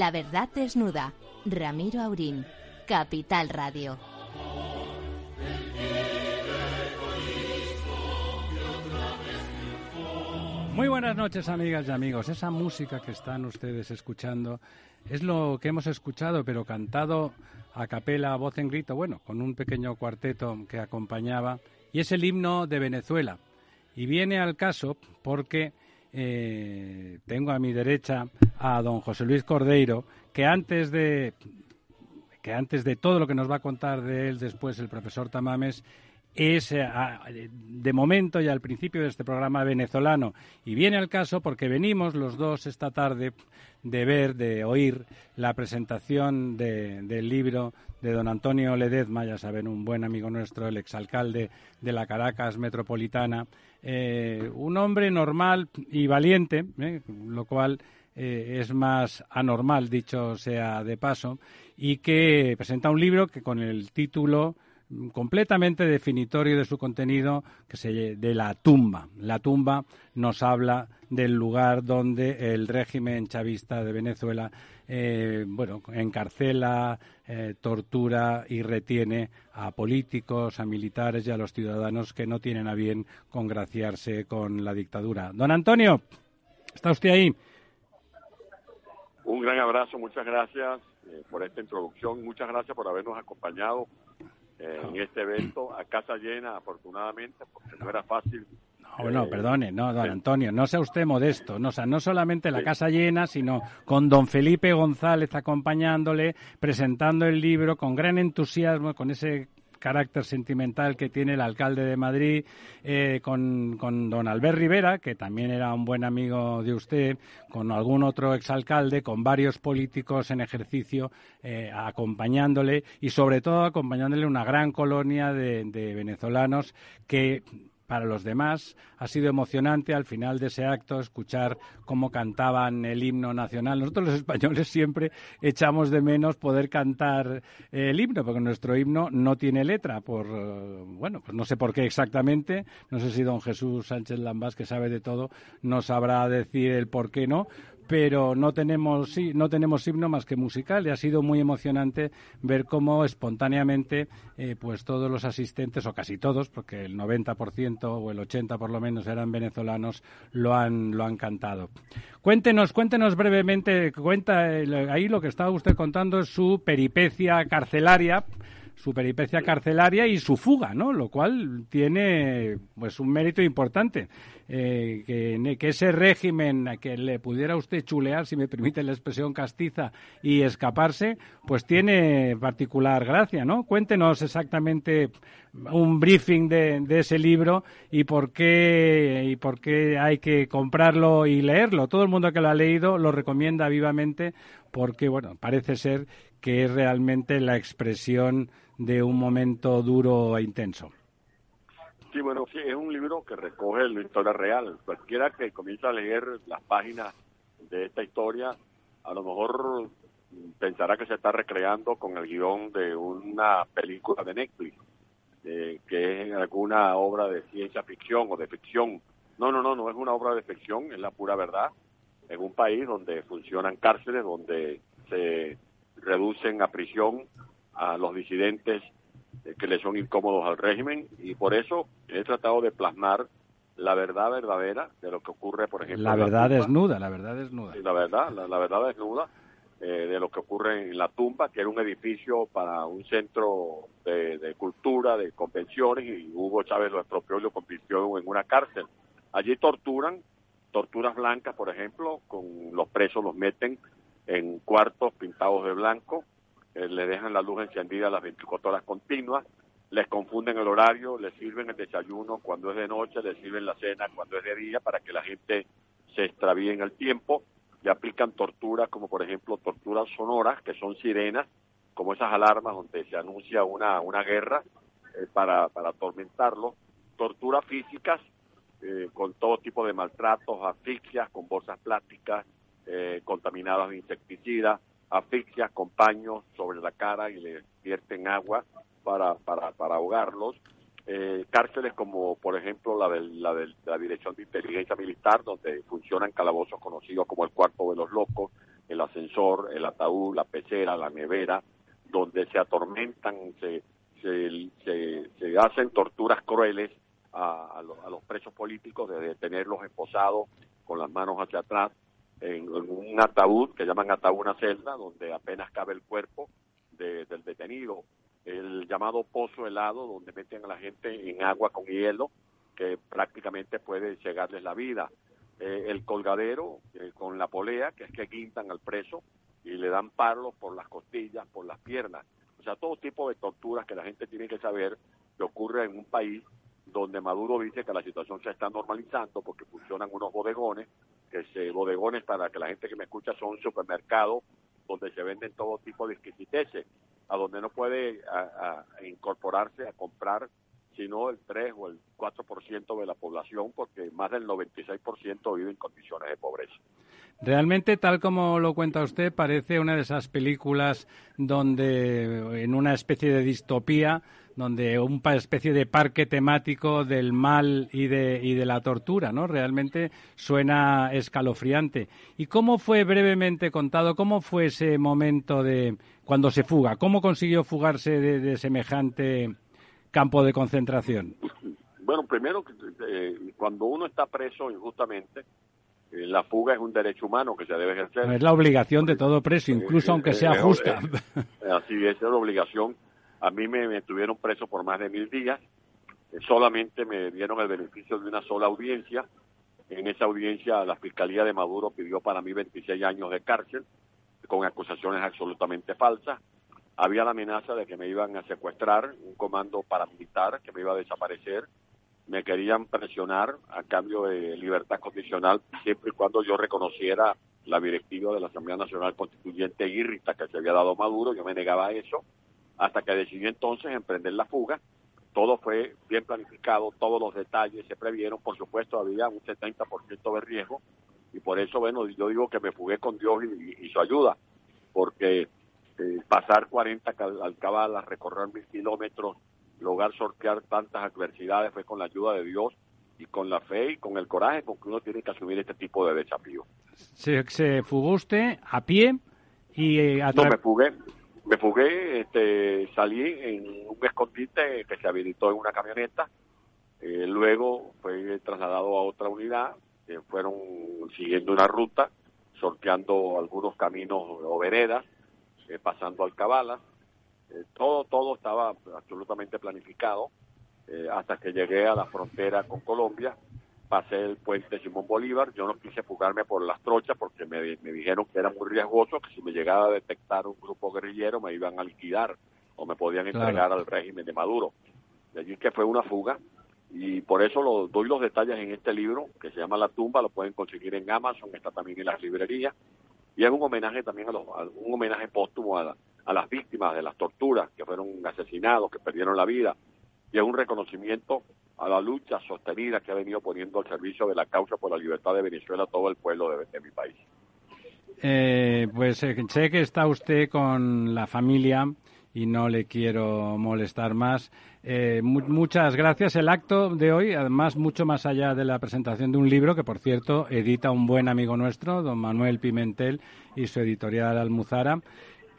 La verdad desnuda. Ramiro Aurín. Capital Radio. Muy buenas noches, amigas y amigos. Esa música que están ustedes escuchando es lo que hemos escuchado, pero cantado a capela, a voz en grito, bueno, con un pequeño cuarteto que acompañaba, y es el himno de Venezuela. Y viene al caso porque eh, tengo a mi derecha a don José Luis Cordeiro, que antes de que antes de todo lo que nos va a contar de él después el profesor Tamames es eh, de momento y al principio de este programa venezolano. Y viene al caso porque venimos los dos esta tarde de ver, de oír la presentación del libro de don Antonio Ledezma, ya saben, un buen amigo nuestro, el exalcalde de la Caracas metropolitana, eh, un hombre normal y valiente, eh, lo cual es más anormal, dicho sea de paso, y que presenta un libro que con el título completamente definitorio de su contenido que se de la tumba. La tumba nos habla del lugar donde el régimen chavista de Venezuela eh, bueno encarcela, eh, tortura y retiene a políticos, a militares y a los ciudadanos que no tienen a bien congraciarse con la dictadura. Don Antonio, ¿está usted ahí? Un gran abrazo, muchas gracias eh, por esta introducción, muchas gracias por habernos acompañado en este evento a casa llena, afortunadamente, porque no era fácil. No, no, perdone, no, don Antonio, no sea usted modesto, no, o sea, no solamente la casa llena, sino con don Felipe González acompañándole, presentando el libro con gran entusiasmo, con ese carácter sentimental que tiene el alcalde de Madrid eh, con, con, don Albert Rivera, que también era un buen amigo de usted, con algún otro exalcalde, con varios políticos en ejercicio eh, acompañándole y sobre todo acompañándole una gran colonia de venezolanos que para los demás ha sido emocionante al final de ese acto escuchar cómo cantaban el himno nacional. Nosotros los españoles siempre echamos de menos poder cantar el himno, porque nuestro himno no tiene letra, por eh, bueno, pues no sé por qué exactamente, no sé si don Jesús Sánchez Lambás, que sabe de todo, nos sabrá decir el por qué no, pero no tenemos, sí, no tenemos himno más que musical y ha sido muy emocionante ver cómo espontáneamente eh, pues todos los asistentes, o casi todos, porque el 90% o el 80% por lo menos eran venezolanos, lo han, lo han cantado. Cuéntenos, cuéntenos brevemente, cuenta ahí lo que estaba usted contando es su peripecia carcelaria su peripecia carcelaria y su fuga, ¿no? Lo cual tiene pues un mérito importante. Eh, que, que, ese régimen que le pudiera usted chulear, si me permite la expresión castiza, y escaparse, pues tiene particular gracia, ¿no? Cuéntenos exactamente un briefing de, de, ese libro y por qué y por qué hay que comprarlo y leerlo. Todo el mundo que lo ha leído lo recomienda vivamente porque, bueno, parece ser que es realmente la expresión de un momento duro e intenso. Sí, bueno, sí, es un libro que recoge la historia real. Cualquiera que comience a leer las páginas de esta historia, a lo mejor pensará que se está recreando con el guion de una película de Netflix, eh, que es alguna obra de ciencia ficción o de ficción. No, no, no, no es una obra de ficción, es la pura verdad. En un país donde funcionan cárceles, donde se reducen a prisión a los disidentes eh, que le son incómodos al régimen y por eso he tratado de plasmar la verdad verdadera de lo que ocurre, por ejemplo. La verdad desnuda, la verdad desnuda. la verdad, la, verdad desnuda eh, de lo que ocurre en la tumba, que era un edificio para un centro de, cultura, de convenciones, y Hugo Chávez lo expropió y lo convirtió en una cárcel. Allí torturan, torturas blancas, por ejemplo, con los presos los meten en cuartos pintados de blanco, eh, le dejan la luz encendida las 24 horas continuas, les confunden el horario, les sirven el desayuno cuando es de noche, les sirven la cena cuando es de día para que la gente se extravíe en el tiempo y aplican torturas como por ejemplo torturas sonoras que son sirenas como esas alarmas donde se anuncia una, una guerra eh, para, para atormentarlo, torturas físicas eh, con todo tipo de maltratos, asfixias con bolsas plásticas contaminadas de insecticidas, asfixias con paños sobre la cara y le vierten agua para, para, para ahogarlos. Eh, cárceles como por ejemplo la de, la de la Dirección de Inteligencia Militar, donde funcionan calabozos conocidos como el Cuarto de los Locos, el ascensor, el ataúd, la pecera, la nevera, donde se atormentan, se, se, hacen torturas crueles a, los, presos políticos, de tenerlos esposados con las manos hacia atrás, en, un ataúd que llaman ataúd una celda, donde apenas cabe el cuerpo del detenido, el llamado pozo helado, donde meten a la gente en agua con hielo, que prácticamente puede llegarles la vida. Eh, el colgadero eh, con la polea, que es que guindan al preso y le dan palos por las costillas, por las piernas. O sea, todo tipo de torturas que la gente tiene que saber que ocurre en un país donde Maduro dice que la situación se está normalizando porque funcionan unos bodegones, que se bodegones para que la gente que me escucha son supermercados donde se venden todo tipo de exquisiteces, a donde no puede incorporarse a comprar sino el 3 o el 4% de la población, porque más del 96% vive en condiciones de pobreza. Realmente, tal como lo cuenta usted, parece una de esas películas donde, en una especie de distopía, donde una especie de parque temático del mal y de, y de la tortura, ¿no? Realmente suena escalofriante. ¿Y cómo fue brevemente contado, cómo fue ese momento de cuando se fuga? ¿Cómo consiguió fugarse de semejante campo de concentración? Bueno, primero, eh, cuando uno está preso injustamente, la fuga es un derecho humano que se debe ejercer. Es la obligación de todo preso, incluso aunque sea eh, justa. así es, es la obligación. A mí me, me tuvieron preso por más de mil días. solamente me dieron el beneficio de una sola audiencia. En esa audiencia la Fiscalía de Maduro pidió para mí 26 años de cárcel con acusaciones absolutamente falsas había la amenaza de que me iban a secuestrar, un comando paramilitar que me iba a desaparecer, me querían presionar a cambio de libertad condicional siempre y cuando yo reconociera la directiva de la Asamblea Nacional Constituyente irrita que se había dado Maduro, yo me negaba a eso, hasta que decidí entonces emprender la fuga. Todo fue bien planificado, todos los detalles se previeron, por supuesto había un 70% de riesgo y por eso, bueno, yo digo que me fugué con Dios y su ayuda, porque este, pasar 40 alcabalas, recorrer mil kilómetros, lograr sortear tantas adversidades fue con la ayuda de Dios y con la fe y con el coraje con que uno tiene que asumir este tipo de desafíos. ¿Se, se fugó usted a pie y eh, a No, me fugué, me fugué, este, salí en un escondite que se habilitó en una camioneta, eh, luego fue trasladado a otra unidad, fueron siguiendo una ruta, sorteando algunos caminos o veredas, eh, pasando al Cabala. Eh, todo, todo estaba absolutamente planificado eh, hasta que llegué a la frontera con Colombia. Pasé el puente Simón Bolívar. Yo no quise fugarme por las trochas porque me, dijeron que era muy riesgoso, que si me llegaba a detectar un grupo guerrillero me iban a liquidar o me podían entregar al régimen de Maduro. De allí que fue una fuga y por eso lo, doy los detalles en este libro que se llama La tumba, lo pueden conseguir en Amazon, está también en las librerías y es un homenaje también a, los, un homenaje póstumo a, las víctimas de las torturas que fueron asesinados, que perdieron la vida, y es un reconocimiento a la lucha sostenida que ha venido poniendo al servicio de la causa por la libertad de Venezuela todo el pueblo de, mi país. Eh, pues eh, sé que está usted con la familia y no le quiero molestar más. Eh, muchas gracias. El acto de hoy, además, mucho más allá de la presentación de un libro que, por cierto, edita un buen amigo nuestro, don Manuel Pimentel, y su editorial Almuzara,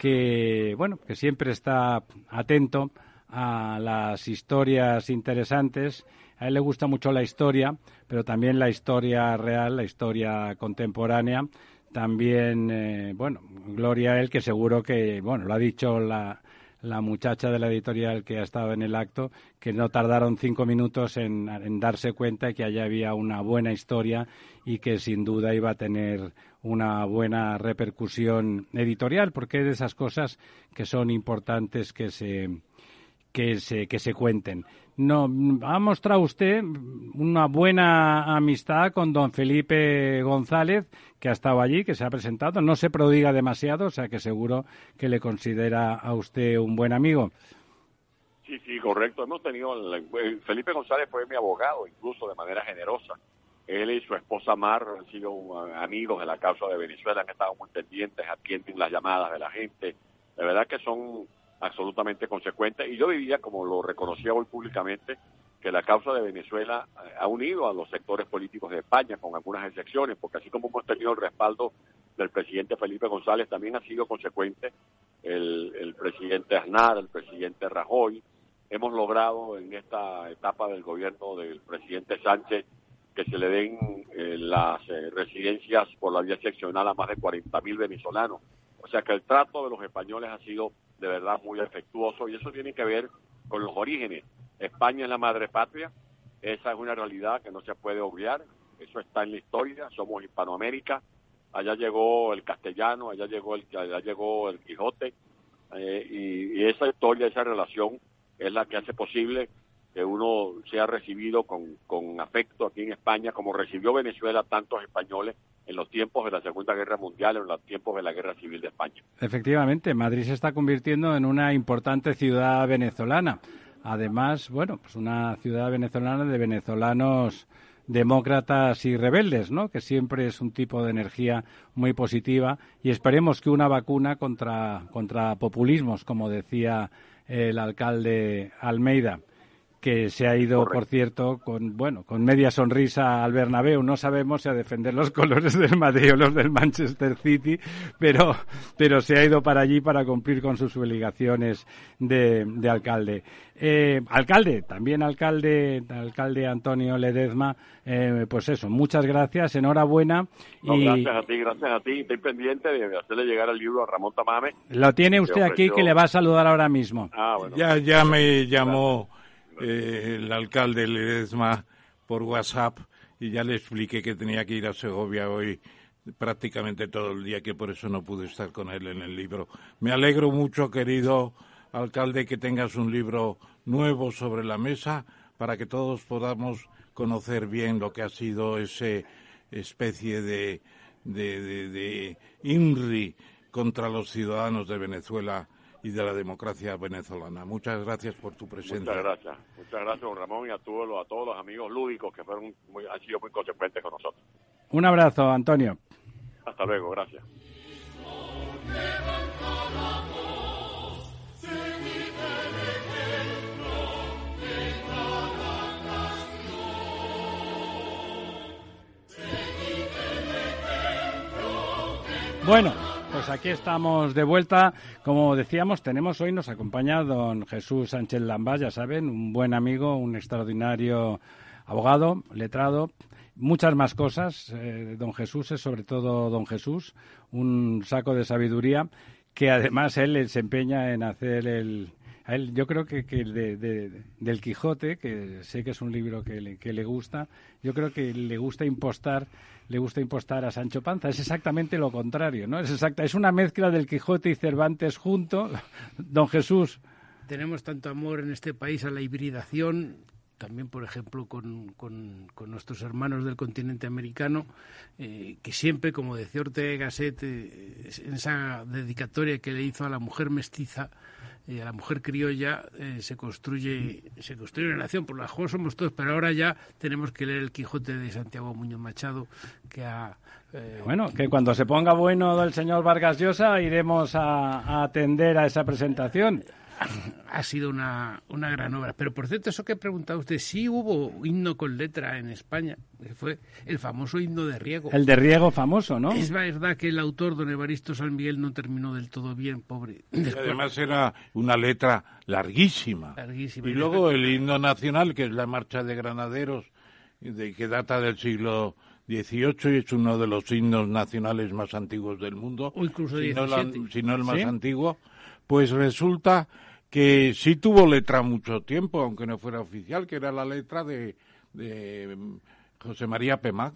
que, bueno, que siempre está atento a las historias interesantes. A él le gusta mucho la historia, pero también la historia real, la historia contemporánea. También, eh, bueno, gloria a él, que seguro que, bueno, lo ha dicho la, la muchacha de la editorial que ha estado en el acto, que no tardaron cinco minutos en, darse cuenta que allá había una buena historia y que sin duda iba a tener una buena repercusión editorial, porque es de esas cosas que son importantes que se, que se, que se cuenten. No, ha mostrado usted una buena amistad con don Felipe González, que ha estado allí, que se ha presentado. No se prodiga demasiado, o sea que seguro que le considera a usted un buen amigo. Sí, sí, correcto. Hemos tenido. Felipe González fue mi abogado, incluso de manera generosa. Él y su esposa Mar han sido amigos de la causa de Venezuela, han estado muy pendientes, atienden las llamadas de la gente. De verdad que son absolutamente consecuente. Y yo diría, como lo reconocía hoy públicamente, que la causa de Venezuela eh, ha unido a los sectores políticos de España, con algunas excepciones, porque así como hemos tenido el respaldo del presidente Felipe González también ha sido consecuente. El, el presidente Aznar, el presidente Rajoy, hemos logrado en esta etapa del gobierno del presidente Sánchez que se le den eh, las eh, residencias por la vía seccional a más de 40 mil venezolanos. O sea que el trato de los españoles ha sido de verdad muy efectuoso y eso tiene que ver con los orígenes. España es la madre patria, esa es una realidad que no se puede obviar, eso está en la historia, somos Hispanoamérica, allá llegó el castellano, allá llegó el, allá llegó el Quijote, eh, y, esa historia, esa relación es la que hace posible que uno sea recibido con, con afecto aquí en España, como recibió Venezuela tantos españoles en los tiempos de la Segunda Guerra Mundial, en los tiempos de la Guerra Civil de España. Efectivamente, Madrid se está convirtiendo en una importante ciudad venezolana. Además, bueno, pues una ciudad venezolana de venezolanos demócratas y rebeldes, ¿no? Que siempre es un tipo de energía muy positiva y esperemos que una vacuna contra contra populismos, como decía el alcalde Almeida, que se ha ido, Correcto. por cierto, con bueno, con media sonrisa al Bernabéu. No sabemos si a defender los colores del Madrid o los del Manchester City, pero, pero se ha ido para allí para cumplir con sus obligaciones de, de alcalde. Eh, alcalde, también alcalde, alcalde Antonio Ledezma, eh, pues eso, muchas gracias, enhorabuena. No, y gracias a ti, gracias a ti. Estoy pendiente de hacerle llegar el libro a Ramón Tamame. lo tiene usted aquí ofreció- que le va a saludar ahora mismo. Ah, bueno. Ya, ya me llamó eh, el alcalde Ledesma por WhatsApp y ya le expliqué que tenía que ir a Segovia hoy prácticamente todo el día, que por eso no pude estar con él en el libro. Me alegro mucho, querido alcalde, que tengas un libro nuevo sobre la mesa para que todos podamos conocer bien lo que ha sido ese especie de, de, de, de INRI contra los ciudadanos de Venezuela y de la democracia venezolana. Muchas gracias por tu presencia. Muchas gracias. Muchas gracias, don Ramón, y a todos los, a todos los amigos lúdicos que fueron muy, han sido muy consecuentes con nosotros. Un abrazo, Antonio. Hasta luego, gracias. Bueno, pues aquí estamos de vuelta. Como decíamos, tenemos hoy, nos acompaña don Jesús Sánchez Lambás, ya saben, un buen amigo, un extraordinario abogado, letrado, muchas más cosas. Eh, don Jesús es sobre todo don Jesús, un saco de sabiduría que además él se empeña en hacer el... A él, yo creo que, que de, de- del Quijote, que sé que es un libro que le, que le gusta, yo creo que le gusta impostar, le gusta impostar a Sancho Panza. Es exactamente lo contrario, ¿no? Es exacta, es una mezcla del Quijote y Cervantes junto. Don Jesús, tenemos tanto amor en este país a la hibridación, también, por ejemplo, con, con- con nuestros hermanos del continente americano, eh, que siempre, como decía Ortega Gasset, eh, en esa dedicatoria que le hizo a la mujer mestiza, eh, la mujer criolla, eh, se construye se construye una nación, por la cual somos todos, pero ahora ya tenemos que leer el Quijote de Santiago Muñoz Machado, que ha... eh, bueno, que cuando se ponga bueno el señor Vargas Llosa iremos a atender a esa presentación. Ha sido una, una gran obra. Pero por cierto, eso que preguntaba usted, sí hubo himno con letra en España, que fue el famoso himno de Riego. El de Riego famoso, ¿no? Es verdad que el autor, don Evaristo San Miguel, no terminó del todo bien, pobre. Después, además era una letra larguísima. larguísima. Y luego el himno nacional, que es la marcha de granaderos, de, que data del siglo XVIII y es uno de los himnos nacionales más antiguos del mundo. O incluso si no, la- 17. si no el más ¿Sí? antiguo. Pues resulta que sí tuvo letra mucho tiempo, aunque no fuera oficial, que era la letra de, de mm, José María Pemac.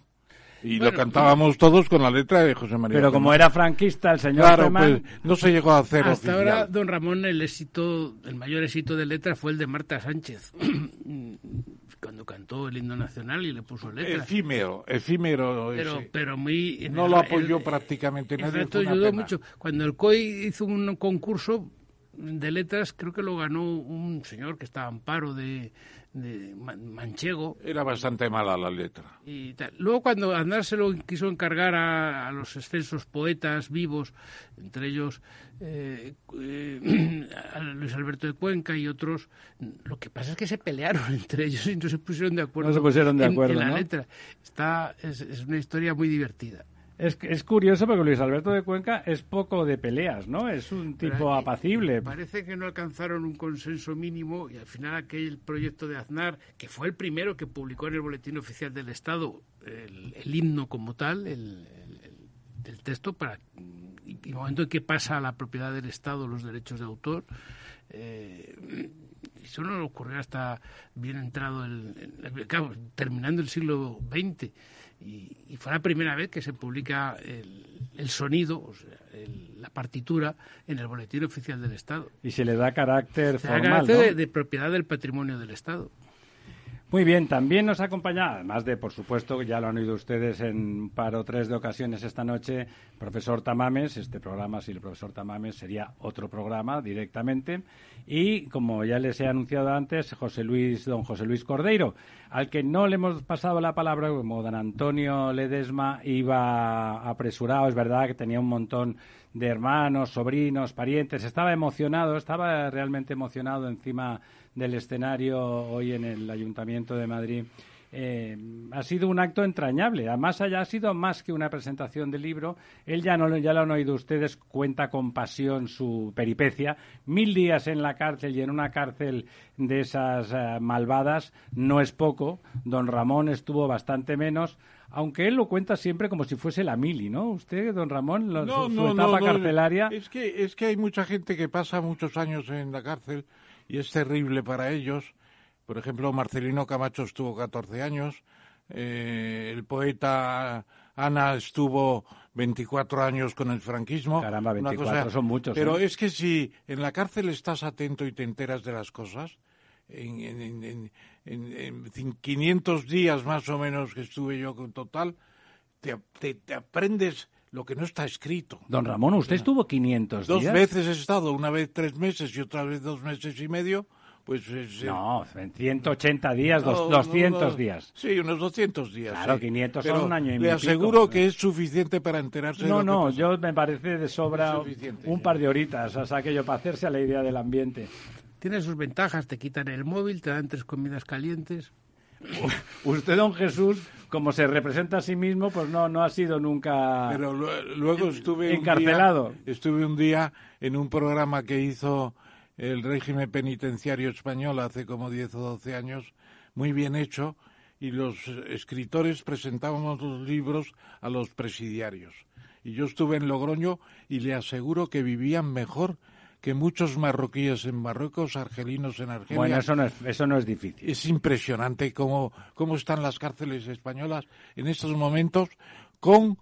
Y Bueno, lo cantábamos todos con la letra de José María Pero como era franquista el señor Claro, Pemán, pues no se llegó a hacer Hasta oficial. ahora, don Ramón, el éxito, el mayor éxito de letra fue el de Marta Sánchez, cuando cantó el himno nacional y le puso letra. Efímero, efímero pero, ese. pero muy... No el- lo apoyó el- prácticamente el nadie. una ayudó pena. mucho. Cuando el COI hizo un concurso de letras, creo que lo ganó un señor que estaba en paro de, de man- manchego. Era bastante mala la letra. Y tal. Luego cuando Andar se lo quiso encargar a, a los excelsos poetas vivos, entre ellos eh, eh, a Luis Alberto de Cuenca y otros, lo que pasa es que se pelearon entre ellos y no se pusieron de acuerdo, No se pusieron de en- acuerdo, en, la ¿no? letra. Está, es, es una historia muy divertida. Es, es curioso porque Luis Alberto de Cuenca es poco de peleas, ¿no? Es un tipo apacible. Parece que no alcanzaron un consenso mínimo y al final aquel proyecto de Aznar, que fue el primero que publicó en el Boletín Oficial del Estado el, himno como tal, el, el, texto, para y, el momento en que pasa a la propiedad del Estado los derechos de autor, eh, eso no ocurrió hasta bien entrado el, terminando el siglo XX y, fue la primera vez que se publica el, sonido, o sea, la partitura en el boletín oficial del Estado. Y se le da carácter formal, carácter de propiedad del patrimonio del Estado. Muy bien, también nos acompaña, además de, por supuesto, ya lo han oído ustedes en un par o tres de ocasiones esta noche, profesor Tamames. Este programa, si el profesor Tamames, sería otro programa directamente. Y, como ya les he anunciado antes, José Luis, don José Luis Cordeiro, al que no le hemos pasado la palabra, como don Antonio Ledesma iba apresurado, es verdad que tenía un montón de hermanos, sobrinos, parientes, estaba emocionado, estaba realmente emocionado encima del escenario hoy en el Ayuntamiento de Madrid. Eh, ha sido un acto entrañable. Además, haya sido más que una presentación del libro. Él ya, no, ya lo han oído ustedes, cuenta con pasión su peripecia. Mil días en la cárcel y en una cárcel de esas eh, malvadas no es poco. Don Ramón estuvo bastante menos aunque él lo cuenta siempre como si fuese la mili, ¿no? Usted, don Ramón, su, etapa carcelaria. Es que, es que hay mucha gente que pasa muchos años en la cárcel y es terrible para ellos. Por ejemplo, Marcelino Camacho estuvo 14 años, eh, el poeta Ana estuvo 24 años con el franquismo. Caramba, 24 son muchos. Pero ¿eh? es que si en la cárcel estás atento y te enteras de las cosas, en, en, en, 500 días más o menos que estuve yo con total, te, te aprendes lo que no está escrito. Don Ramón, usted estuvo 500 días. Dos veces he estado, una vez tres meses y otra vez dos meses y medio. Pues no, 180 días, 200 días. Sí, unos 200 días. Claro, 500 son un año y medio. Le aseguro que es suficiente para enterarse no, de lo No, no, yo me parece de sobra un par de horitas, o sea, aquello para hacerse a la idea del ambiente. Tiene sus ventajas, te quitan el móvil, te dan tres comidas calientes. Usted, don Jesús, como se representa a sí mismo, pues no, no ha sido nunca Pero luego estuve encarcelado. estuve un día en un programa que hizo el régimen penitenciario español hace como 10 o 12 años, muy bien hecho, y los escritores presentábamos los libros a los presidiarios. Y yo estuve en Logroño y le aseguro que vivían mejor que muchos marroquíes en Marruecos, argelinos en Argelia. Bueno, eso no es, eso no es difícil. Es impresionante cómo, cómo están las cárceles españolas en estos momentos con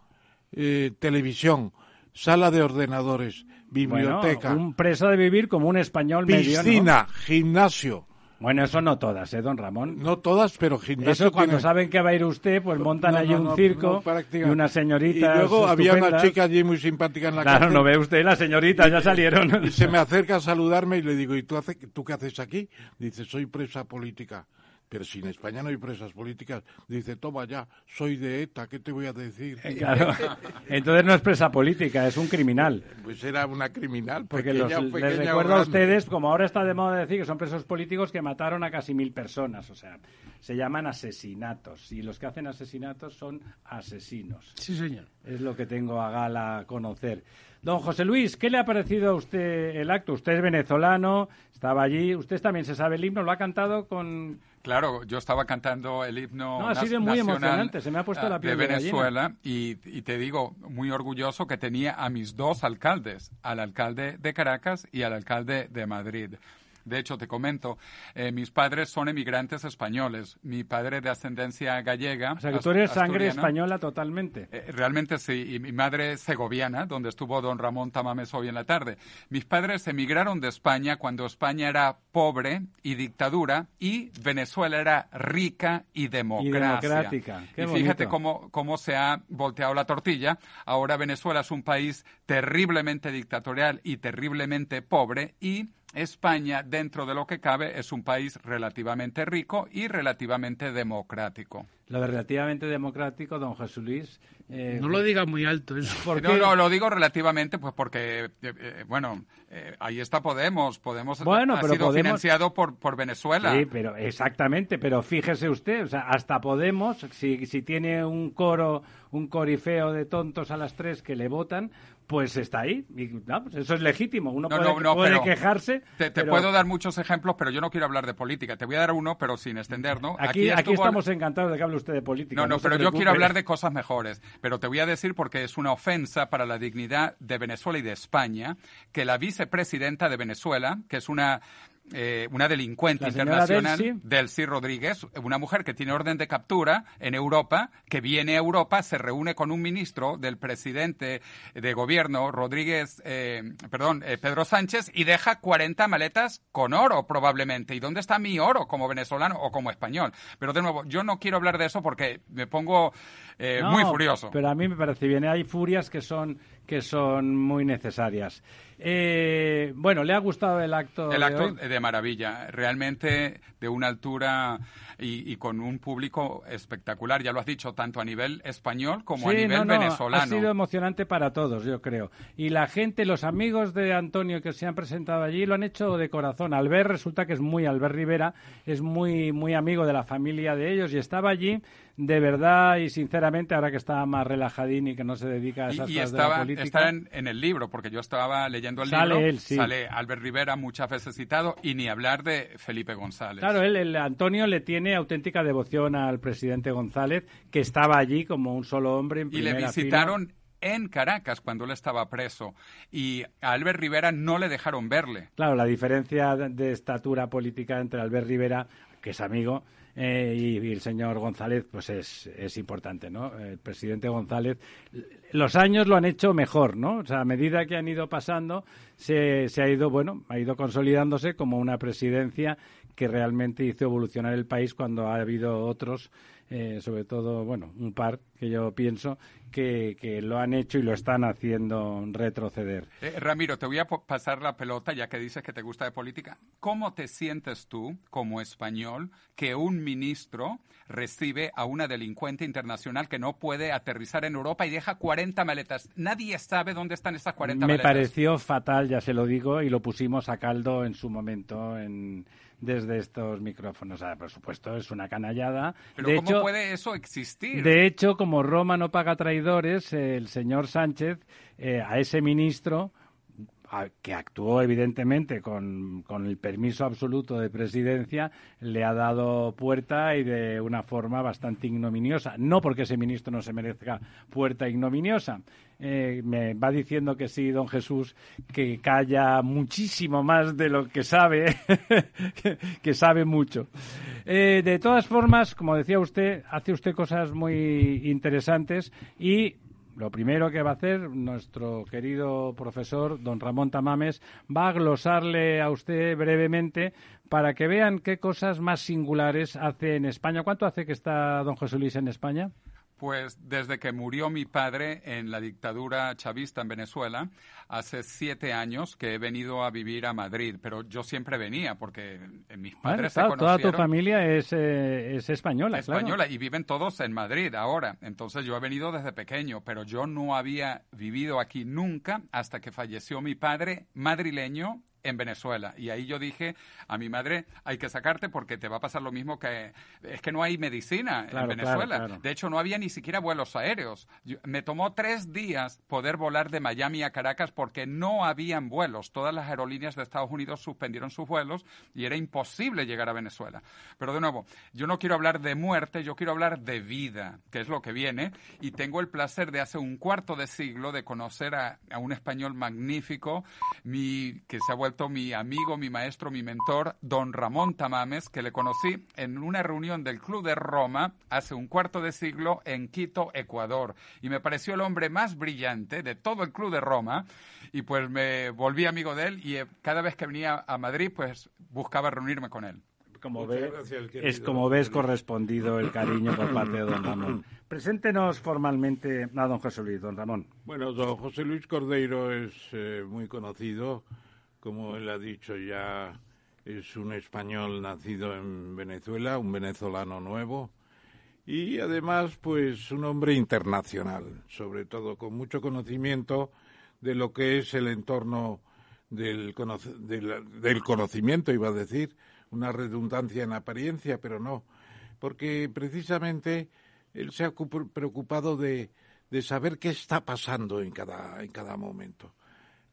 eh, televisión, sala de ordenadores, biblioteca. un preso de vivir como un español Piscina, gimnasio. Bueno, eso no todas, ¿eh, don Ramón? No todas, pero gimnasio. Eso cuando saben que va a ir usted, pues montan allí un circo y una señorita. Y luego había una chica allí muy simpática en la Claro, no ve usted, las señoritas ya salieron. Y se me acerca a saludarme y le digo, ¿y tú, hace, tú qué haces aquí? Dice, soy presa política pero si en España no hay presas políticas, dice, toma ya, soy de ETA, ¿qué te voy a decir? Eh, claro, entonces no es presa política, es un criminal. Pues era una criminal, porque les recuerdo a ustedes, como ahora está de moda decir que son presos políticos que mataron a casi mil personas, o sea, se llaman asesinatos, y los que hacen asesinatos son asesinos. Sí, señor. Es lo que tengo a gala conocer. Don José Luis, ¿qué le ha parecido a usted el acto? Usted es venezolano, estaba allí, usted también se sabe el himno, lo ha cantado con Claro, yo estaba cantando el himno no, ha sido muy emocionante, se me ha puesto la ah, piel de, Venezuela y, y, te digo, muy orgulloso que tenía a mis dos alcaldes, al alcalde de Caracas y al alcalde de Madrid. De hecho, te comento, eh, mis padres son emigrantes españoles. Mi padre de ascendencia gallega. O sea, que tú eres sangre española totalmente. Eh, realmente sí. Y mi madre segoviana, donde estuvo don Ramón Tamames hoy en la tarde. Mis padres emigraron de España cuando España era pobre y dictadura y Venezuela era rica y democrática. Y, fíjate cómo, cómo se ha volteado la tortilla. Ahora Venezuela es un país terriblemente dictatorial y terriblemente pobre y España, dentro de lo que cabe, es un país relativamente rico y relativamente democrático. Lo de relativamente democrático, don Jesús Luis. Eh, no lo diga muy alto eso. No, no, lo digo relativamente, pues porque, eh, eh, bueno, ahí está Podemos. Podemos bueno, ha sido financiado por, por Venezuela. Sí, pero exactamente, pero fíjese usted, o sea, hasta Podemos, si, si tiene un coro, un corifeo de tontos a las tres que le votan, pues está ahí. Y, pues eso es legítimo. Uno puede, quejarse. Te, puedo dar muchos ejemplos, pero yo no quiero hablar de política. Te voy a dar uno, pero sin extender, ¿no? Aquí, aquí, estamos encantados de que hable usted de política. No, no, pero yo quiero hablar de cosas mejores. Pero te voy a decir porque es una ofensa para la dignidad de Venezuela y de España que la vicepresidenta de Venezuela, que es una eh, una delincuente internacional, Delcy. Rodríguez, una mujer que tiene orden de captura en Europa, que viene a Europa, se reúne con un ministro del presidente de gobierno, Rodríguez, eh, perdón, eh, Pedro Sánchez, y deja 40 maletas con oro, probablemente. ¿Y dónde está mi oro como venezolano o como español? Pero de nuevo, yo no quiero hablar de eso porque me pongo muy furioso. Pero a mí me parece bien. Hay furias que son que son muy necesarias. Eh, bueno, ¿le ha gustado el acto? El acto de, maravilla, realmente de una altura y, con un público espectacular, ya lo has dicho, tanto a nivel español como a nivel venezolano. Ha sido emocionante para todos, yo creo. Y la gente, los amigos de Antonio que se han presentado allí, lo han hecho de corazón. Albert resulta que es muy, Albert Rivera, es muy, muy amigo de la familia de ellos y estaba allí de verdad y sinceramente, ahora que está más relajadín y que no se dedica a esas y, cosas estaba, de la política. Está en, el libro, porque yo estaba leyendo el libro. Él, Sale Albert Rivera muchas veces citado y ni hablar de Felipe González. Claro, él, el Antonio le tiene auténtica devoción al presidente González, que estaba allí como un solo hombre en primera Y le visitaron en Caracas cuando él estaba preso y a Albert Rivera no le dejaron verle. Claro, la diferencia de estatura política entre Albert Rivera, que es amigo, eh, y, el señor González, pues es, es importante, ¿no? El presidente González, los años lo han hecho mejor, ¿no? O sea, a medida que han ido pasando, se, se ha ido, bueno, ha ido consolidándose como una presidencia que realmente hizo evolucionar el país cuando ha habido otros eh, sobre todo, bueno, un par que yo pienso que, que, lo han hecho y lo están haciendo retroceder. Eh, Ramiro, te voy a pasar la pelota ya que dices que te gusta de política. ¿Cómo te sientes tú, como español, que un ministro recibe a una delincuente internacional que no puede aterrizar en Europa y deja 40 maletas? Nadie sabe dónde están esas 40 maletas. Me pareció fatal, ya se lo digo, y lo pusimos a caldo en su momento en desde estos micrófonos. Ah, por supuesto, es una canallada. Pero ¿cómo puede eso existir? De hecho, como Roma no paga traidores, el señor Sánchez eh, a ese ministro que actuó evidentemente con, con, el permiso absoluto de presidencia, le ha dado puerta y de una forma bastante ignominiosa. No porque ese ministro no se merezca puerta ignominiosa. Eh, me va diciendo que sí, don Jesús, que calla muchísimo más de lo que sabe, que, sabe mucho. Eh, de todas formas, como decía usted, hace usted cosas muy interesantes y lo primero que va a hacer nuestro querido profesor, don Ramón Tamames, va a glosarle a usted brevemente para que vean qué cosas más singulares hace en España. ¿Cuánto hace que está don José Luis en España? Pues desde que murió mi padre en la dictadura chavista en Venezuela, hace siete años que he venido a vivir a Madrid, pero yo siempre venía porque mis padres se conocieron. Toda tu familia es, eh, es española, Española y viven todos en Madrid ahora. Entonces yo he venido desde pequeño, pero yo no había vivido aquí nunca hasta que falleció mi padre madrileño en Venezuela. Y ahí yo dije a mi madre, hay que sacarte porque te va a pasar lo mismo que... Es que no hay medicina en Venezuela. De hecho, no había ni siquiera vuelos aéreos. me tomó tres días poder volar de Miami a Caracas porque no habían vuelos. Todas las aerolíneas de Estados Unidos suspendieron sus vuelos y era imposible llegar a Venezuela. Pero de nuevo, yo no quiero hablar de muerte, yo quiero hablar de vida, que es lo que viene. Y tengo el placer de hace un cuarto de siglo de conocer a, a un español magnífico, mi, que se ha vuelto mi amigo, mi maestro, mi mentor, don Ramón Tamames, que le conocí en una reunión del Club de Roma hace un cuarto de siglo en Quito, Ecuador. Y me pareció el hombre más brillante de todo el Club de Roma. Y pues me volví amigo de él y eh, cada vez que venía a Madrid, pues buscaba reunirme con él. Como es como ves correspondido el cariño por parte de don Ramón. Preséntenos formalmente a don José Luis, don Ramón. Bueno, don José Luis Cordeiro es eh, muy conocido como él ha dicho ya, es un español nacido en Venezuela, un venezolano nuevo y además pues un hombre internacional, sobre todo con mucho conocimiento de lo que es el entorno del, del, conocimiento, iba a decir, una redundancia en apariencia, pero no, porque precisamente él se ha preocupado de, de saber qué está pasando en cada, en cada momento.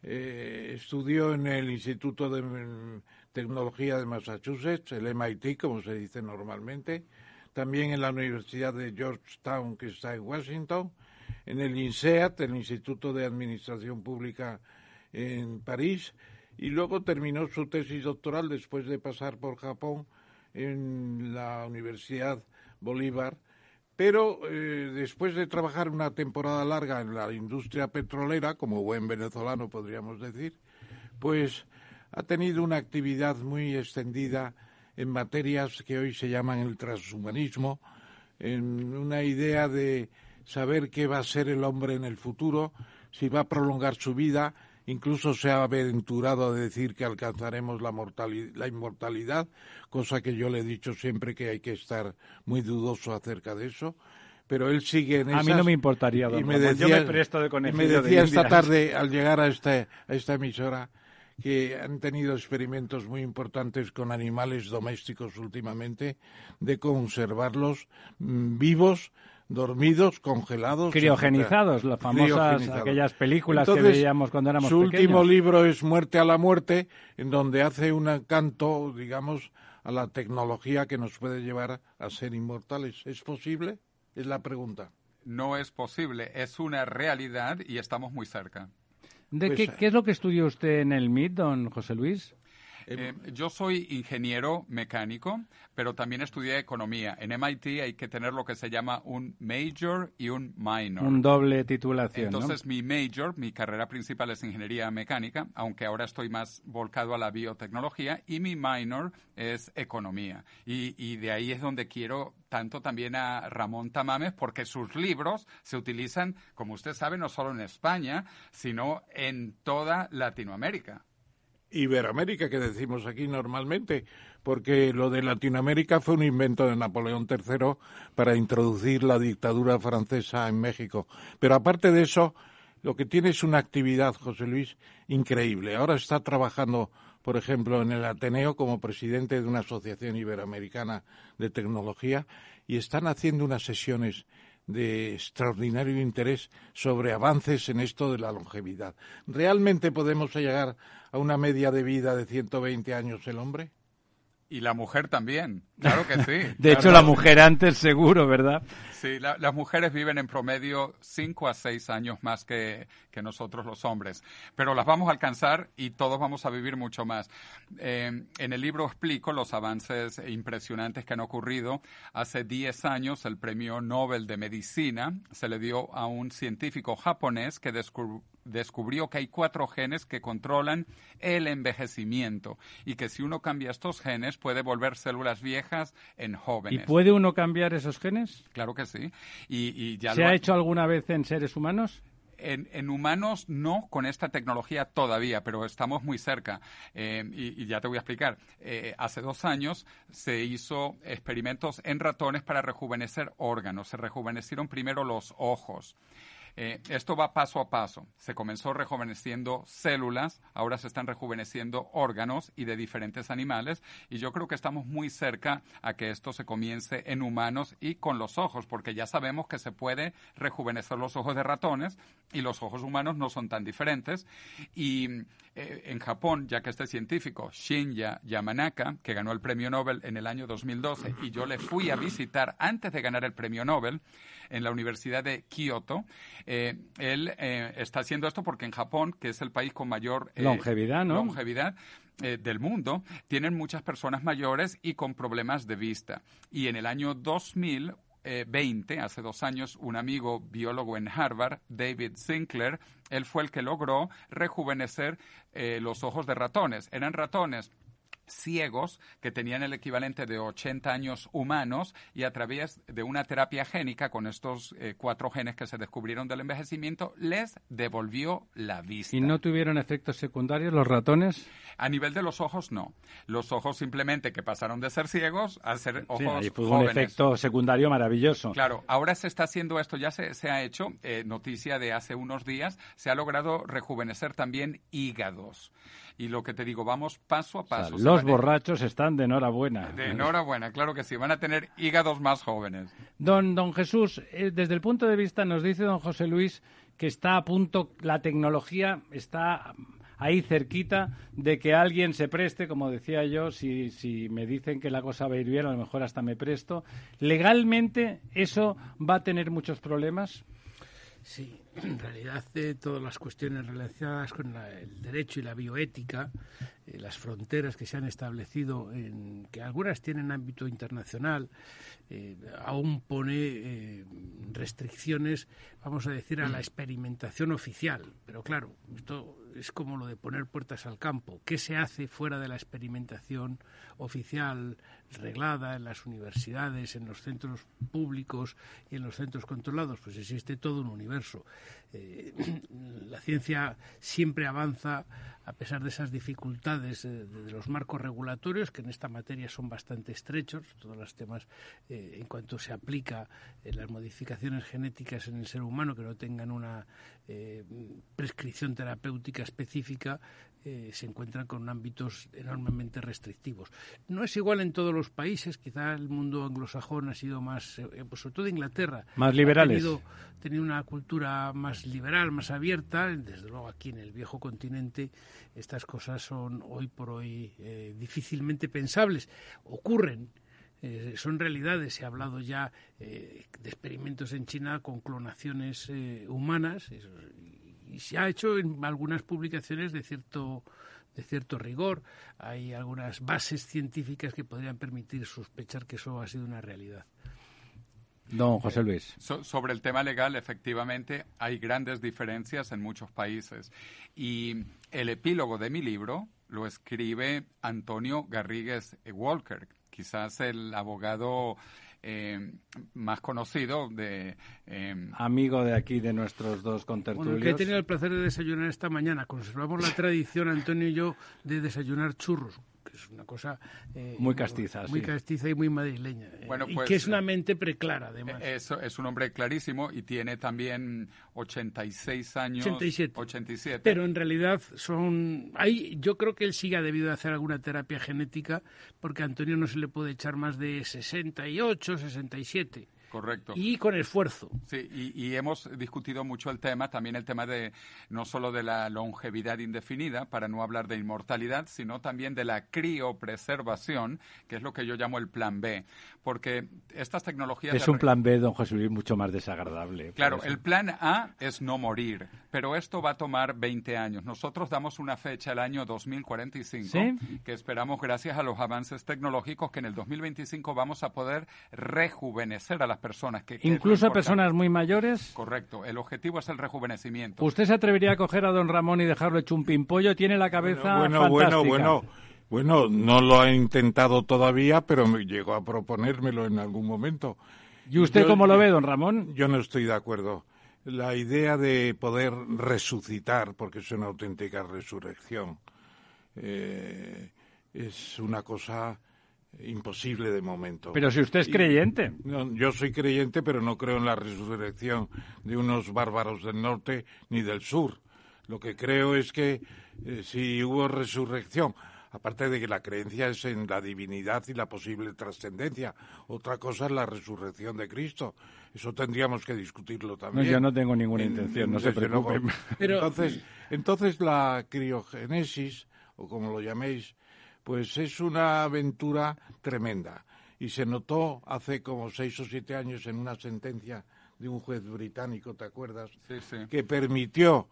Eh, estudió en el Instituto de Tecnología de Massachusetts, el MIT, como se dice normalmente, también en la Universidad de Georgetown, que está en Washington, en el INSEAD, el Instituto de Administración Pública en París, y luego terminó su tesis doctoral después de pasar por Japón en la Universidad Bolívar, pero eh, después de trabajar una temporada larga en la industria petrolera, como buen venezolano podríamos decir, pues ha tenido una actividad muy extendida en materias que hoy se llaman el transhumanismo, en una idea de saber qué va a ser el hombre en el futuro, si va a prolongar su vida, incluso se ha aventurado a decir que alcanzaremos la, la inmortalidad, cosa que yo le he dicho siempre que hay que estar muy dudoso acerca de eso. Pero él sigue en esas. A mí no me importaría, don y me decía, yo me presto de y me decía esta tarde, al llegar a, este, a esta emisora, que han tenido experimentos muy importantes con animales domésticos últimamente, de conservarlos mm, vivos, dormidos, congelados. Criogenizados, las famosas aquellas películas que veíamos cuando éramos su pequeños. Su último libro es Muerte a la muerte, en donde hace un canto, digamos, a la tecnología que nos puede llevar a ser inmortales. ¿Es posible? Es la pregunta. No es posible, es una realidad y estamos muy cerca. ¿De pues, qué, qué, es lo que estudió usted en el MIT, don José Luis? Eh, yo soy ingeniero mecánico, pero también estudié economía. En MIT hay que tener lo que se llama un major y un minor. Un doble titulación. Entonces, mi major, mi carrera principal es ingeniería mecánica, aunque ahora estoy más volcado a la biotecnología, y mi minor es economía. Y, y de ahí es donde quiero tanto también a Ramón Tamames, porque sus libros se utilizan, como usted sabe, no solo en España, sino en toda Latinoamérica. Iberoamérica que decimos aquí normalmente, porque lo de Latinoamérica fue un invento de Napoleón III para introducir la dictadura francesa en México. Pero aparte de eso, lo que tiene es una actividad, José Luis, increíble. Ahora está trabajando, por ejemplo, en el Ateneo como presidente de una asociación iberoamericana de tecnología y están haciendo unas sesiones de extraordinario interés sobre avances en esto de la longevidad. ¿Realmente podemos llegar a una media de vida de 120 años el hombre? Y la mujer también, claro que sí. de hecho, la mujer antes seguro, ¿verdad? Sí, las mujeres viven en promedio 5 a 6 años más que, que, nosotros los hombres, pero las vamos a alcanzar y todos vamos a vivir mucho más. Eh, en el libro explico los avances impresionantes que han ocurrido. Hace 10 años el premio Nobel de Medicina se le dio a un científico japonés que descubrió descubrió que hay cuatro genes que controlan el envejecimiento y que si uno cambia estos genes puede volver células viejas en jóvenes. ¿Y puede uno cambiar esos genes? Claro que sí. Y, ya ¿Se ha hecho alguna vez en seres humanos? En, humanos no con esta tecnología todavía, pero estamos muy cerca. Eh, y, ya te voy a explicar. Eh, hace dos años se hizo experimentos en ratones para rejuvenecer órganos. Se rejuvenecieron primero los ojos. Eh, esto va paso a paso. Se comenzó rejuveneciendo células, ahora se están rejuveneciendo órganos y de diferentes animales y yo creo que estamos muy cerca a que esto se comience en humanos y con los ojos, porque ya sabemos que se puede rejuvenecer los ojos de ratones y los ojos humanos no son tan diferentes. Y eh, en Japón, ya que este científico, Shinya Yamanaka, que ganó el premio Nobel en el año 2012 y yo le fui a visitar antes de ganar el premio Nobel, en la Universidad de Kioto. Eh, él eh, está haciendo esto porque en Japón, que es el país con mayor eh, longevidad, ¿no? longevidad del mundo, tienen muchas personas mayores y con problemas de vista. Y en el año 2020, hace dos años, un amigo biólogo en Harvard, David Sinclair, él fue el que logró rejuvenecer los ojos de ratones. Eran ratones ciegos que tenían el equivalente de 80 años humanos y a través de una terapia génica con estos eh, cuatro genes que se descubrieron del envejecimiento les devolvió la vista. ¿Y no tuvieron efectos secundarios los ratones? A nivel de los ojos, no. Los ojos simplemente que pasaron de ser ciegos a ser ojos sí, ahí fue jóvenes. un efecto secundario maravilloso. Claro, ahora se está haciendo esto, ya se, se ha hecho, eh, noticia de hace unos días, se ha logrado rejuvenecer también hígados. Y lo que te digo, vamos paso a O sea, paso. Los a- borrachos están de enhorabuena. De enhorabuena, claro que sí, van a tener hígados más jóvenes. Don, don Jesús, eh, desde el punto de vista, nos dice don José Luis que está a punto, la tecnología está ahí cerquita de que alguien se preste, como decía yo, si, si me dicen que la cosa va a ir bien, a lo mejor hasta me presto. ¿Legalmente eso va a tener muchos problemas? Sí, en realidad eh, todas las cuestiones relacionadas con la- el derecho y la bioética, eh, las fronteras que se han establecido, en, que algunas tienen ámbito internacional, eh, aún pone eh, restricciones, vamos a decir, a la experimentación oficial. Pero claro, esto es como lo de poner puertas al campo. ¿Qué se hace fuera de la experimentación oficial reglada en las universidades, en los centros públicos y en los centros controlados? Pues existe todo un universo. Eh, la ciencia siempre avanza a pesar de esas dificultades eh, de, los marcos regulatorios, que en esta materia son bastante estrechos, todos los temas eh, en cuanto se aplica las modificaciones genéticas en el ser humano que no tengan una prescripción terapéutica específica, eh, se encuentran con ámbitos enormemente restrictivos. No es igual en todos los países, quizá el mundo anglosajón ha sido más, eh, pues sobre todo Inglaterra, Más ha liberales. tenido, tenido una cultura más liberal, más abierta. Desde luego aquí en el viejo continente estas cosas son hoy por hoy eh, difícilmente pensables. Ocurren, eh, son realidades. Se ha hablado ya eh, de experimentos en China con clonaciones eh, humanas eso- y se ha hecho en algunas publicaciones de cierto de cierto rigor. Hay algunas bases científicas que podrían permitir sospechar que eso ha sido una realidad. Don José Luis. So- sobre el tema legal, efectivamente, hay grandes diferencias en muchos países. Y el epílogo de mi libro lo escribe Antonio Garrigues Walker, quizás el abogado eh, más conocido de... eh, Amigo de aquí, de nuestros dos Bueno, contertulios. que he tenido el placer de desayunar esta mañana. Conservamos la tradición, Antonio y yo, de desayunar churros, que es una cosa... eh, Muy castiza, Muy sí. castiza y muy madrileña. eh, Bueno, y pues, que es una eh, mente preclara, además. es, es un hombre clarísimo y tiene también 86 años. 87. 87. Pero en realidad son... Hay, yo creo que él sí ha debido de hacer alguna terapia genética, porque a Antonio no se le puede echar más de 68, 67. Correcto. Y con esfuerzo. Sí, y, y hemos discutido mucho el tema, también el tema de no solo de la longevidad indefinida, para no hablar de inmortalidad, sino también de la criopreservación, que es lo que yo llamo el plan B, porque estas tecnologías... Es de un plan B, don José Luis, mucho más desagradable. Claro, eso. el plan A es no morir, pero esto va a tomar 20 años. Nosotros damos una fecha, el año 2045, ¿Sí? que esperamos, gracias a los avances tecnológicos, que en el 2025 vamos a poder rejuvenecer a las personas. Que, Incluso a personas muy mayores. Correcto, el objetivo es el rejuvenecimiento. ¿Usted se atrevería a coger a don Ramón y dejarlo hecho un pimpollo? Tiene la cabeza bueno, bueno, fantástica. bueno. Bueno, no lo he intentado todavía, pero me llegó a proponérmelo en algún momento. ¿Y usted Yo- cómo lo ve, don Ramón? Yo no estoy de acuerdo. La idea de poder resucitar, porque es una auténtica resurrección, eh, es una cosa imposible de momento. Pero si usted es Y- creyente. No, yo soy creyente, pero no creo en la resurrección de unos bárbaros del norte ni del sur. Lo que creo es que eh, si hubo resurrección, aparte de que la creencia es en la divinidad y la posible trascendencia, otra cosa es la resurrección de Cristo. Eso tendríamos que discutirlo también. yo no tengo ninguna intención, no se desde luego. preocupe. Pero- Entonces, entonces la criogénesis, o como lo llaméis, pues es una aventura tremenda. Y se notó hace como seis o siete años en una sentencia de un juez británico, ¿te acuerdas? Sí, sí. Que permitió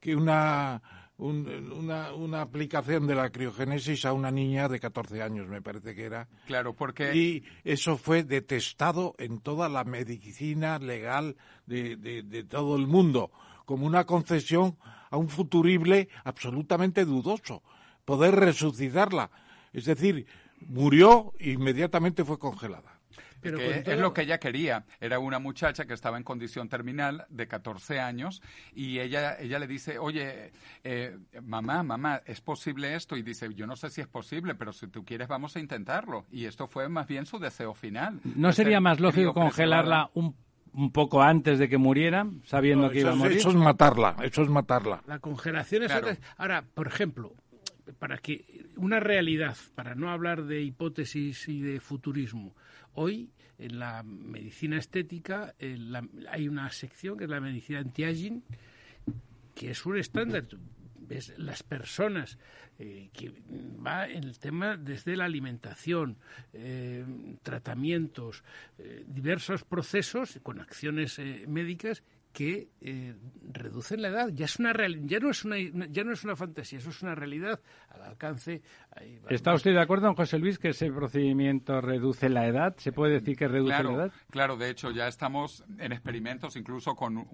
que una, un- una, una aplicación de la criogénesis a una niña de 14 años, me parece que era. Claro, porque Y eso fue detestado en toda la medicina legal de, de- de todo el mundo, como una concesión a un futurible absolutamente dudoso. Poder resucitarla. Es decir, murió e inmediatamente fue congelada. Pero es lo que ella quería. Era una muchacha que estaba en condición terminal de 14 años y ella, ella le dice, oye, eh, mamá, mamá, ¿es posible esto? Y dice, yo no sé si es posible, pero si tú quieres vamos a intentarlo. Y esto fue más bien su deseo final. ¿No sería más lógico congelarla un un poco antes de que muriera, sabiendo que iba a morir. Eso es matarla, eso es matarla. La congelación es Ahora, por ejemplo, para que una realidad, para no hablar de hipótesis y de futurismo, hoy en la medicina estética hay una sección que es la medicina anti-aging, que es un estándar. Ves las personas eh, que va en el tema desde la alimentación, eh, tratamientos, eh, diversos procesos con acciones médicas que eh, reducen la edad. Ya es una ya no es una ya no es una fantasía, eso es una realidad al alcance. ¿Está usted de acuerdo, don José Luis, que ese procedimiento reduce la edad? ¿Se puede decir que reduce la edad? Claro, de hecho ya estamos en experimentos incluso con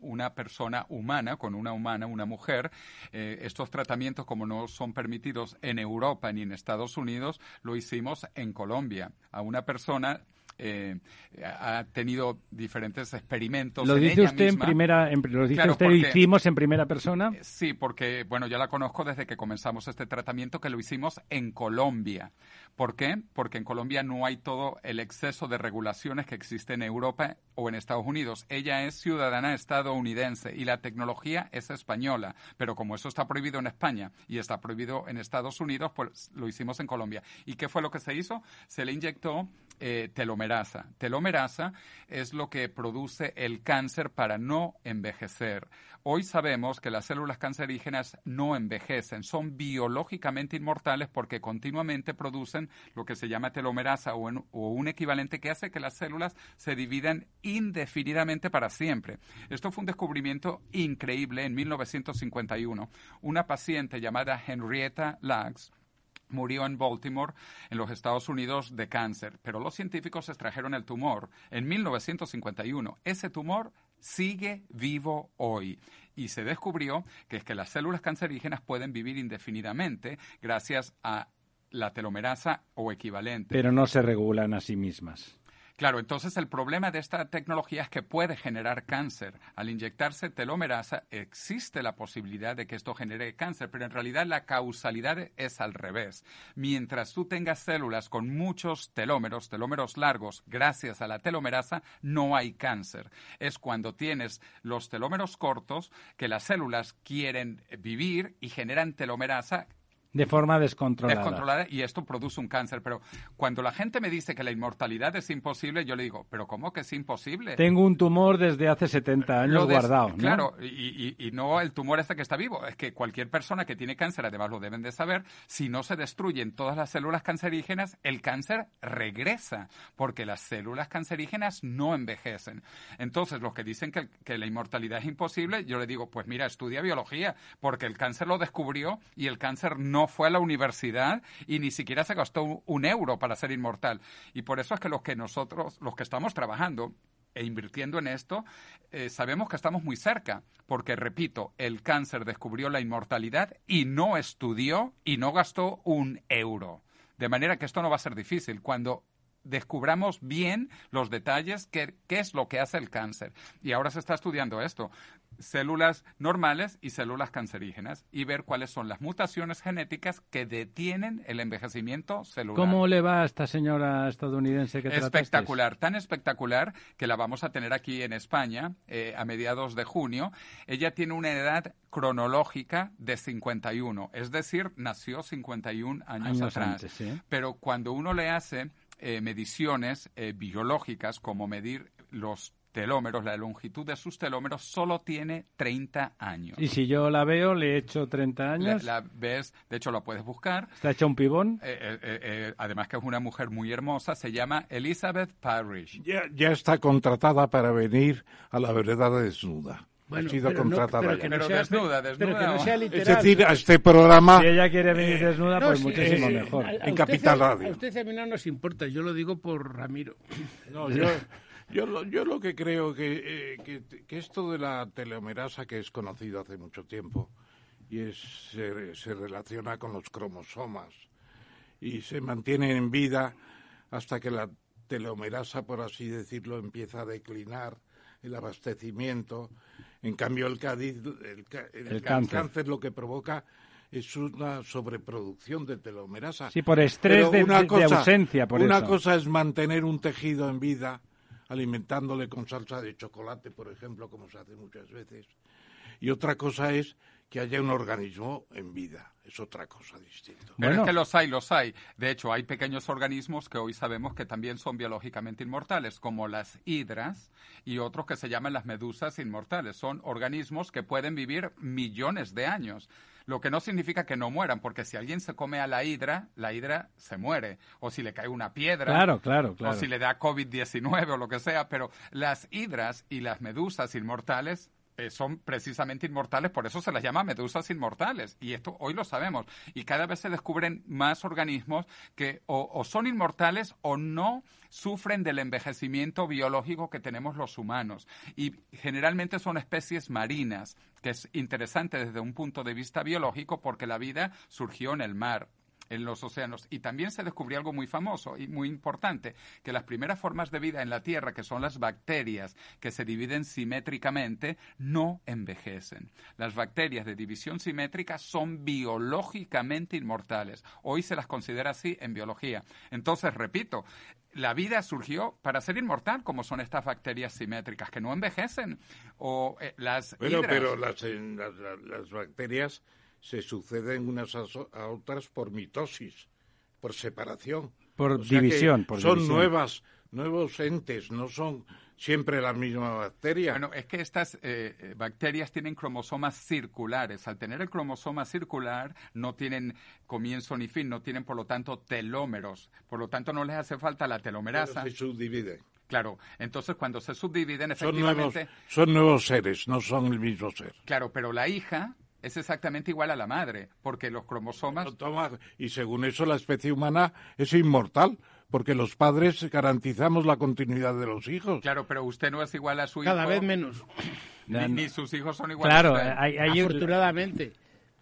una persona humana, con una humana, una mujer. Eh, estos tratamientos, como no son permitidos en Europa ni en Estados Unidos, lo hicimos en Colombia. A una persona eh, ha tenido diferentes experimentos. ¿Lo dice usted en primera, lo dice usted, hicimos en primera persona? Eh, sí, porque, bueno, ya la conozco desde que comenzamos este tratamiento, que lo hicimos en Colombia. ¿Por qué? Porque en Colombia no hay todo el exceso de regulaciones que existe en Europa o en Estados Unidos. Ella es ciudadana estadounidense y la tecnología es española, pero como eso está prohibido en España y está prohibido en Estados Unidos, pues lo hicimos en Colombia. ¿Y qué fue lo que se hizo? Se le inyectó eh, telomerasa. Telomerasa es lo que produce el cáncer para no envejecer. Hoy sabemos que las células cancerígenas no envejecen, son biológicamente inmortales porque continuamente producen lo que se llama telomerasa o, o, un equivalente que hace que las células se dividan indefinidamente para siempre. Esto fue un descubrimiento increíble en 1951. Una paciente llamada Henrietta Lacks murió en Baltimore, en los Estados Unidos, de cáncer, pero los científicos extrajeron el tumor en 1951. Ese tumor sigue vivo hoy. Y se descubrió que es que las células cancerígenas pueden vivir indefinidamente gracias a la telomerasa o equivalente. Pero no se regulan a sí mismas. Claro, entonces el problema de esta tecnología es que puede generar cáncer. Al inyectarse telomerasa existe la posibilidad de que esto genere cáncer, pero en realidad la causalidad es al revés. Mientras tú tengas células con muchos telómeros, telómeros largos, gracias a la telomerasa, no hay cáncer. Es cuando tienes los telómeros cortos que las células quieren vivir y generan telomerasa de forma descontrolada. Descontrolada y esto produce un cáncer. Pero cuando la gente me dice que la inmortalidad es imposible, yo le digo, ¿pero cómo que es imposible? Tengo un tumor desde hace 70 años guardado. ¿no? Claro, y, y, no el tumor este que está vivo. Es que cualquier persona que tiene cáncer, además lo deben de saber, si no se destruyen todas las células cancerígenas, el cáncer regresa, porque las células cancerígenas no envejecen. Entonces, los que dicen que, que la inmortalidad es imposible, yo le digo, pues mira, estudia biología, porque el cáncer lo descubrió y el cáncer no fue a la universidad y ni siquiera se gastó un, euro para ser inmortal. Y por eso es que los que nosotros, los que estamos trabajando e invirtiendo en esto, eh, sabemos que estamos muy cerca, porque, repito, el cáncer descubrió la inmortalidad y no estudió y no gastó un euro. De manera que esto no va a ser difícil. Cuando descubramos bien los detalles, qué, qué es lo que hace el cáncer. Y ahora se está estudiando esto células normales y células cancerígenas y ver cuáles son las mutaciones genéticas que detienen el envejecimiento celular. ¿Cómo le va a esta señora estadounidense que Espectacular, tan espectacular que la vamos a tener aquí en España eh, a mediados de junio. Ella tiene una edad cronológica de 51, es decir, nació 51 años, atrás. Pero cuando uno le hace eh, mediciones eh, biológicas, como medir los telómeros, la longitud de sus telómeros, solo tiene 30 años. Y si yo la veo, le he hecho 30 años. La, ves, de hecho la puedes buscar. ¿Está hecha un pibón? Eh, eh, eh, además que es una mujer muy hermosa, se llama Elizabeth Parrish. Ya, ya está contratada para venir a la verdad desnuda. Bueno, ha sido contratada pero, que no sea, desnuda, desnuda. Pero que no sea literal. Es decir, a este programa... Si ella quiere venir desnuda, pues muchísimo mejor. en Capital Radio. A usted a mí no nos importa, yo lo digo por Ramiro. No, yo... Yo lo, yo lo que creo que, eh, que, esto de la telomerasa que es conocido hace mucho tiempo y es, se, relaciona con los cromosomas y se mantienen en vida hasta que la telomerasa, por así decirlo, empieza a declinar el abastecimiento. En cambio, el, cádiz, el, cáncer. lo que provoca es una sobreproducción de telomerasa. Sí, por estrés de, ausencia. Por una cosa es mantener un tejido en vida alimentándole con salsa de chocolate, por ejemplo, como se hace muchas veces. Y otra cosa es que haya un organismo en vida. Es otra cosa distinta. Pero es que los hay, los hay. De hecho, hay pequeños organismos que hoy sabemos que también son biológicamente inmortales, como las hidras y otros que se llaman las medusas inmortales. Son organismos que pueden vivir millones de años. Lo que no significa que no mueran, porque si alguien se come a la hidra, la hidra se muere. O si le cae una piedra. Claro, claro, claro. O si le da COVID-19 o lo que sea. Pero las hidras y las medusas inmortales eh, son precisamente inmortales, por eso se las llama medusas inmortales. Y esto hoy lo sabemos. Y cada vez se descubren más organismos que o, son inmortales o no sufren del envejecimiento biológico que tenemos los humanos. Y generalmente son especies marinas, que es interesante desde un punto de vista biológico porque la vida surgió en el mar en los océanos. Y también se descubrió algo muy famoso y muy importante, que las primeras formas de vida en la Tierra, que son las bacterias, que se dividen simétricamente, no envejecen. Las bacterias de división simétrica son biológicamente inmortales. Hoy se las considera así en biología. Entonces, repito, la vida surgió para ser inmortal, como son estas bacterias simétricas, que no envejecen. O eh, las pero, pero las, las bacterias se suceden unas a otras por mitosis, por separación. Por división, Son nuevas, nuevos entes, no son siempre la misma bacteria. Bueno, es que estas eh, eh, bacterias tienen cromosomas circulares. Al tener el cromosoma circular, no tienen comienzo ni fin, no tienen, por lo tanto, telómeros. Por lo tanto, no les hace falta la telomerasa. se subdividen. Claro, entonces cuando se subdividen, efectivamente... son nuevos seres, no son el mismo ser. Claro, pero la hija es exactamente igual a la madre, porque los cromosomas... y según eso la especie humana es inmortal, porque los padres garantizamos la continuidad de los hijos. Claro, pero usted no es igual a su hijo. Cada vez menos. Ni, sus hijos son iguales claro, a Hay, hay... Afortunadamente.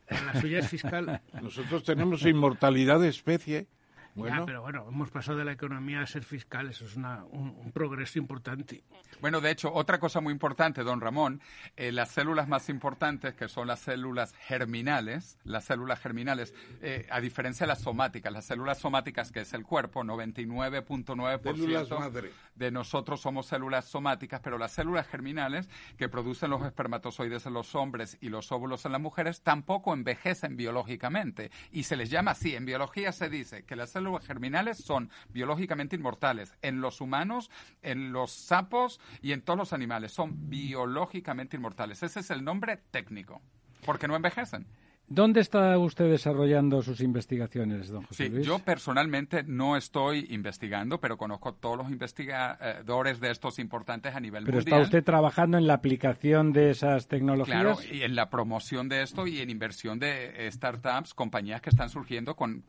La suya es fiscal. Nosotros tenemos inmortalidad de especie bueno. pero bueno, hemos pasado de la economía a ser fiscal, eso es un, progreso importante. Bueno, de hecho, otra cosa muy importante, don Ramón, eh, las células más importantes, que son las células germinales, las células germinales, eh, a diferencia de las somáticas, las células somáticas, que es el cuerpo, 99.9% de nosotros somos células somáticas, pero las células germinales, que producen los espermatozoides en los hombres y los óvulos en las mujeres, tampoco envejecen biológicamente. Y se les llama así. En biología se dice que las células células germinales son biológicamente inmortales. En los humanos, en los sapos y en todos los animales son biológicamente inmortales. Ese es el nombre técnico, porque no envejecen. ¿Dónde está usted desarrollando sus investigaciones, don José sí, Yo personalmente no estoy investigando, pero conozco todos los investigadores de estos importantes a nivel mundial. Pero está usted trabajando en la aplicación de esas tecnologías. Claro, y en la promoción de esto y en inversión de startups, compañías que están surgiendo con,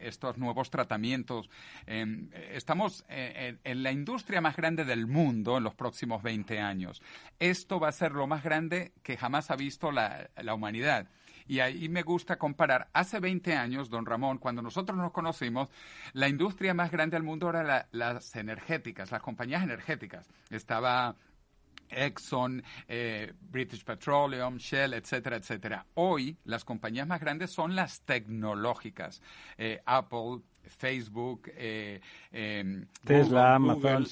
estos nuevos tratamientos. Em, estamos en, en, la industria más grande del mundo en los próximos 20 años. Esto va a ser lo más grande que jamás ha visto la, la humanidad. Y ahí me gusta comparar. Hace 20 años, don Ramón, cuando nosotros nos conocimos, la industria más grande del mundo era las energéticas, las compañías energéticas. Estaba Exxon, eh, British Petroleum, Shell, etcétera, etcétera. Hoy las compañías más grandes son las tecnológicas. Eh, Apple, Facebook, eh, em, Tesla, Amazon,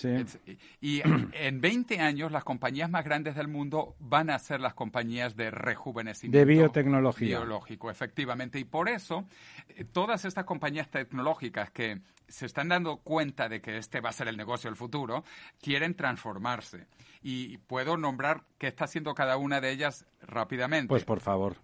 Y en 20 años las compañías más grandes del mundo van a ser las compañías de rejuvenecimiento. De biotecnología. Biológico, efectivamente. Y por eso eh, todas estas compañías tecnológicas que se están dando cuenta de que este va a ser el negocio del futuro, quieren transformarse. Y puedo nombrar qué está haciendo cada una de ellas rápidamente. Pues por favor.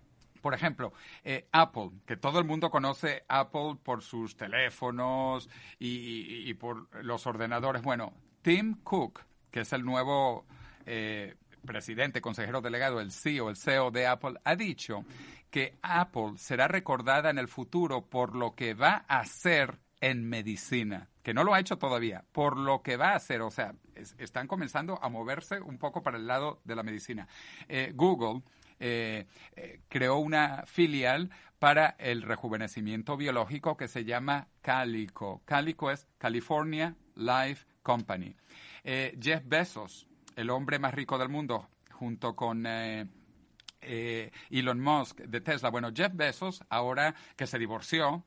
Por ejemplo, eh, Apple, que todo el mundo conoce Apple por sus teléfonos y, por los ordenadores. Bueno, Tim Cook, que es el nuevo eh, presidente, consejero delegado, el CEO, el CEO de Apple, ha dicho que Apple será recordada en el futuro por lo que va a hacer en medicina. que no lo ha hecho todavía, por lo que va a hacer, o sea, están comenzando a moverse un poco para el lado de la medicina. Eh, Google eh, eh, creó una filial para el rejuvenecimiento biológico que se llama Calico. Calico es California Life Company. Jeff Bezos, el hombre más rico del mundo, junto con Elon Musk de Tesla. Bueno, Jeff Bezos, ahora que se divorció,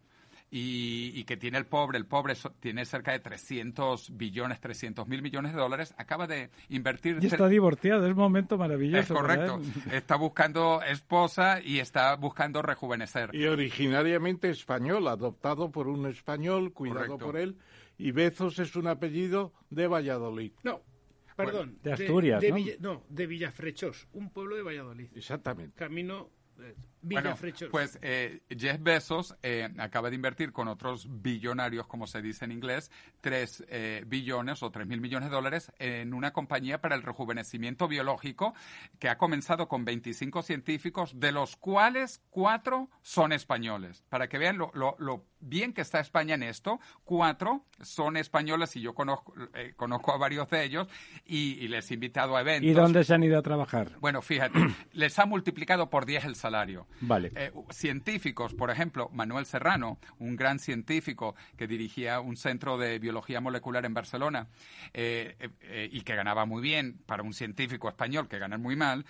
y, que tiene el pobre, el pobre tiene cerca de 300 billones, 300 mil millones de dólares, acaba de invertir... Y está divorciado, es un momento maravilloso. Es correcto, está buscando esposa y está buscando rejuvenecer. Y originariamente español, adoptado por un español, cuidado por él, y Bezos es un apellido de Valladolid. No, Perdón. de Asturias, ¿no? no, de Villafrechos, un pueblo de Valladolid. Exactamente. Camino bueno, pues eh, Jeff Bezos eh, acaba de invertir con otros billonarios, como se dice en inglés, 3 eh, billones o 3 mil millones de dólares en una compañía para el rejuvenecimiento biológico que ha comenzado con 25 científicos, de los cuales cuatro son españoles. Para que vean lo, lo, bien que está España en esto, cuatro son españoles y yo conozco, conozco a varios de ellos y, les he invitado a eventos. ¿Y dónde se han ido a trabajar? Bueno, fíjate, les ha multiplicado por 10 el salario. Vale. Eh, científicos, por ejemplo, Manuel Serrano, un gran científico que dirigía un centro de biología molecular en Barcelona eh, eh, y que ganaba muy bien para un científico español que gana muy mal,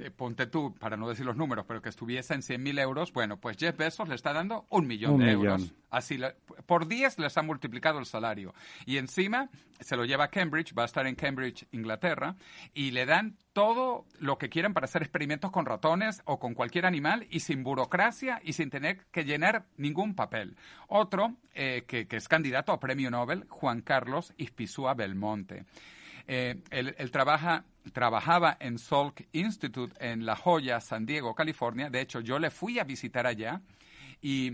eh, ponte tú, para no decir los números, pero que estuviese en 100.000 euros, bueno, pues Jeff Bezos le está dando un millón de euros. Así, por 10 les ha multiplicado el salario. Y encima se lo lleva a Cambridge, va a estar en Cambridge, Inglaterra, y le dan todo lo que quieran para hacer experimentos con ratones o con cualquier animal y sin burocracia y sin tener que llenar ningún papel. Otro, eh, que, que, es candidato a premio Nobel, Juan Carlos Ispizúa Belmonte. Eh, él, trabaja, trabajaba en Salk Institute en La Joya, San Diego, California. De hecho, yo le fui a visitar allá. Y,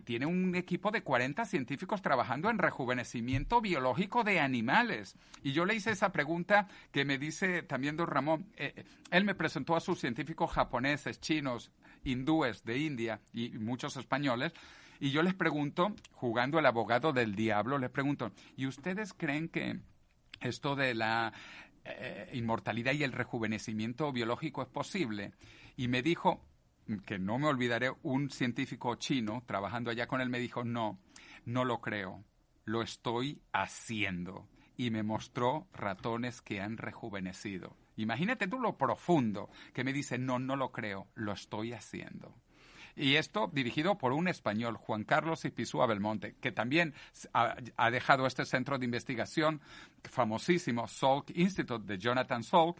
tiene un equipo de 40 científicos trabajando en rejuvenecimiento biológico de animales. Y yo le hice esa pregunta que me dice también don Ramón. Eh, él me presentó a sus científicos japoneses, chinos, hindúes de India y muchos españoles. Y yo les pregunto, jugando el abogado del diablo, les pregunto, ¿y ustedes creen que esto de la eh, inmortalidad y el rejuvenecimiento biológico es posible. Y me dijo, que no me olvidaré, un científico chino trabajando allá con él me dijo, no, no lo creo, lo estoy haciendo. Y me mostró ratones que han rejuvenecido. Imagínate tú lo profundo que me dice, no, no lo creo, lo estoy haciendo. Y esto dirigido por un español, Juan Carlos Ispizúa Belmonte, que también ha, dejado este centro de investigación famosísimo, Salk Institute de Jonathan Salk,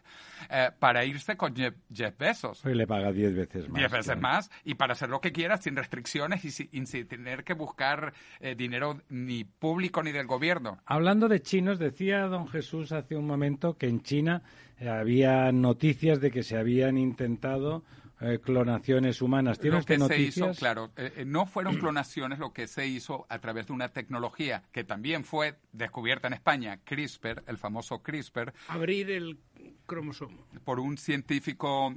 eh, para irse con Jeff, Bezos. Y le paga diez veces más. Diez veces más y para hacer lo que quiera sin restricciones y sin, tener que buscar eh, dinero ni público ni del gobierno. Hablando de chinos, decía don Jesús hace un momento que en China eh, había noticias de que se habían intentado eh, clonaciones humanas. ¿Tienes que se hizo, claro, eh, eh, no fueron clonaciones lo que se hizo a través de una tecnología que también fue descubierta en España, CRISPR, el famoso CRISPR. Abrir el cromosoma. Por un científico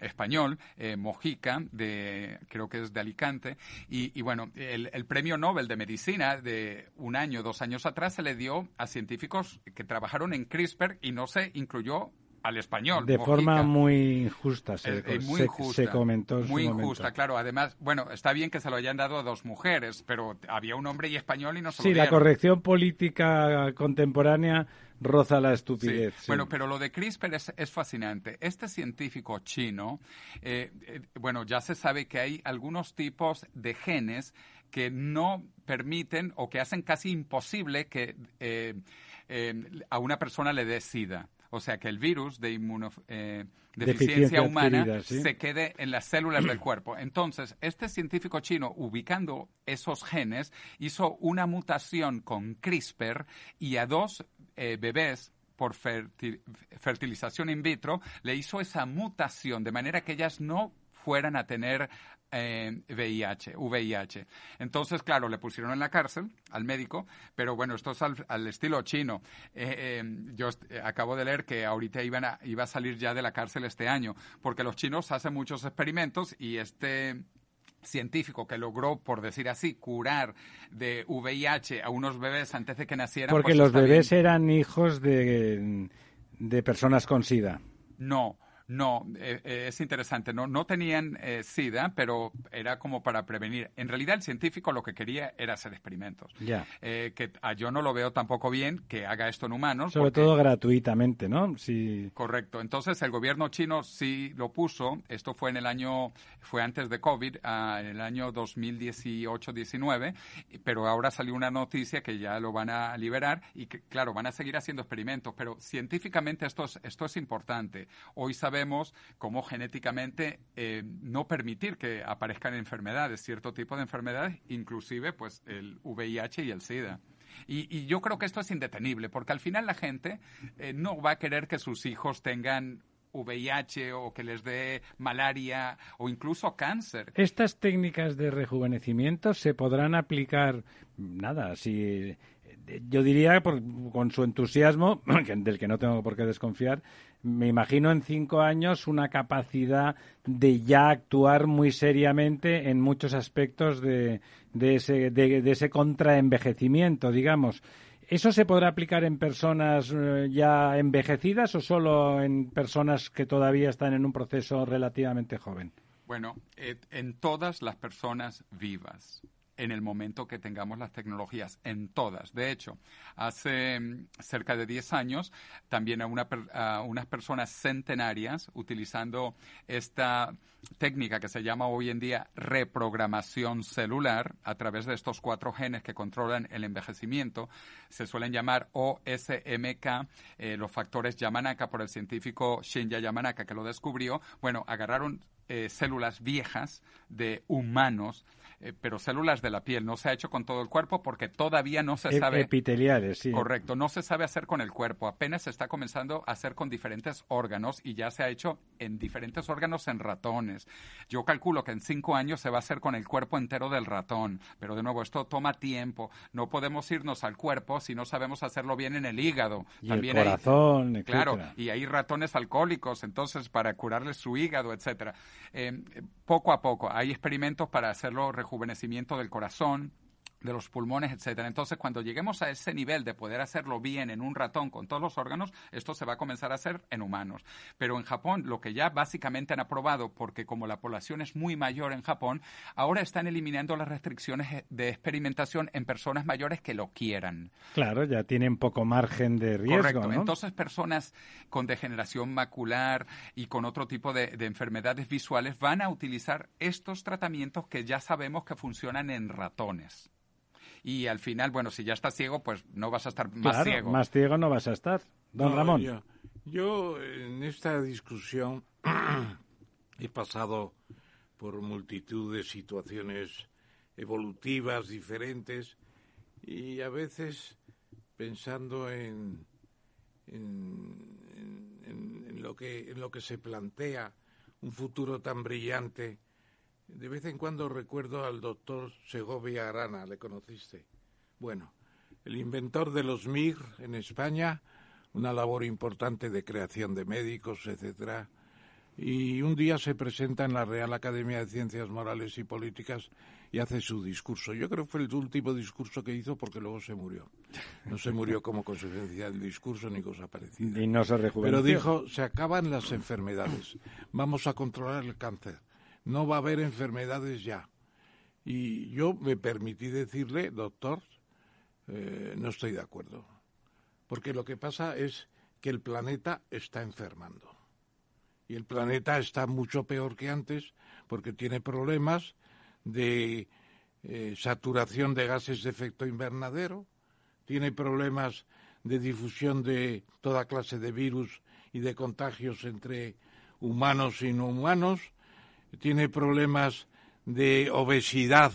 español, Mojica, de, creo que es de Alicante, y, bueno, el, el, premio Nobel de Medicina de un año, dos años atrás, se le dio a científicos que trabajaron en CRISPR y no se incluyó al español. De forma muy justa, se, comentó. muy injusta, claro. Además, bueno, está bien que se lo hayan dado a dos mujeres, pero había un hombre y español y no se Sí, la corrección política contemporánea roza la estupidez. Bueno, pero lo de CRISPR es, fascinante. Este científico chino, eh, eh, bueno, ya se sabe que hay algunos tipos de genes que no permiten o que hacen casi imposible que eh, a una persona le dé SIDA. O sea, que el virus de inmunodeficiencia eh, humana se quede en las células del cuerpo. Entonces, este científico chino, ubicando esos genes, hizo una mutación con CRISPR y a dos eh, bebés por fertilización in vitro, le hizo esa mutación de manera que ellas no fueran a tener VIH, VIH. Entonces, claro, le pusieron en la cárcel al médico, pero bueno, esto es al, estilo chino. Eh, eh, yo eh, acabo de leer que ahorita iban a, iba a salir ya de la cárcel este año, porque los chinos hacen muchos experimentos y este científico que logró, por decir así, curar de VIH a unos bebés antes de que nacieran. Porque pues los bebés bien. eran hijos de, de personas con SIDA. No, no, eh, eh, es interesante. No, no tenían eh, SIDA, pero era como para prevenir. En realidad, el científico lo que quería era hacer experimentos. Ya. Eh, que ah, yo no lo veo tampoco bien que haga esto en humanos. Sobre porque- todo gratuitamente, ¿no? Si... Correcto. Entonces el gobierno chino sí lo puso. Esto fue en el año, fue antes de COVID, ah, en el año 2018-19, pero ahora salió una noticia que ya lo van a liberar y que, claro, van a seguir haciendo experimentos, pero científicamente esto es, esto es importante. Hoy sabemos cómo genéticamente eh, no permitir que aparezcan enfermedades, cierto tipo de enfermedades, inclusive pues el VIH y el SIDA. Y, y yo creo que esto es indetenible, porque al final la gente eh, no va a querer que sus hijos tengan VIH o que les dé malaria o incluso cáncer. Estas técnicas de rejuvenecimiento se podrán aplicar, nada, si yo diría por- con su entusiasmo, del que no tengo por qué desconfiar, me imagino en cinco años una capacidad de ya actuar muy seriamente en muchos aspectos de, ese, de ese contraenvejecimiento, digamos. ¿Eso se podrá aplicar en personas eh, ya envejecidas o solo en personas que todavía están en un proceso relativamente joven? Bueno, eh, en todas las personas vivas, en el momento que tengamos las tecnologías, en todas. De hecho, hace mm, cerca de 10 años, también a, una a unas personas centenarias, utilizando esta técnica que se llama hoy en día reprogramación celular, a través de estos cuatro genes que controlan el envejecimiento, se suelen llamar OSMK, eh, los factores Yamanaka, por el científico Shinya Yamanaka que lo descubrió. Bueno, agarraron eh, células viejas de humanos, eh, pero células de la piel. No se ha hecho con todo el cuerpo porque todavía no se sabe. Epiteliares, sí. Correcto, no se sabe hacer con el cuerpo, apenas se está comenzando a hacer con diferentes órganos y ya se ha hecho en diferentes órganos en ratones. Yo calculo que en cinco años se va a hacer con el cuerpo entero del ratón, pero de nuevo, esto toma tiempo. No podemos irnos al cuerpo si no sabemos hacerlo bien en el hígado. Y También el hay- corazón, Claro, etcétera. y hay ratones alcohólicos, entonces para curarles su hígado, etcétera. Eh, poco a poco hay experimentos para hacerlo rejuvenecimiento del corazón de los pulmones, etcétera. Entonces, cuando lleguemos a ese nivel de poder hacerlo bien en un ratón con todos los órganos, esto se va a comenzar a hacer en humanos. Pero en Japón, lo que ya básicamente han aprobado, porque como la población es muy mayor en Japón, ahora están eliminando las restricciones de experimentación en personas mayores que lo quieran. Claro, ya tienen poco margen de riesgo, Correcto. ¿no? Entonces, personas con degeneración macular y con otro tipo de, de enfermedades visuales van a utilizar estos tratamientos que ya sabemos que funcionan en ratones. Y al final, bueno, si ya estás ciego, pues no vas a estar más Claro, ciego. más ciego no vas a estar. Don No, Ramón. Yo, yo, en esta discusión he pasado por multitud de situaciones evolutivas diferentes y a veces pensando en, en, en- en lo que, en lo que se plantea un futuro tan brillante. De vez en cuando recuerdo al doctor Segovia Arana, ¿le conociste? Bueno, el inventor de los MIR en España, una labor importante de creación de médicos, etcétera. Y un día se presenta en la Real Academia de Ciencias Morales y Políticas y hace su discurso. Yo creo que fue el último discurso que hizo porque luego se murió. No se murió como consecuencia del discurso ni cosa parecida. Y no se Pero rejuveneció. dijo, se acaban las enfermedades, vamos a controlar el cáncer, no va a haber enfermedades ya. Y yo me permití decirle, doctor, eh, no estoy de acuerdo, porque lo que pasa es que el planeta está enfermando. Y el planeta está mucho peor que antes porque tiene problemas de eh, saturación de gases de efecto invernadero, tiene problemas de difusión de toda clase de virus y de contagios entre humanos y no humanos, tiene problemas de obesidad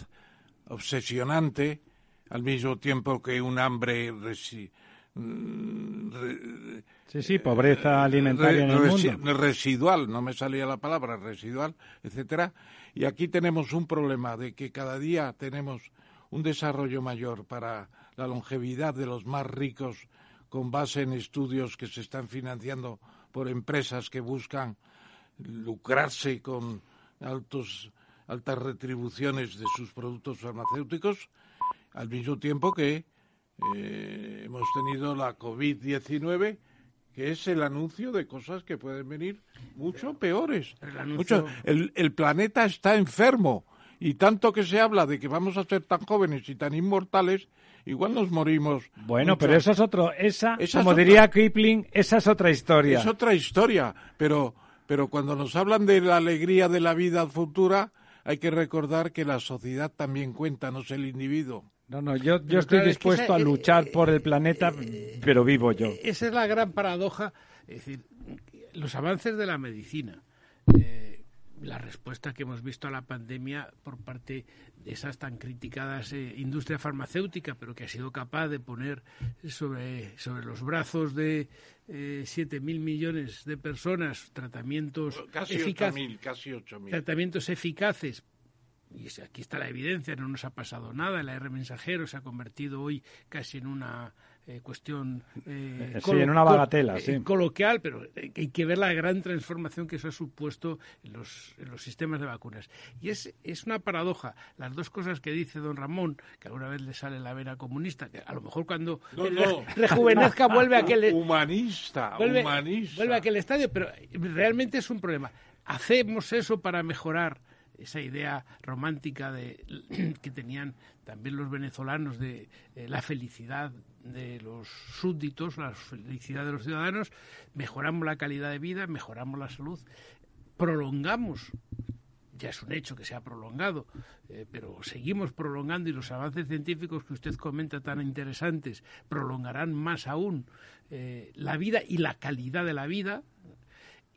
obsesionante, al mismo tiempo que un hambre resi- mm, re- Sí, sí, pobreza alimentaria en el resi- mundo. residual, no me salía la palabra, residual, etcétera. Y aquí tenemos un problema de que cada día tenemos un desarrollo mayor para la longevidad de los más ricos con base en estudios que se están financiando por empresas que buscan lucrarse con altos altas retribuciones de sus productos farmacéuticos, al mismo tiempo que eh, hemos tenido la COVID-19, que es el anuncio de cosas que pueden venir mucho peores. Mucho, el, el planeta está enfermo y tanto que se habla de que vamos a ser tan jóvenes y tan inmortales, igual nos morimos. Bueno, pero eso es otro, esa, como diría Kipling, esa es otra historia. Es otra historia, pero, pero cuando nos hablan de la alegría de la vida futura, hay que recordar que la sociedad también cuenta, no es el individuo. No, no, yo, yo estoy dispuesto a luchar por el planeta, pero vivo yo. Esa es la gran paradoja, es decir, los avances de la medicina. La respuesta que hemos visto a la pandemia por parte de esas tan criticadas eh, industria farmacéutica, pero que ha sido capaz de poner sobre, sobre los brazos de eh, siete mil millones de personas tratamientos casi eficaces, casi tratamientos eficaces. Y aquí está la evidencia, no nos ha pasado nada, el R mensajero se ha convertido hoy casi en una eh, cuestión eh, sí, en una bagatela, sí. coloquial, pero hay que ver la gran transformación que eso ha supuesto en los, en los sistemas de vacunas. Y es, es una paradoja. Las dos cosas que dice don Ramón, que alguna vez le sale la vena comunista, que a lo mejor cuando rejuvenezca vuelve a aquel... Humanista, vuelve, humanista. Vuelve a aquel estadio, pero realmente es un problema. Hacemos eso para mejorar esa idea romántica de, que tenían también los venezolanos de eh, la felicidad de los súbditos, la felicidad de los ciudadanos, mejoramos la calidad de vida, mejoramos la salud, prolongamos ya es un hecho que se ha prolongado, eh, pero seguimos prolongando y los avances científicos que usted comenta tan interesantes prolongarán más aún eh, la vida y la calidad de la vida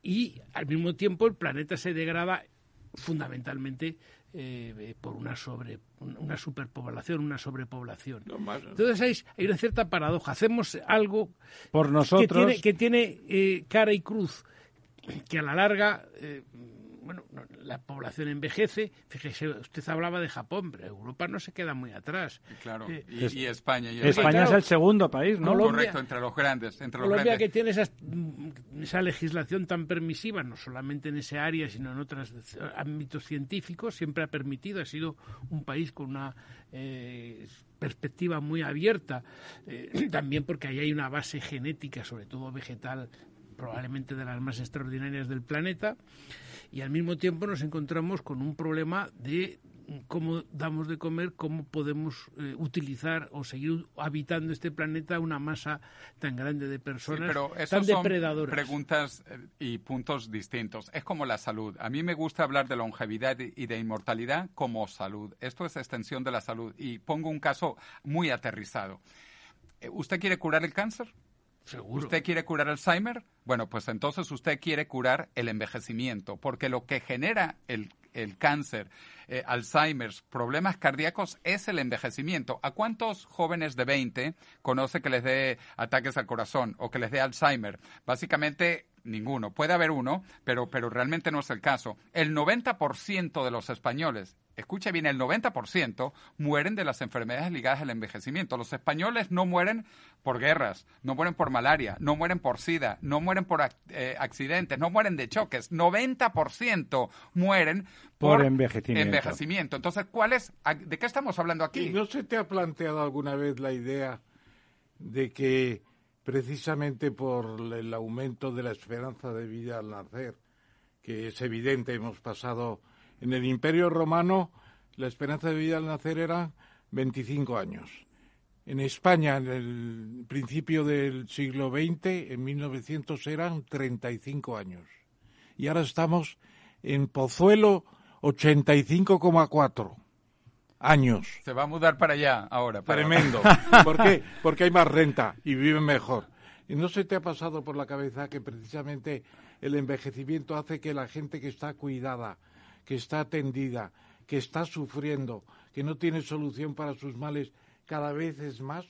y al mismo tiempo el planeta se degrada fundamentalmente eh, por una sobre una superpoblación, una sobrepoblación. Entonces hay, una cierta paradoja. Hacemos algo por nosotros que tiene, eh, cara y cruz, que a la larga eh, bueno, la población envejece. Fíjese, usted hablaba de Japón, pero Europa no se queda muy atrás. Claro, eh, y, España. España es el segundo país, ¿no? Correcto, entre los grandes. Entre los Colombia que tiene esa legislación tan permisiva, no solamente en ese área, sino en otros ámbitos científicos, siempre ha permitido, ha sido un país con una eh, perspectiva muy abierta, eh, también porque ahí hay una base genética, sobre todo vegetal, probablemente de las más extraordinarias del planeta y al mismo tiempo nos encontramos con un problema de cómo damos de comer, cómo podemos eh, utilizar o seguir habitando este planeta una masa tan grande de personas, pero tan son Preguntas eh, y puntos distintos. Es como la salud. A mí me gusta hablar de longevidad y de inmortalidad como salud. Esto es extensión de la salud. Y pongo un caso muy aterrizado. Eh, ¿Usted quiere curar el cáncer? ¿Usted quiere curar Alzheimer? Bueno, pues entonces usted quiere curar el envejecimiento, porque lo que genera el, cáncer, eh, Alzheimer, problemas cardíacos es el envejecimiento. ¿A cuántos jóvenes de 20 conoce que les dé ataques al corazón o que les dé Alzheimer? Básicamente ninguno. Puede haber uno, pero, pero realmente no es el caso. El 90% de los españoles escuche bien, el 90% mueren de las enfermedades ligadas al envejecimiento. Los españoles no mueren por guerras, no mueren por malaria, no mueren por sida, no mueren por eh, accidentes, no mueren de choques. 90% mueren por, envejecimiento. Entonces, ¿cuál es, ¿de qué estamos hablando aquí? no se te ha planteado alguna vez la idea de que precisamente por el aumento de la esperanza de vida al nacer, que es evidente, hemos pasado en el Imperio Romano la esperanza de vida al nacer era 25 años. En España, en el principio del siglo XX, en 1900 eran 35 años. Y ahora estamos en Pozuelo 85,4 años. Se va a mudar para allá ahora. Tremendo. ¿Por qué? Porque hay más renta y viven mejor. ¿Y no se te ha pasado por la cabeza que precisamente el envejecimiento hace que la gente que está cuidada, que está atendida, que está sufriendo, que no tiene solución para sus males, cada vez es más.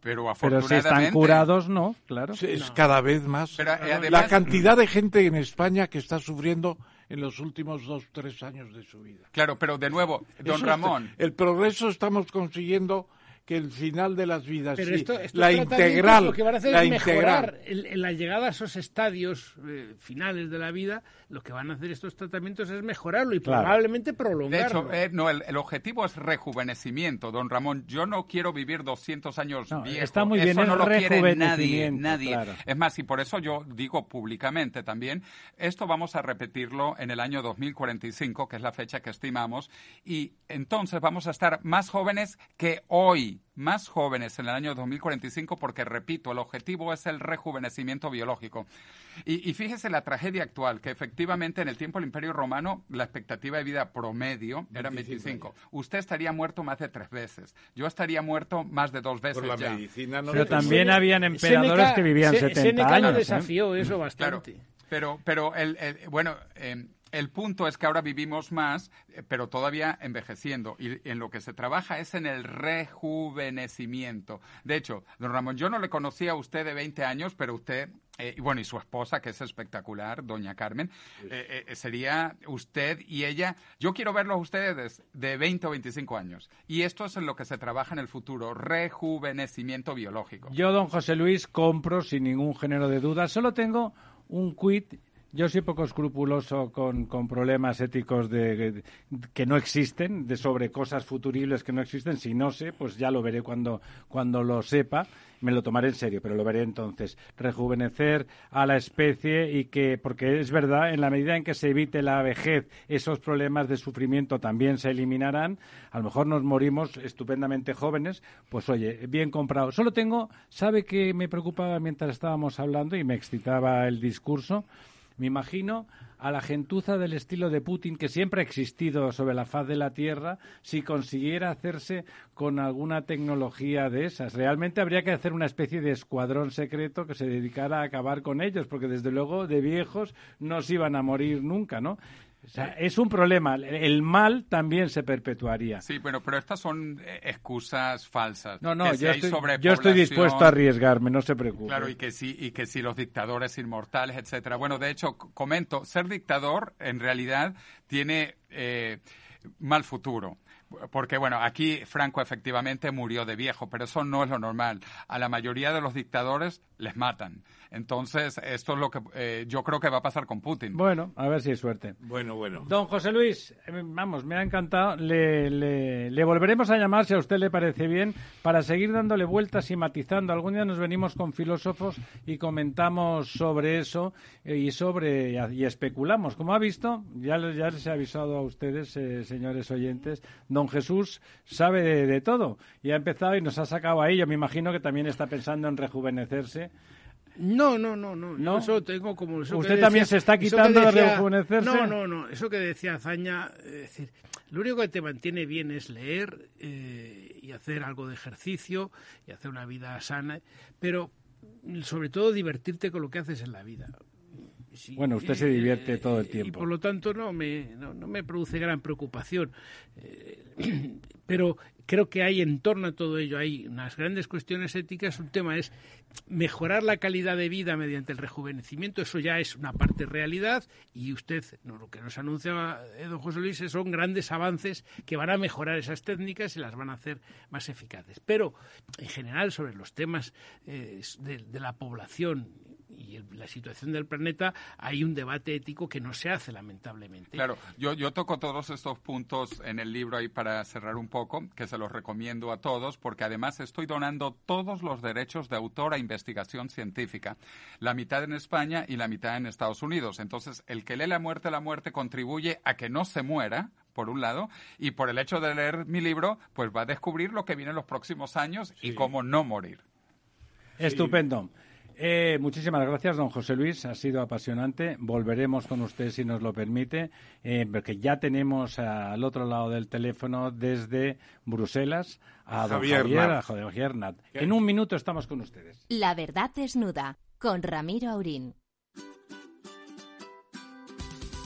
Pero afortunadamente... si están curados, no, claro. Es cada vez más. Eh, la cantidad de gente en España que está sufriendo en los últimos dos, tres años de su vida. Claro, pero de nuevo, don Ramón... El progreso estamos consiguiendo que el final de las vidas, Pero sí, esto, estos la integral, lo que van a hacer la es mejorar integral. el- en la llegada a esos estadios eh, finales de la vida. Lo que van a hacer estos tratamientos es mejorarlo y Claro. probablemente De prolongarlo. hecho, eh, no, el, el objetivo es rejuvenecimiento, don Ramón. Yo no quiero vivir 200 años No, viejo. está muy bien, Eso es no lo quiere nadie, rejuvenecimiento, nadie. claro. Es más, y por eso yo digo públicamente también, esto vamos a repetirlo en el año 2045, que es la fecha que estimamos, y entonces vamos a estar más jóvenes que hoy, más jóvenes en el año 2045, porque repito, el objetivo es el rejuvenecimiento biológico. Y, y fíjese la tragedia actual, que efectivamente en el tiempo del Imperio Romano la expectativa de vida promedio era 25. Usted estaría muerto más de tres veces. Yo estaría muerto más de dos veces Por la ya. medicina no Pero también habían emperadores que vivían Sé- 70 Séneca lo años. ¿eh? desafió eso Claro, bastante. pero, pero el, el- bueno, eh, el punto es que ahora vivimos más, eh, pero todavía envejeciendo. Y en lo que se trabaja es en el rejuvenecimiento. De hecho, don Ramón, yo no le conocía a usted de 20 años, pero usted, eh, y bueno, y su esposa, que es espectacular, doña Carmen, eh, eh, sería usted y ella. Yo quiero verlos a ustedes de 20 o 25 años. Y esto es en lo que se trabaja en el futuro, rejuvenecimiento biológico. Yo, don José Luis, compro sin ningún género de duda. Solo tengo un quit. Yo soy poco escrupuloso con, problemas éticos de, que no existen, de sobre cosas futuribles que no existen. Si no sé, pues ya lo veré cuando, cuando lo sepa. Me lo tomaré en serio, pero lo veré entonces. Rejuvenecer a la especie y que, porque es verdad, en la medida en que se evite la vejez, esos problemas de sufrimiento también se eliminarán. A lo mejor nos morimos estupendamente jóvenes. Pues oye, bien comprado. Solo tengo, ¿sabe que me preocupaba mientras estábamos hablando y me excitaba el discurso? Me imagino a la gentuza del estilo de Putin que siempre ha existido sobre la faz de la Tierra si consiguiera hacerse con alguna tecnología de esas. Realmente habría que hacer una especie de escuadrón secreto que se dedicara a acabar con ellos, porque desde luego de viejos no se iban a morir nunca, ¿no? O sea, es un problema. El mal también se perpetuaría. Sí, bueno, pero estas son eh, excusas falsas. No, no, si yo estoy, yo estoy dispuesto a arriesgarme, no se preocupe. Claro, y que sí, y que si los dictadores inmortales, etcétera. Bueno, de hecho, comento, ser dictador en realidad tiene eh, mal futuro. Porque, bueno, aquí Franco efectivamente murió de viejo, pero eso no es lo normal. A la mayoría de los dictadores les matan. Entonces, esto es lo que eh, yo creo que va a pasar con Putin. Bueno, a ver si hay suerte. Bueno, bueno. Don José Luis, eh, vamos, me ha encantado. Le, le- le volveremos a llamar, si a usted le parece bien, para seguir dándole vueltas y matizando. Algún día nos venimos con filósofos y comentamos sobre eso eh, y sobre y especulamos. Como ha visto, ya, les- ya les he avisado a ustedes, eh, señores oyentes, don Jesús sabe de, de todo y ha empezado y nos ha sacado ahí. Yo me imagino que también está pensando en rejuvenecerse. No, no, no, no. ¿No? Eso tengo como. eso que ¿Usted también se está quitando de rejuvenecerse? No, no, no. Eso que decía Zaña, es decir, lo único que te mantiene bien es leer eh, y hacer algo de ejercicio y hacer una vida sana, pero sobre todo divertirte con lo que haces en la vida. Sí, Bueno, usted se divierte todo el Y tiempo. por lo tanto no me, no, no me produce gran preocupación. Eh, pero creo que hay en torno a todo ello, hay unas grandes cuestiones éticas. Un tema es mejorar la calidad de vida mediante el rejuvenecimiento. Eso ya es una parte realidad. Y usted, no, lo que nos anuncia don José Luis, son grandes avances que van a mejorar esas técnicas y las van a hacer más eficaces. Pero, en general, sobre los temas eh, de la población y el- la situación del planeta, hay un debate ético que no se hace, lamentablemente. Claro, yo, yo toco todos estos puntos en el libro ahí para cerrar un poco, que se los recomiendo a todos, porque además estoy donando todos los derechos de autor a investigación científica, la mitad en España y la mitad en Estados Unidos. Entonces, el que lee La muerte, la muerte contribuye a que no se muera, por un lado, y por el hecho de leer mi libro, pues va a descubrir lo que viene en los próximos años y cómo no morir. Estupendo. Eh, muchísimas gracias, don José Luis. Ha sido apasionante. Volveremos con usted si nos lo permite, eh, porque ya tenemos al otro lado del teléfono desde Bruselas a don Javier Javier, Nat. a Javier Nat. En un minuto estamos con ustedes. La verdad desnuda con Ramiro Aurín.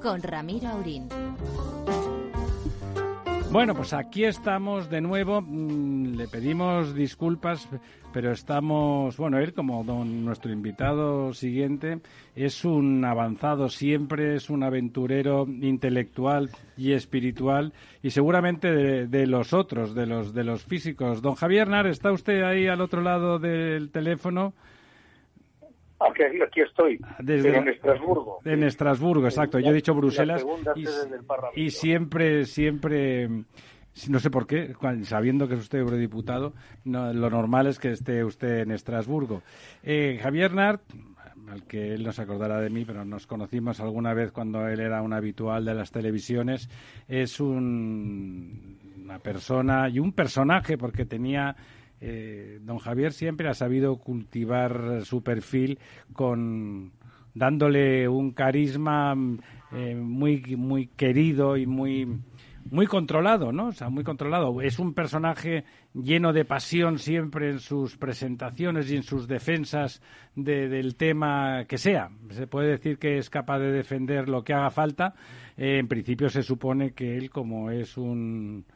con Ramiro Aurín. Bueno, pues aquí estamos de nuevo. Mm, le pedimos disculpas, pero estamos, bueno, él como don, nuestro invitado siguiente es un avanzado siempre, es un aventurero intelectual y espiritual y seguramente de, de los otros, de los de los físicos. Don Javier Nar, ¿está usted ahí al otro lado del teléfono? Aquí, aquí estoy, Desde en Estrasburgo. En Estrasburgo, exacto. Yo he dicho Bruselas y, siempre, siempre, no sé por qué, sabiendo que es usted eurodiputado, no, lo normal es que esté usted en Estrasburgo. Eh, Javier Nart, al que él no se acordará de mí, pero nos conocimos alguna vez cuando él era un habitual de las televisiones, es un- una persona y un personaje porque tenía eh, don Javier siempre ha sabido cultivar su perfil con dándole un carisma mm, eh, muy muy querido y muy muy controlado, ¿no? O sea, muy controlado. Es un personaje lleno de pasión siempre en sus presentaciones y en sus defensas de- del tema que sea. Se puede decir que es capaz de defender lo que haga falta. Eh, en principio se supone que él, como es un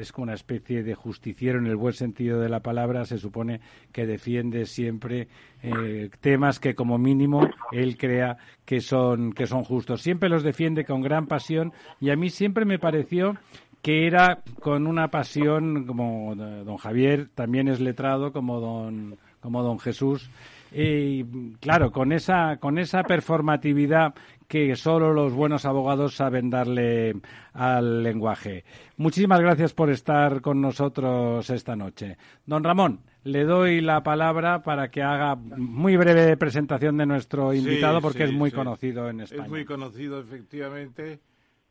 es como una especie de justiciero en el buen sentido de la palabra, se supone que defiende siempre eh, temas que como mínimo él crea que son que son justos. Siempre los defiende con gran pasión y a mí siempre me pareció que era con una pasión como don Javier también es letrado como don como don Jesús y claro con esa con esa performatividad que solo los buenos abogados saben darle al lenguaje. Muchísimas gracias por estar con nosotros esta noche. Don Ramón, le doy la palabra para que haga muy breve presentación de nuestro invitado Sí, porque sí, es muy sí. conocido en España. Es muy conocido, efectivamente.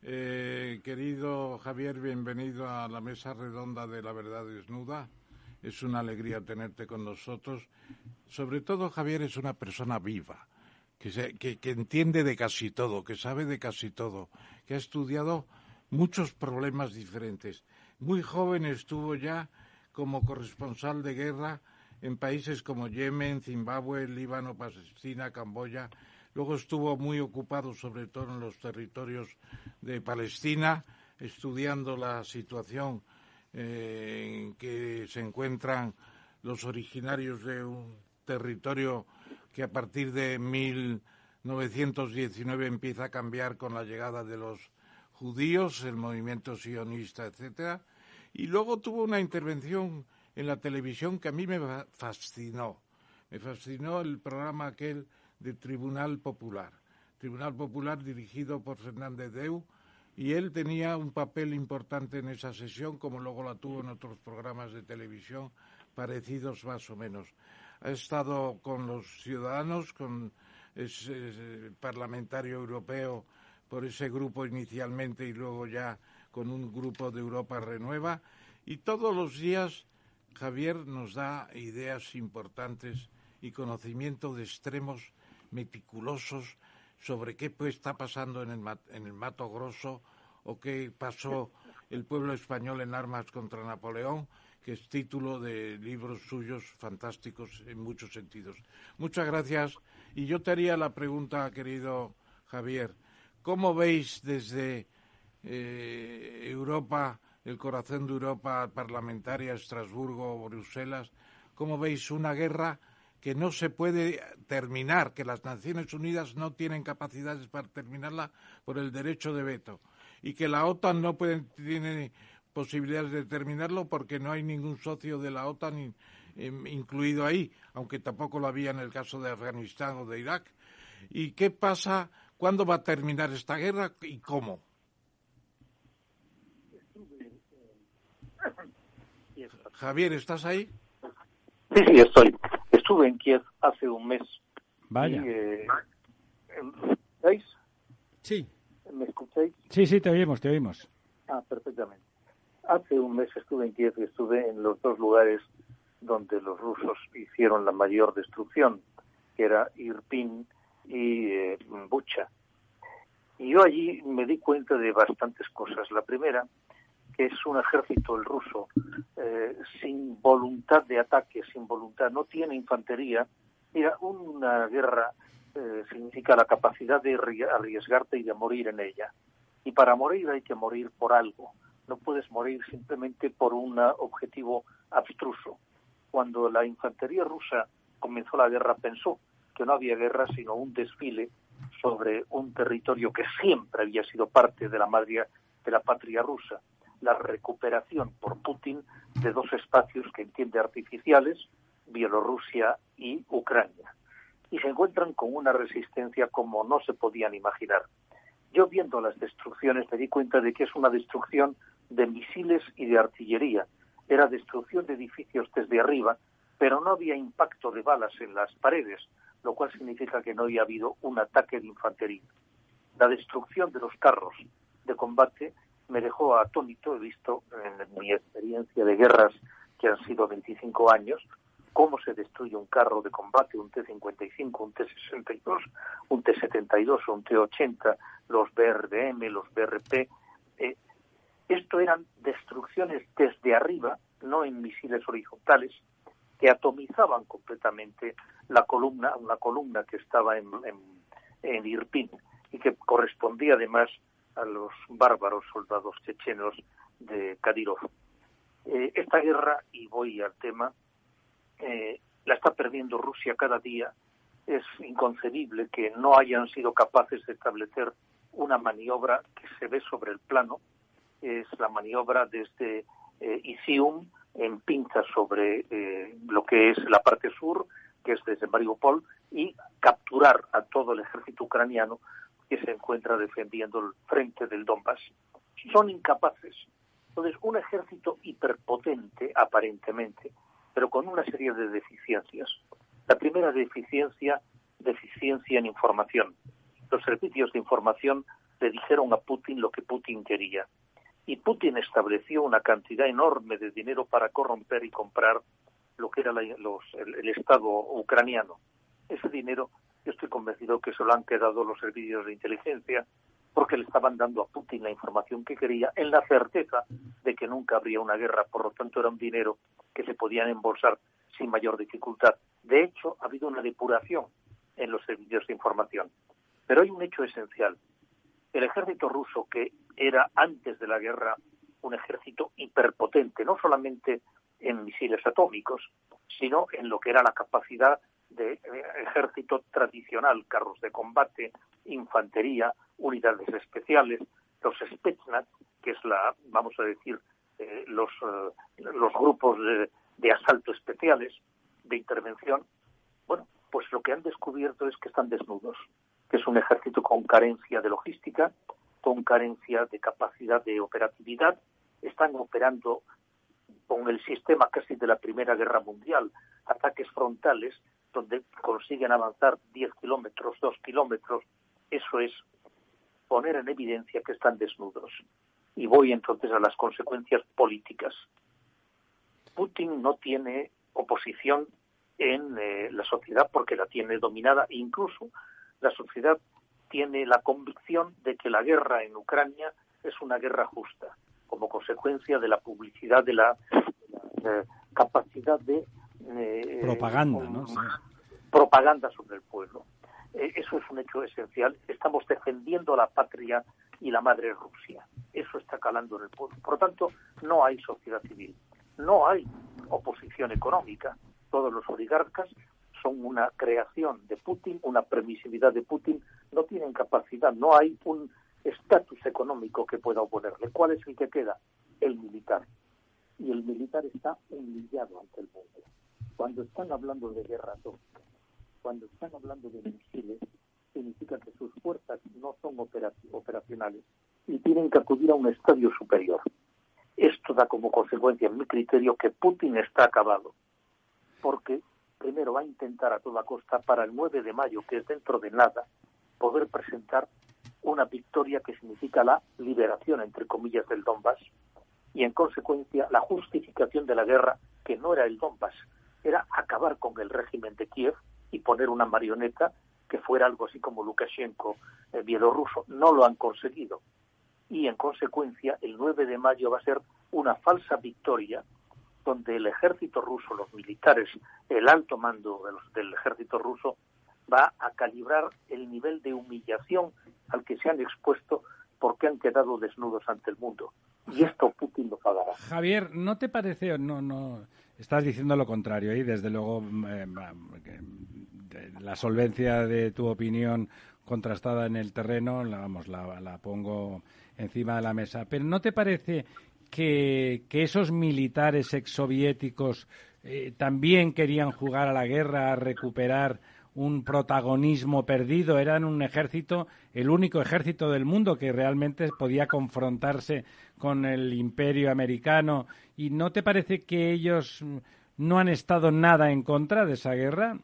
Eh, querido Javier, bienvenido a la mesa redonda de la verdad desnuda. Es una alegría tenerte con nosotros. Sobre todo, Javier es una persona viva, que, que- que entiende de casi todo, que sabe de casi todo, que ha estudiado muchos problemas diferentes. Muy joven estuvo ya como corresponsal de guerra en países como Yemen, Zimbabue, Líbano, Palestina, Camboya. Luego estuvo muy ocupado sobre todo en los territorios de Palestina, estudiando la situación eh, en que se encuentran los originarios de un territorio que a partir de 1919 empieza a cambiar con la llegada de los judíos, el movimiento sionista, etcétera, y luego tuvo una intervención en la televisión que a mí me fa- fascinó. Me fascinó el programa aquel de Tribunal Popular. Tribunal Popular dirigido por Fernández Deu y él tenía un papel importante en esa sesión, como luego la tuvo en otros programas de televisión parecidos más o menos. Ha estado con los ciudadanos, con es, es, eh, parlamentario europeo por ese grupo inicialmente y luego ya con un grupo de Europa Renueva. Y todos los días Javier nos da ideas importantes y conocimiento de extremos meticulosos sobre qué pues, está pasando en el, en el Mato Grosso o qué pasó el pueblo español en armas contra Napoleón, que es título de libros suyos fantásticos en muchos sentidos. Muchas gracias. Y yo te haría la pregunta, querido Javier, ¿cómo veis desde eh, Europa, el corazón de Europa parlamentaria, Estrasburgo, Bruselas, cómo veis una guerra que no se puede terminar, que las Naciones Unidas no tienen capacidades para terminarla por el derecho de veto y que la OTAN no puede, tiene posibilidades de terminarlo porque no hay ningún socio de la OTAN in- em, incluido ahí, aunque tampoco lo había en el caso de Afganistán o de Irak. ¿Y qué pasa? ¿Cuándo va a terminar esta guerra y cómo? Javier, ¿estás ahí? Sí, sí, estoy. Estuve en Kiev hace un mes. Vaya. Y, eh, ¿Veis? Sí. ¿Me escucháis? Sí, sí, te oímos, te oímos. Ah, perfectamente. Hace un mes estuve en Kiev y estuve en los dos lugares donde los rusos hicieron la mayor destrucción, que era Irpin y eh, Bucha. Y yo allí me di cuenta de bastantes cosas. La primera, es un ejército, el ruso, eh, sin voluntad de ataque, sin voluntad, no tiene infantería. Mira, una guerra eh, significa la capacidad de arriesgarte y de morir en ella. Y para morir hay que morir por algo. No puedes morir simplemente por un objetivo abstruso. Cuando la infantería rusa comenzó la guerra pensó que no había guerra sino un desfile sobre un territorio que siempre había sido parte de la madre de la patria rusa, la recuperación por Putin de dos espacios que entiende artificiales, Bielorrusia y Ucrania. Y se encuentran con una resistencia como no se podían imaginar. Yo viendo las destrucciones me di cuenta de que es una destrucción de misiles y de artillería. Era destrucción de edificios desde arriba, pero no había impacto de balas en las paredes, lo cual significa que no había habido un ataque de infantería. La destrucción de los carros de combate me dejó atónito, he visto en mi experiencia de guerras que han sido 25 años, cómo se destruye un carro de combate, un T-55, un T-62, un T-72, un T-80, los BRDM, los BRP. Eh, esto eran destrucciones desde arriba, no en misiles horizontales, que atomizaban completamente la columna, una columna que estaba en, en, Irpin y que correspondía además a los bárbaros soldados chechenos de Kadyrov. Eh, esta guerra, y voy al tema, eh, la está perdiendo Rusia cada día. Es inconcebible que no hayan sido capaces de establecer una maniobra que se ve sobre el plano. Es la maniobra desde eh, Isium en pinza sobre eh, lo que es la parte sur, que es desde Mariupol, y capturar a todo el ejército ucraniano que se encuentra defendiendo el frente del Donbass. Son incapaces. Entonces, un ejército hiperpotente, aparentemente, pero con una serie de deficiencias. La primera deficiencia, deficiencia en información. Los servicios de información le dijeron a Putin lo que Putin quería y Putin estableció una cantidad enorme de dinero para corromper y comprar lo que era el, Estado ucraniano. Ese dinero, yo estoy convencido que se lo han quedado los servicios de inteligencia porque le estaban dando a Putin la información que quería en la certeza de que nunca habría una guerra. Por lo tanto, era un dinero que se podían embolsar sin mayor dificultad. De hecho, ha habido una depuración en los servicios de información. Pero hay un hecho esencial el ejército ruso, que era antes de la guerra un ejército hiperpotente, no solamente en misiles atómicos, sino en lo que era la capacidad de eh, ejército tradicional, carros de combate, infantería, unidades especiales, los Spetsnaz, que es la, vamos a decir, eh, los, eh, los grupos de, de asalto especiales, de intervención. Bueno, pues lo que han descubierto es que están desnudos que es un ejército con carencia de logística, con carencia de capacidad de operatividad. Están operando con el sistema casi de la Primera Guerra Mundial, ataques frontales donde consiguen avanzar 10 kilómetros, 2 kilómetros. Eso es poner en evidencia que están desnudos. Y voy entonces a las consecuencias políticas. Putin no tiene oposición en eh, la sociedad porque la tiene dominada, incluso la sociedad tiene la convicción de que la guerra en Ucrania es una guerra justa, como consecuencia de la publicidad, de la, eh, capacidad de... Eh, propaganda, ¿no? Propaganda sobre el pueblo. Eh, eso es un hecho esencial. Estamos defendiendo la patria y la madre Rusia. Eso está calando en el pueblo. Por lo tanto, no hay sociedad civil, no hay oposición económica. Todos los oligarcas son una creación de Putin, una permisividad de Putin, no tienen capacidad, no hay un estatus económico que pueda oponerle. ¿Cuál es el que queda? El militar. Y el militar está humillado ante el mundo. Cuando están hablando de guerra atómica, cuando están hablando de misiles, significa que sus fuerzas no son operacionales y tienen que acudir a un estadio superior. Esto da como consecuencia, en mi criterio, que Putin está acabado, porque primero va a intentar a toda costa para el 9 de mayo, que es dentro de nada, poder presentar una victoria que significa la liberación, entre comillas, del Donbass y, en consecuencia, la justificación de la guerra, que no era el Donbass, era acabar con el régimen de Kiev y poner una marioneta que fuera algo así como Lukashenko eh, bielorruso. No lo han conseguido. Y, en consecuencia, el 9 de mayo va a ser una falsa victoria donde el ejército ruso, los militares, el alto mando del ejército ruso, va a calibrar el nivel de humillación al que se han expuesto porque han quedado desnudos ante el mundo. Y esto Putin lo pagará. Javier, ¿no te parece, no, no, estás diciendo lo contrario y desde luego eh, la solvencia de tu opinión contrastada en el terreno, la, vamos, la, la pongo encima de la mesa. Pero ¿no te parece que, esos militares exsoviéticos eh, también querían jugar a la guerra, a recuperar un protagonismo perdido, eran un ejército, el único ejército del mundo que realmente podía confrontarse con el imperio americano. ¿Y no te parece que ellos no han estado nada en contra de esa guerra?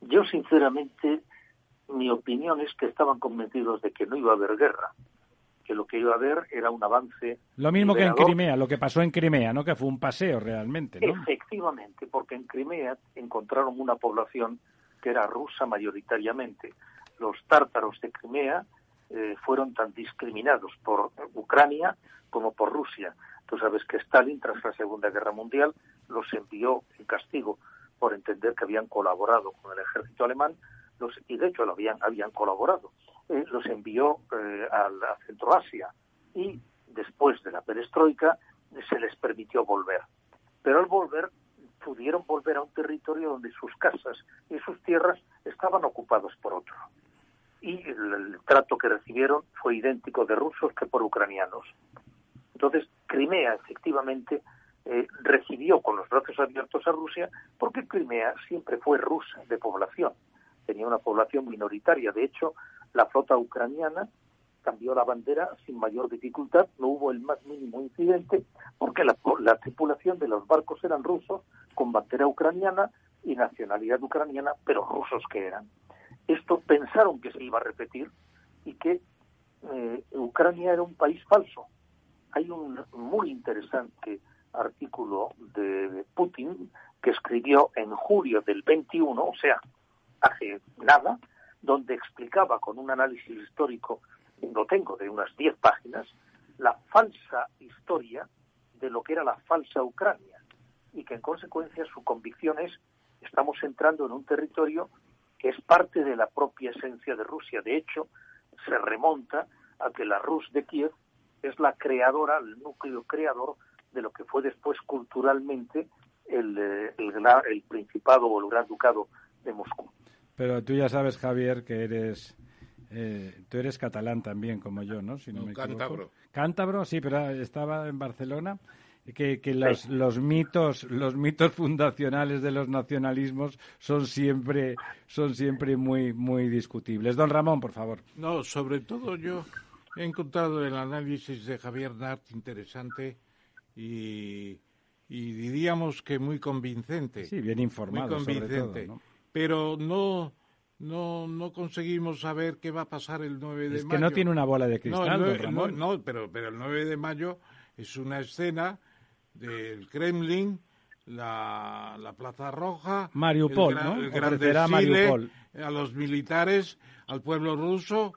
Yo, sinceramente, mi opinión es que estaban convencidos de que no iba a haber guerra que lo que iba a haber era un avance. Lo mismo que en Crimea, lo que pasó en Crimea, ¿no? Que fue un paseo realmente, ¿no? Efectivamente, porque en Crimea encontraron una población que era rusa mayoritariamente. Los tártaros de Crimea eh, fueron tan discriminados por Ucrania como por Rusia. Tú sabes que Stalin, tras la Segunda Guerra Mundial, los envió en castigo por entender que habían colaborado con el ejército alemán, los, y de hecho lo habían, habían colaborado. Eh, los envió eh, a la Centroasia y después de la perestroika se les permitió volver. Pero al volver pudieron volver a un territorio donde sus casas y sus tierras estaban ocupados por otro. Y el, trato que recibieron fue idéntico de rusos que por ucranianos. Entonces, Crimea efectivamente eh, recibió con los brazos abiertos a Rusia porque Crimea siempre fue rusa de población. Tenía una población minoritaria. De hecho, la flota ucraniana cambió la bandera sin mayor dificultad, no hubo el más mínimo incidente, porque la, tripulación de los barcos eran rusos, con bandera ucraniana y nacionalidad ucraniana, pero rusos que eran. Esto pensaron que se iba a repetir y que eh, Ucrania era un país falso. Hay un muy interesante artículo de Putin que escribió en julio del 21, o sea, hace nada, donde explicaba con un análisis histórico, lo tengo de unas 10 páginas, la falsa historia de lo que era la falsa Ucrania y que en consecuencia su convicción es estamos entrando en un territorio que es parte de la propia esencia de Rusia. De hecho, se remonta a que la Rus de Kiev es la creadora, el núcleo creador de lo que fue después culturalmente el, eh, el, el Principado o el Gran Ducado de Moscú. Pero tú ya sabes, Javier, que eres... Eh, tú eres catalán también, como yo, ¿no? Si no, me cántabro. Cántabro, sí, pero estaba en Barcelona. Que, los, los, mitos los mitos fundacionales de los nacionalismos son siempre son siempre muy muy discutibles don Ramón por favor no sobre todo yo he encontrado el análisis de Javier Nart interesante y, y diríamos que muy convincente sí bien informado muy convincente ¿no? Pero no no no conseguimos saber qué va a pasar el 9 de mayo. Es que no tiene una bola de cristal, no, No, pero, pero el 9 de mayo es una escena del Kremlin, la, la Plaza Roja, Mariupol, el, ¿no? el gran desfile, a los militares, al pueblo ruso,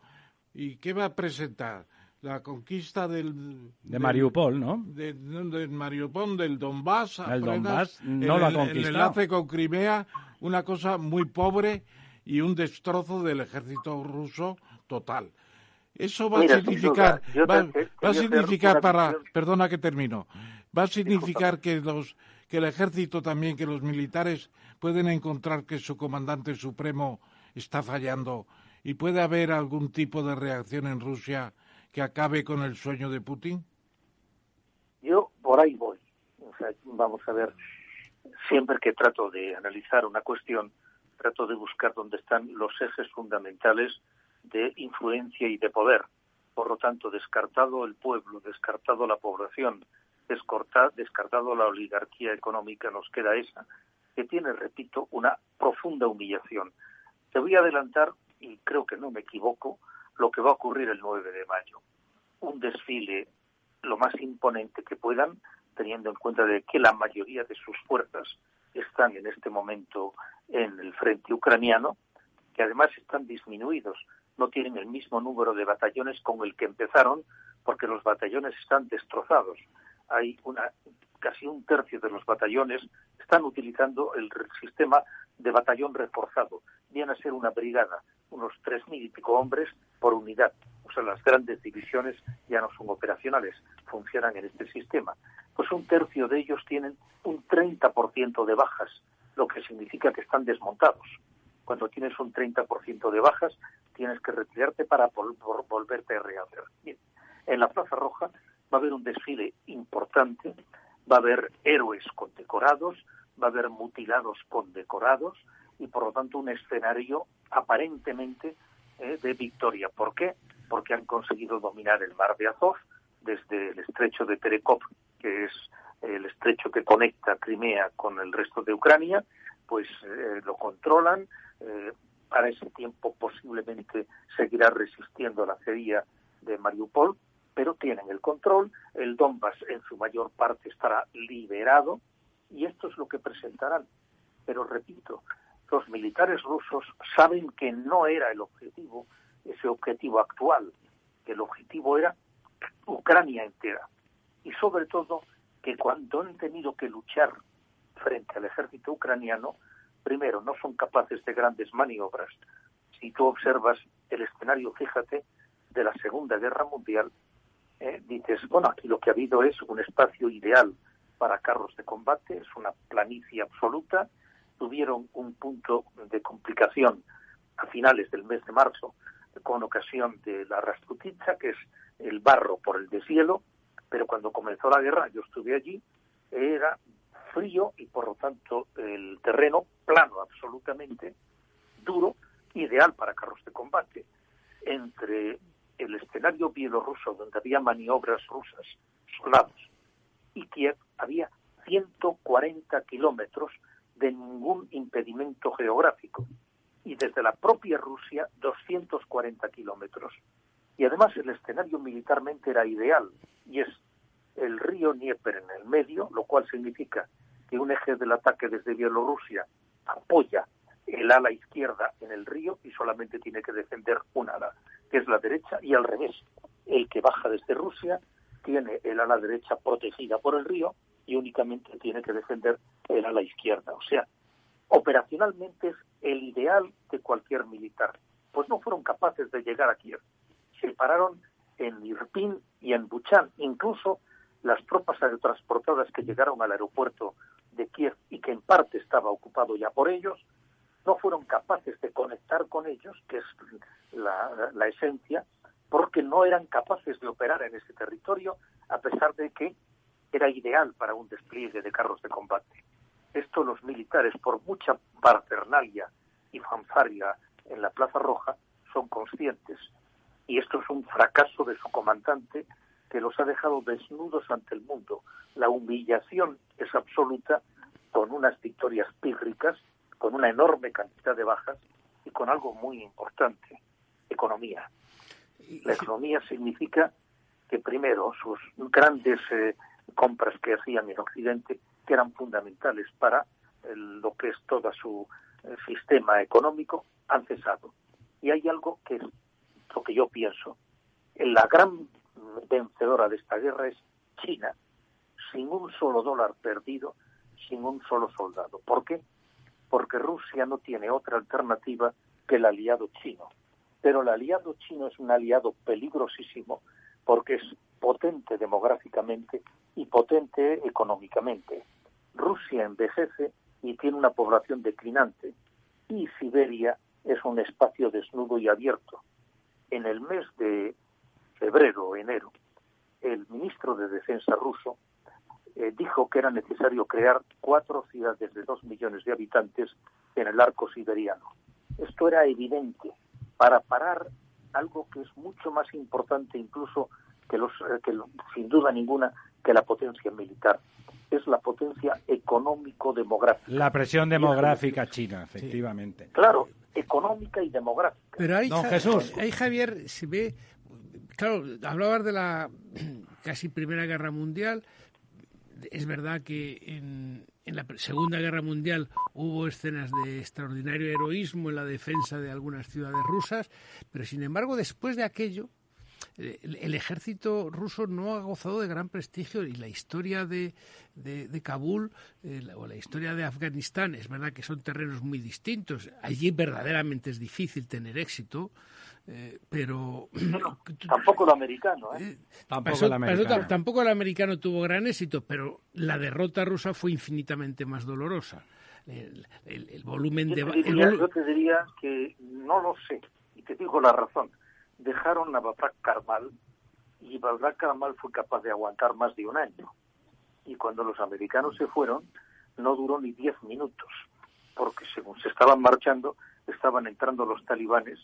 ¿y qué va a presentar? la conquista del... De Mariupol, ¿no? De, Mariupol, del Donbass. El Donbass no lo ha conquistado. El enlace con Crimea, una cosa muy pobre y un destrozo del ejército ruso total. Eso va a significar, va, a significar para, perdona que termino, va a significar que los, que el ejército también, que los militares pueden encontrar que su comandante supremo está fallando y puede haber algún tipo de reacción en Rusia que acabe con el sueño de Putin? Yo por ahí voy. O sea, vamos a ver, siempre que trato de analizar una cuestión, trato de buscar dónde están los ejes fundamentales de influencia y de poder. Por lo tanto, descartado el pueblo, descartado la población, descartado la oligarquía económica, nos queda esa. que tiene, repito, una profunda humillación. Te voy a adelantar, y creo que no me equivoco, lo que va a ocurrir el 9 de mayo. Un desfile lo más imponente que puedan, teniendo en cuenta de que la mayoría de sus fuerzas están en este momento en el frente ucraniano, que además están disminuidos, no tienen el mismo número de batallones con el que empezaron, porque los batallones están destrozados. Hay una casi un tercio de los batallones están utilizando el sistema de batallón reforzado. Viene a ser una brigada, unos tres mil y pico hombres por unidad. O sea, las grandes divisiones ya no son operacionales, funcionan en este sistema. Pues un tercio de ellos tienen un 30% de bajas, lo que significa que están desmontados. Cuando tienes un 30% de bajas, tienes que retirarte para volverte a rehacer. En la Plaza Roja va a haber un desfile importante va a haber héroes condecorados, va a haber mutilados condecorados y por lo tanto un escenario aparentemente eh, de victoria. ¿Por qué? Porque han conseguido dominar el mar de Azov desde el estrecho de Terekop, que es el estrecho que conecta Crimea con el resto de Ucrania, pues eh, lo controlan. Eh, para ese tiempo posiblemente seguirá resistiendo la acería de Mariupol, pero tienen el control, el Donbass en su mayor parte estará liberado y esto es lo que presentarán. Pero repito, los militares rusos saben que no era el objetivo, ese objetivo actual, que el objetivo era Ucrania entera. Y sobre todo que cuando han tenido que luchar frente al ejército ucraniano, primero, no son capaces de grandes maniobras. Si tú observas el escenario, fíjate, de la Segunda Guerra Mundial, eh, dices, bueno, aquí lo que ha habido es un espacio ideal para carros de combate, es una planicie absoluta, tuvieron un punto de complicación a finales del mes de marzo con ocasión de la Rastrutitsa, que es el barro por el deshielo, pero cuando comenzó la guerra, yo estuve allí, era frío y por lo tanto el terreno plano absolutamente, duro, ideal para carros de combate. Entre el escenario bielorruso donde había maniobras rusas, soldados, y Kiev había 140 kilómetros de ningún impedimento geográfico y desde la propia Rusia 240 kilómetros. Y además el escenario militarmente era ideal y es el río Dnieper en el medio, lo cual significa que un eje del ataque desde Bielorrusia apoya el ala izquierda en el río y solamente tiene que defender un ala, que es la derecha, y al revés, el que baja desde Rusia tiene el ala derecha protegida por el río y únicamente tiene que defender el ala izquierda. O sea, operacionalmente es el ideal de cualquier militar. Pues no fueron capaces de llegar a Kiev. Se pararon en Irpin y en Buchan. Incluso las tropas aerotransportadas que llegaron al aeropuerto de Kiev y que en parte estaba ocupado ya por ellos, no fueron capaces de conectar con ellos, que es la, esencia, porque no eran capaces de operar en ese territorio, a pesar de que era ideal para un despliegue de carros de combate. Esto los militares, por mucha parafernalia y fanfaria en la Plaza Roja, son conscientes. Y esto es un fracaso de su comandante que los ha dejado desnudos ante el mundo. La humillación es absoluta con unas victorias pírricas con una enorme cantidad de bajas y con algo muy importante, economía. La economía significa que primero sus grandes eh, compras que hacían en Occidente, que eran fundamentales para lo que es todo su eh, sistema económico, han cesado. Y hay algo que es lo que yo pienso. La gran vencedora de esta guerra es China, sin un solo dólar perdido, sin un solo soldado. ¿Por qué? porque Rusia no tiene otra alternativa que el aliado chino. Pero el aliado chino es un aliado peligrosísimo porque es potente demográficamente y potente económicamente. Rusia envejece y tiene una población declinante y Siberia es un espacio desnudo y abierto. En el mes de febrero o enero, el ministro de Defensa ruso eh, dijo que era necesario crear cuatro ciudades de dos millones de habitantes en el arco siberiano. Esto era evidente para parar algo que es mucho más importante incluso que, los, eh, que sin duda ninguna que la potencia militar. es la potencia económico-demográfica. La presión demográfica china, efectivamente. Claro, económica y demográfica. Pero ahí, Don Jesús. ahí Javier, se ve, claro, hablabas de la casi Primera Guerra Mundial. Es verdad que en, en la Segunda Guerra Mundial hubo escenas de extraordinario heroísmo en la defensa de algunas ciudades rusas, pero sin embargo, después de aquello, el, el ejército ruso no ha gozado de gran prestigio y la historia de, de, de Kabul eh, la- o la historia de Afganistán es verdad que son terrenos muy distintos. Allí verdaderamente es difícil tener éxito, eh, pero Tampoco lo americano, ¿eh? Tampoco Pasó- el americano. tam- tampoco el americano tuvo gran éxito, pero la derrota rusa fue infinitamente más dolorosa. El, el- el volumen Yo de... te, el diría, yo te diría que no lo sé, y te digo la razón. Dejaron a Babrak Karmal y Babrak Karmal fue capaz de aguantar más de un año. Y cuando los americanos se fueron, no duró ni diez minutos, porque según se estaban marchando, estaban entrando los talibanes.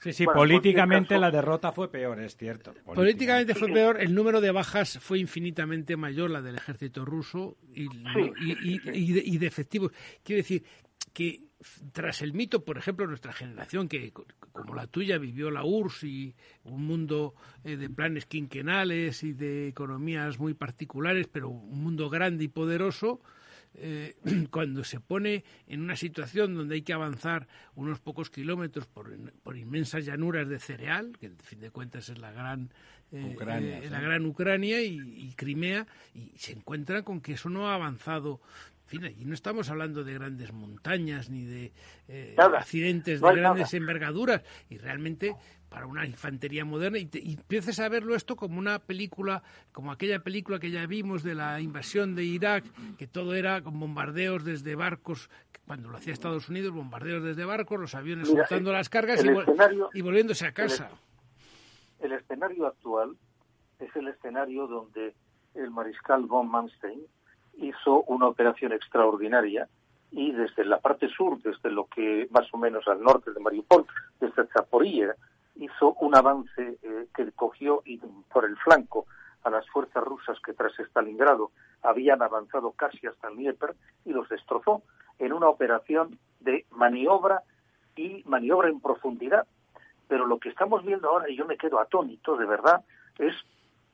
Sí, sí, Bueno, políticamente caso- la derrota fue peor, es cierto. Políticamente fue Sí. peor, el número de bajas fue infinitamente mayor, la del ejército ruso, y, Sí, y- y- y de, y de efectivos. Quiero decir que tras el mito, por ejemplo, nuestra generación, que co- como la tuya vivió la URSS y un mundo eh, de planes quinquenales y de economías muy particulares, pero un mundo grande y poderoso, eh, cuando se pone en una situación donde hay que avanzar unos pocos kilómetros por, por inmensas llanuras de cereal, que en fin de cuentas es la gran eh, Ucrania, eh, sí. la gran Ucrania y, y Crimea, y se encuentra con que eso no ha avanzado. Fin, allí no estamos hablando de grandes montañas ni de eh, Nada. accidentes de grandes nada. envergaduras, y realmente para una infantería moderna y, te- y empiezas a verlo esto como una película, como aquella película que ya vimos de la invasión de Irak, que todo era con bombardeos desde barcos, cuando lo hacía Estados Unidos, bombardeos desde barcos, los aviones Mira, soltando el- las cargas el y, volviéndose a casa. El escenario actual es el escenario donde el mariscal von Manstein hizo una operación extraordinaria y desde la parte sur, desde lo que más o menos al norte de Mariupol, desde Zaporilla, hizo un avance eh, que cogió por el flanco a las fuerzas rusas que tras Stalingrado habían avanzado casi hasta el Dnieper y los destrozó en una operación de maniobra y maniobra en profundidad. Pero lo que estamos viendo ahora, y yo me quedo atónito de verdad, es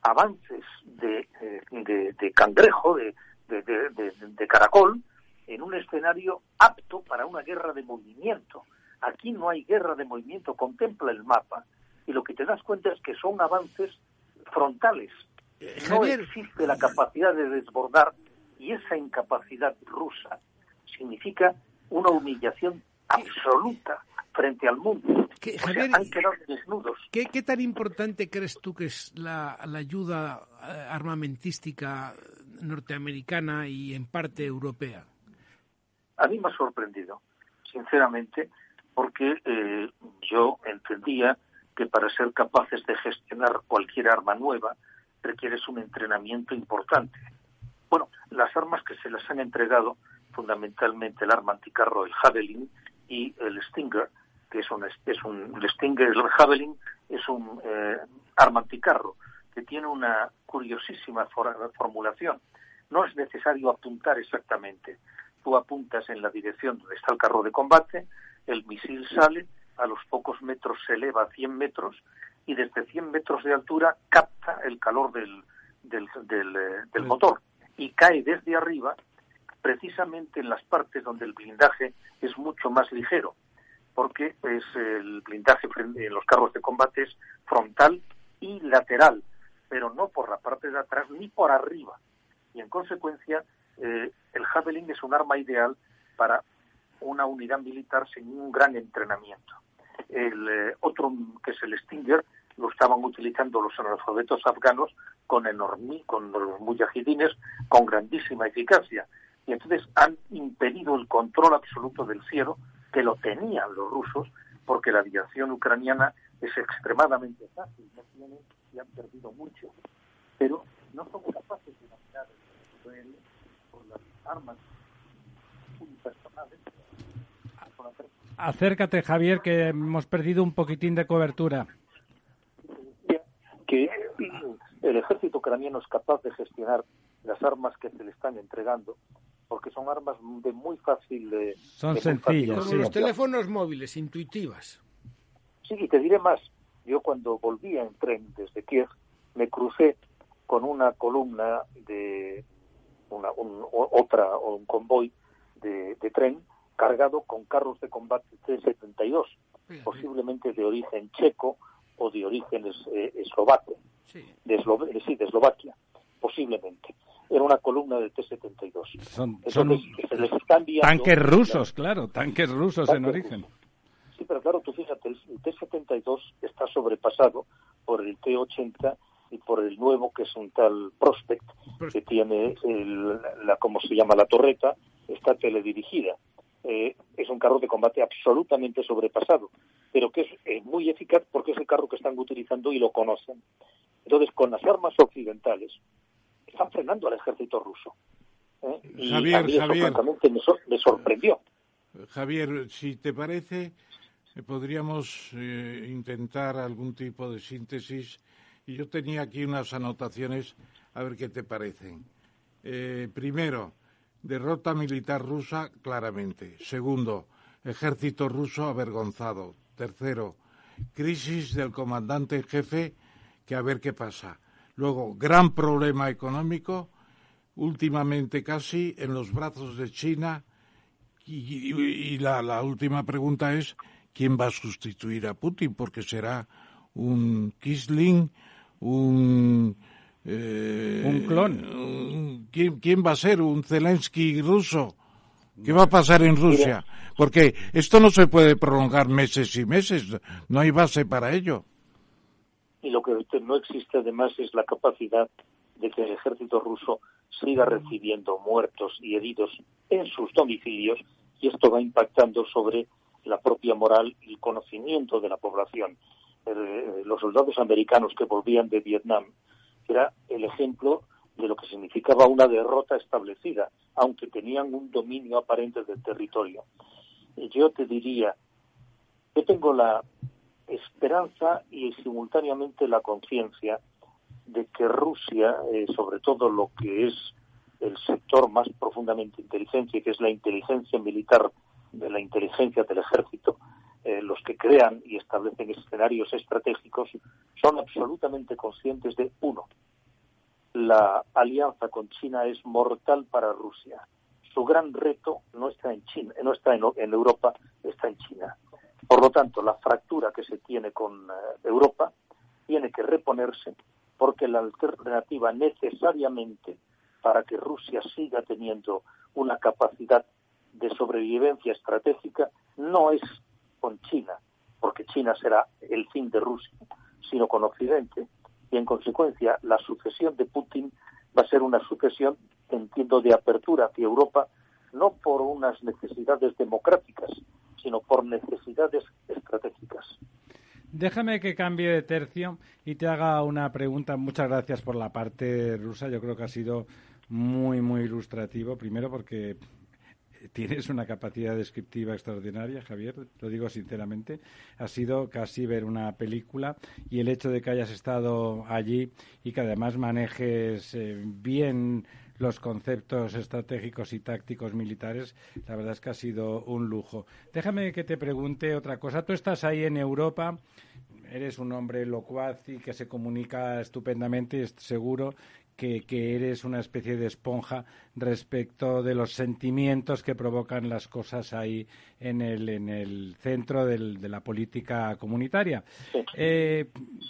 avances de, eh, de, de cangrejo, de, de, de- de- de caracol, en un escenario apto para una guerra de movimiento. Aquí no hay guerra de movimiento, contempla el mapa y lo que te das cuenta es que son avances frontales. No Javier. existe la capacidad de desbordar y esa incapacidad rusa significa una humillación absoluta frente al mundo. ¿Qué, O sea, Javier, han quedado desnudos. ¿Qué, qué tan importante crees tú que es la, la ayuda eh, armamentística norteamericana y en parte europea? A mí me ha sorprendido, sinceramente, porque eh, yo entendía que para ser capaces de gestionar cualquier arma nueva requieres un entrenamiento importante. Bueno, las armas que se les han entregado, fundamentalmente el arma anticarro, el Javelin y el Stinger, que es un, es un el Stinger, el Javelin es un eh, arma anticarro que tiene una curiosísima for- formulación. No es necesario apuntar exactamente. Tú apuntas en la dirección donde está el carro de combate, el misil sale, a los pocos metros se eleva a 100 metros y desde 100 metros de altura capta el calor del, del, del, eh, del motor y cae desde arriba precisamente en las partes donde el blindaje es mucho más ligero, porque es el blindaje en los carros de combate es frontal y lateral, pero no por la parte de atrás ni por arriba. Y en consecuencia, eh, el Javelin es un arma ideal para una unidad militar sin un gran entrenamiento. El eh, otro, que es el Stinger, lo estaban utilizando los analfabetos afganos con enormi, con los mujahidines con grandísima eficacia. Y entonces han impedido el control absoluto del cielo, que lo tenían los rusos, porque la aviación ucraniana es extremadamente fácil, no tienen y han perdido mucho, pero no son capaces de dominar el por las armas unipersonales. Acércate, Javier, que hemos perdido un poquitín de cobertura. que el ejército ucraniano es capaz de gestionar las armas que se le están entregando, porque son armas de muy fácil de... Son de sencillas, fácil Como los teléfonos móviles, intuitivas. Sí, y te diré más. Yo cuando volvía en tren desde Kiev, me crucé con una columna de una, un, o- otra, o un convoy de, de tren cargado con carros de combate T-72, posiblemente de origen checo o de origen es- eh, eslovaco, Sí. de, Eslo- eh, sí, de Eslovaquia, posiblemente. Era una columna de T-72. Son, Entonces, son tanques rusos, claro, tanques rusos en origen. Pero claro, tú fíjate, el el T-72 está sobrepasado por el T-80 y por el nuevo, que es un tal Prospect, que tiene el- la, ¿cómo se llama? La torreta, está teledirigida. Eh, es un carro de combate absolutamente sobrepasado, pero que es eh, muy eficaz porque es el carro que están utilizando y lo conocen. Entonces, con las armas occidentales, están frenando al ejército ruso. ¿eh? Y Javier, a mí eso, Javier. francamente, me, sor- me sorprendió. Javier, si te parece, podríamos eh, intentar algún tipo de síntesis. Y yo tenía aquí unas anotaciones, a ver qué te parecen. Eh, primero, derrota militar rusa, claramente. Segundo, ejército ruso avergonzado. Tercero, crisis del comandante en jefe, que a ver qué pasa. Luego, gran problema económico, últimamente casi en los brazos de China y, la última pregunta es, ¿quién va a sustituir a Putin? Porque será un Kisling, un... eh, Un clon. un- ¿quién, quién va a ser? ¿Un Zelensky ruso? ¿Qué va a pasar en Rusia? Porque esto no se puede prolongar meses y meses, no hay base para ello. y lo que no existe además es la capacidad de que el ejército ruso siga recibiendo muertos y heridos en sus domicilios y esto va impactando sobre la propia moral y conocimiento de la población. Eh, los soldados americanos que volvían de Vietnam era el ejemplo de lo que significaba una derrota establecida, aunque tenían un dominio aparente del territorio. Yo te diría, yo tengo la esperanza y simultáneamente la conciencia de que Rusia, eh, sobre todo lo que es el sector más profundamente inteligente, que es la inteligencia militar, de la inteligencia del ejército, eh, los que crean y establecen escenarios estratégicos, son absolutamente conscientes de uno, la alianza con China es mortal para Rusia. Su gran reto no está en China, no está en, Europa, está en China. Por lo tanto, la fractura que se tiene con eh, Europa tiene que reponerse porque la alternativa necesariamente para que Rusia siga teniendo una capacidad de sobrevivencia estratégica no es con China, porque China será el fin de Rusia, sino con Occidente. Y en consecuencia, la sucesión de Putin va a ser una sucesión, entiendo, de apertura hacia Europa, no por unas necesidades democráticas, sino por necesidades estratégicas. Déjame que cambie de tercio y te haga una pregunta. Muchas gracias por la parte rusa. Yo creo que ha sido muy, muy ilustrativo. Primero porque tienes una capacidad descriptiva extraordinaria, Javier, lo digo sinceramente. Ha sido casi ver una película y el hecho de que hayas estado allí y que además manejes eh, bien los conceptos estratégicos y tácticos militares, la verdad es que ha sido un lujo. Déjame que te pregunte otra cosa. Tú estás ahí en Europa, eres un hombre locuaz y que se comunica estupendamente seguro que, que, eres una especie de esponja respecto de los sentimientos que provocan las cosas ahí en el, en el centro del, de la política comunitaria. Eh,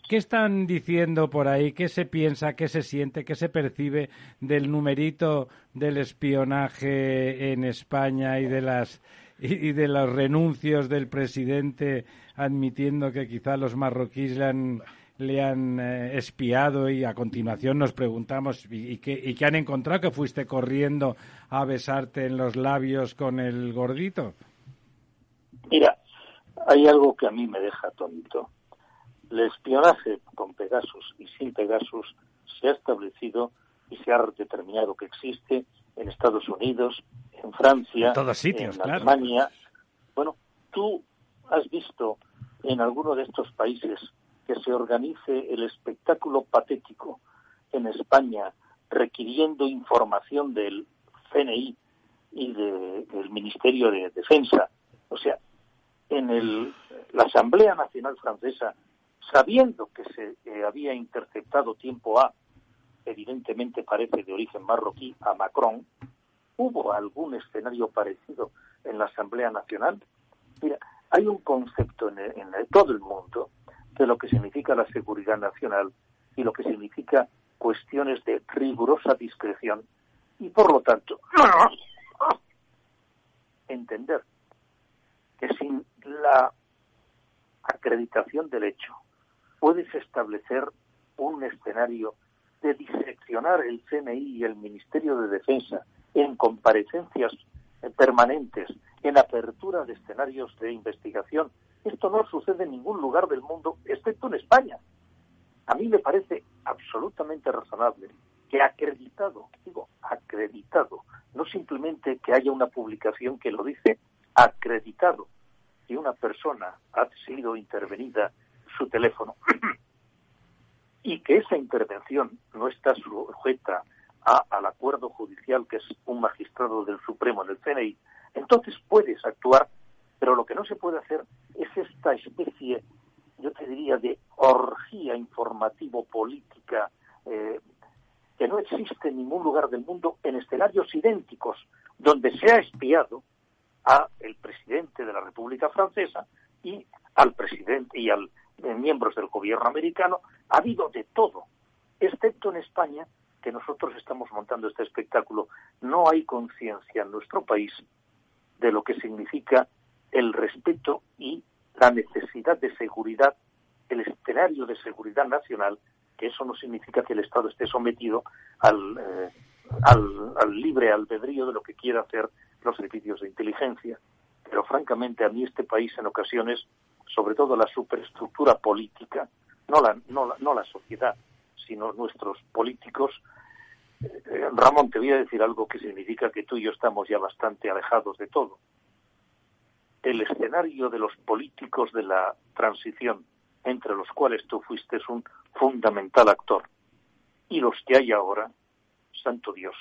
¿Qué están diciendo por ahí? ¿Qué se piensa? ¿Qué se siente? ¿Qué se percibe del numerito del espionaje en España y de las y, de los renuncios del presidente admitiendo que quizá los marroquíes le han le han eh, espiado y a continuación nos preguntamos ¿y, y, qué, y qué han encontrado que fuiste corriendo a besarte en los labios con el gordito. Mira, hay algo que a mí me deja atónito. El espionaje con Pegasus y sin Pegasus se ha establecido y se ha determinado que existe en Estados Unidos, en Francia, en, todos sitios, en claro. Alemania. Bueno, tú has visto en alguno de estos países que se organice el espectáculo patético en España requiriendo información del CNI y del Ministerio de Defensa. O sea, en el, la Asamblea Nacional Francesa, sabiendo que se eh, había interceptado tiempo A, evidentemente parece de origen marroquí, a Macron, ¿hubo algún escenario parecido en la Asamblea Nacional? Mira, hay un concepto en, en todo el mundo de lo que significa la seguridad nacional y lo que significa cuestiones de rigurosa discreción y por lo tanto entender que sin la acreditación del hecho puedes establecer un escenario de diseccionar el CNI y el Ministerio de Defensa en comparecencias permanentes, en apertura de escenarios de investigación. Esto no sucede en ningún lugar del mundo, excepto en España. A mí me parece absolutamente razonable que acreditado, digo acreditado, no simplemente que haya una publicación que lo dice, acreditado que una persona ha sido intervenida su teléfono y que esa intervención no está sujeta al acuerdo judicial que es un magistrado del Supremo en el CNI, entonces puedes actuar, pero lo que no se puede hacer es esta especie yo te diría, de orgía informativo-política eh, que no existe en ningún lugar del mundo en escenarios idénticos, donde se ha espiado a el presidente de la República Francesa y al presidente y al eh, miembros del gobierno americano, ha habido de todo, excepto en España, que nosotros estamos montando este espectáculo. No hay conciencia en nuestro país de lo que significa el respeto y la necesidad de seguridad, el escenario de seguridad nacional, que eso no significa que el Estado esté sometido al, eh, al, libre albedrío de lo que quiera hacer los servicios de inteligencia. Pero francamente a mí este país en ocasiones, sobre todo la superestructura política, no la, no la, no la sociedad, sino nuestros políticos, eh, Ramón, te voy a decir algo que significa que tú y yo estamos ya bastante alejados de todo el escenario de los políticos de la transición, entre los cuales tú fuiste un fundamental actor, y los que hay ahora, santo Dios,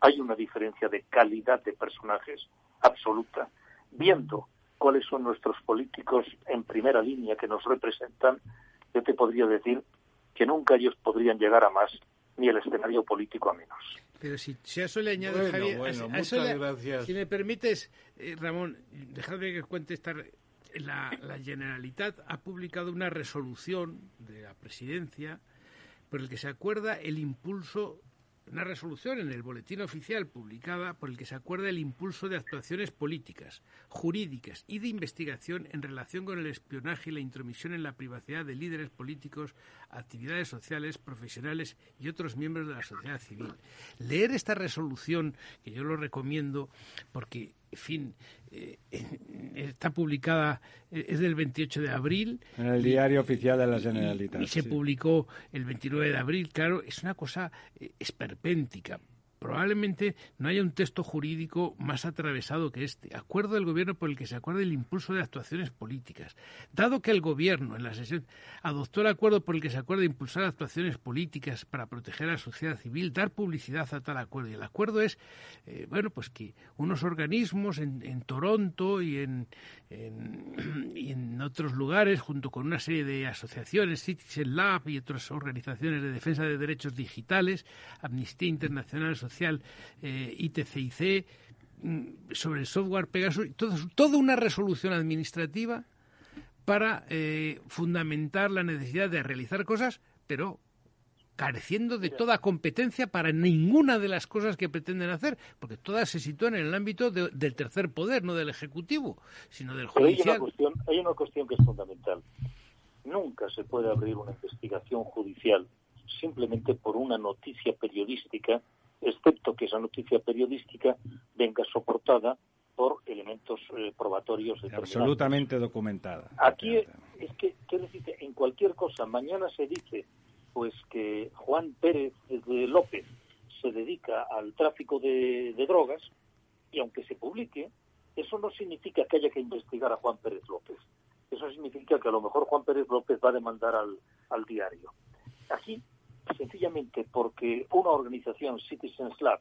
hay una diferencia de calidad de personajes absoluta. Viendo cuáles son nuestros políticos en primera línea que nos representan, yo te podría decir que nunca ellos podrían llegar a más, ni el escenario político a menos. Pero si, a eso le añade Javier, si me permites, eh, Ramón, dejadme que cuente esta. La, la Generalitat ha publicado una resolución de la presidencia por el que se acuerda el impulso una resolución en el boletín oficial publicada por el que se acuerda el impulso de actuaciones políticas, jurídicas y de investigación en relación con el espionaje y la intromisión en la privacidad de líderes políticos, actividades sociales, profesionales y otros miembros de la sociedad civil. Leer esta resolución, que yo lo recomiendo porque en fin, eh, está publicada, eh, es del 28 de abril. En el diario oficial de la Generalitat. Y, se publicó el 29 de abril, claro, es una cosa eh, esperpéntica probablemente no haya un texto jurídico más atravesado que este. Acuerdo del Gobierno por el que se acuerde el impulso de actuaciones políticas. Dado que el Gobierno, en la sesión, adoptó el acuerdo por el que se acuerda impulsar actuaciones políticas para proteger a la sociedad civil, dar publicidad a tal acuerdo. Y el acuerdo es, eh, bueno, pues que unos organismos en, Toronto y en, y en otros lugares, junto con una serie de asociaciones, Citizen Lab y otras organizaciones de defensa de derechos digitales, Amnistía Internacional, social eh, ITCIC, mm, sobre el software Pegasus, todo, toda una resolución administrativa para eh, fundamentar la necesidad de realizar cosas, pero careciendo de toda competencia para ninguna de las cosas que pretenden hacer, porque todas se sitúan en el ámbito del tercer poder, no del ejecutivo, sino del judicial. hay, una cuestión, hay una cuestión que es fundamental. Nunca se puede abrir una investigación judicial simplemente por una noticia periodística excepto que esa noticia periodística venga soportada por elementos eh, probatorios determinados. Absolutamente documentada. Aquí es que, ¿qué decir? En cualquier cosa, mañana se dice pues que Juan Pérez de López se dedica al tráfico de, drogas y aunque se publique, eso no significa que haya que investigar a Juan Pérez López. Eso significa que a lo mejor Juan Pérez López va a demandar al, al diario. Aquí sencillamente porque una organización Citizens Lab,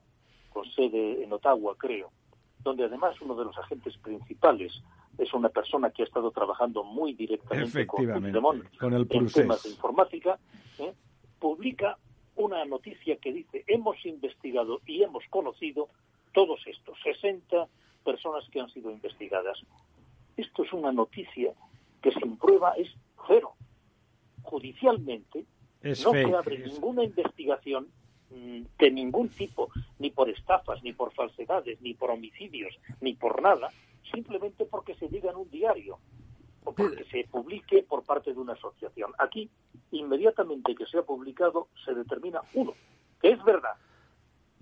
con sede en Ottawa, creo, donde además uno de los agentes principales es una persona que ha estado trabajando muy directamente con, con el en temas de informática, ¿eh? publica una noticia que dice hemos investigado y hemos conocido todos estos 60 personas que han sido investigadas. Esto es una noticia que sin prueba es cero. Judicialmente no se abre ninguna investigación mm, de ningún tipo, ni por estafas, ni por falsedades, ni por homicidios, ni por nada, simplemente porque se diga en un diario o porque se publique por parte de una asociación. Aquí, inmediatamente que se ha publicado, se determina, uno, que es verdad,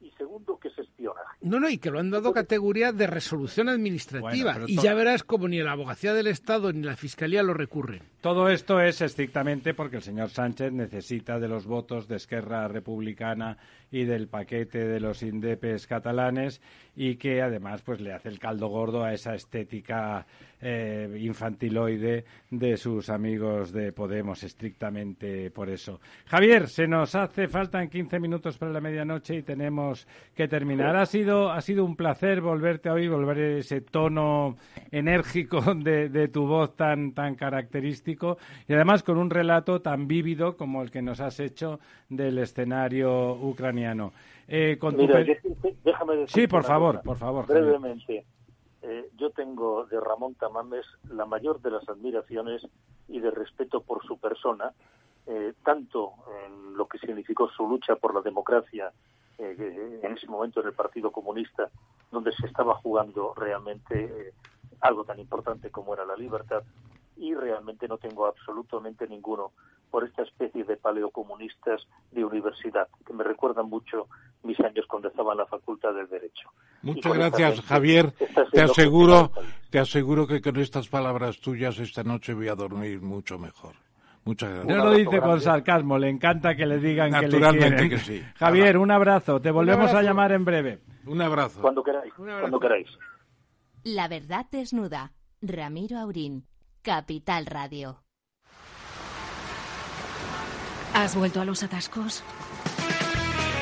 y segundo, que espionaje. No, no, y que lo han dado categoría de resolución administrativa. y ya verás como ni la abogacía del Estado ni la Fiscalía lo recurren. Todo esto es estrictamente porque el señor Sánchez necesita de los votos de Esquerra Republicana y del paquete de los indepes catalanes y que además pues le hace el caldo gordo a esa estética eh, infantiloide de sus amigos de Podemos, estrictamente por eso. Javier, se nos hace, faltan 15 minutos para la medianoche y tenemos que terminar. Ha sido, ha sido un placer volverte a oír, volver ese tono enérgico de, de tu voz tan, tan característico y además con un relato tan vívido como el que nos has hecho del escenario ucraniano. Eh, Mira, déjame decir sí, por favor, por favor. Brevemente, eh, yo tengo de Ramón Tamames la mayor de las admiraciones y de respeto por su persona, eh, tanto en lo que significó su lucha por la democracia eh, en ese momento en el Partido Comunista, donde se estaba jugando realmente algo tan importante como era la libertad, y realmente no tengo absolutamente ninguno por esta especie de paleocomunistas de universidad, que me recuerdan mucho mis años cuando estaba en la Facultad del Derecho. Muchas gracias, Javier. Te aseguro, te aseguro que con estas palabras tuyas esta noche voy a dormir mucho mejor. Muchas gracias. No lo dice con sarcasmo, le encanta que le digan que le quieren. que sí. Javier, un abrazo. Te volvemos a llamar en breve. Un abrazo. Cuando queráis. Cuando queráis. La verdad desnuda. Ramiro Aurín. Capital Radio. ¿Has vuelto a los atascos?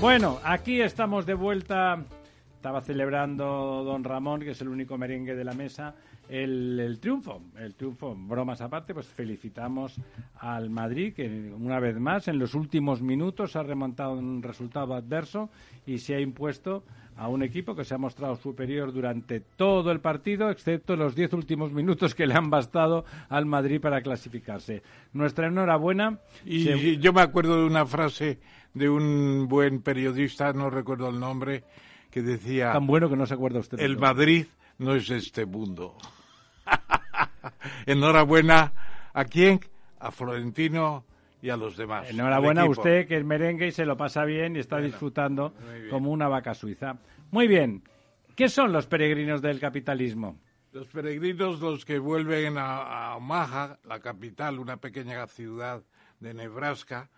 Bueno, aquí estamos de vuelta. Estaba celebrando don Ramón, que es el único merengue de la mesa, el, triunfo. El triunfo, bromas aparte, pues felicitamos al Madrid, que una vez más en los últimos minutos ha remontado un resultado adverso y se ha impuesto a un equipo que se ha mostrado superior durante todo el partido, excepto los diez últimos minutos que le han bastado al Madrid para clasificarse. Nuestra enhorabuena. Y yo me acuerdo de una frase de un buen periodista, no recuerdo el nombre, que decía... Tan bueno que no se acuerda usted. El Madrid no es este mundo. Enhorabuena. ¿A quién? A Florentino y a los demás. Enhorabuena a usted, que es merengue y se lo pasa bien y está disfrutando como una vaca suiza. Muy bien. ¿Qué son los peregrinos del capitalismo? Los peregrinos, los que vuelven a Omaha, la capital, una pequeña ciudad de Nebraska,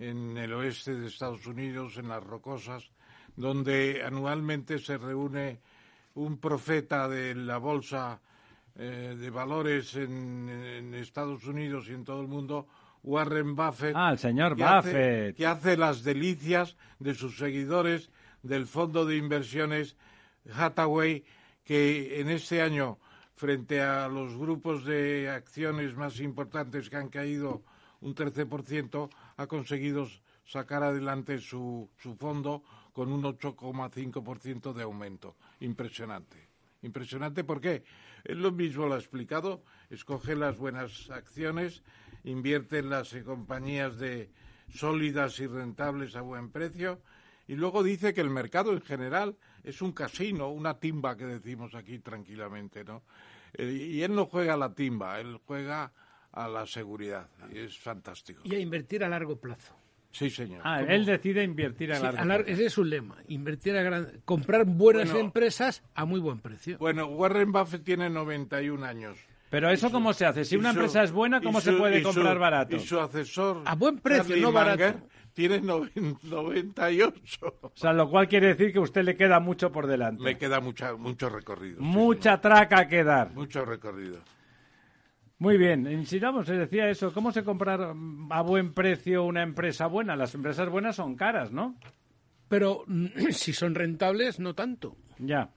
en el oeste de Estados Unidos, en las Rocosas, donde anualmente se reúne un profeta de la bolsa eh, de valores en, Estados Unidos y en todo el mundo, Warren Buffett. Ah, el señor que Buffett. que hace las delicias de sus seguidores del fondo de inversiones Hathaway, que en este año, frente a los grupos de acciones más importantes que han caído un 13%, ha conseguido sacar adelante su, su fondo con un 8,5% de aumento. Impresionante, Impresionante, ¿por qué? Él lo mismo lo ha explicado, escoge las buenas acciones, invierte en las compañías de sólidas y rentables a buen precio, y luego dice que el mercado en general es un casino, una timba que decimos aquí tranquilamente, ¿no? Eh, y él no juega la timba, él juega a la seguridad. Y es fantástico. Y a invertir a largo plazo. Sí, señor. Ah, él decide invertir a Sí, largo a lar- plazo. ese es un lema, invertir a gran... comprar buenas Bueno. empresas a muy buen precio. Bueno, Warren Buffett tiene 91 años. Pero eso cómo se hace? Si una su- empresa es buena, ¿cómo se su- puede su- comprar barato? Y su asesor, A buen precio, Charlie no barato. Tiene noven- 98. O sea, lo cual quiere decir que a usted le queda mucho por delante. Me queda mucha, mucho recorrido. sí, Mucha traca que dar. Mucho recorrido. Muy bien, insinuamos, se decía eso. ¿Cómo se comprar mm, a buen precio una empresa buena? Las empresas buenas son caras, ¿no? Pero mm, si son rentables, no tanto. Ya,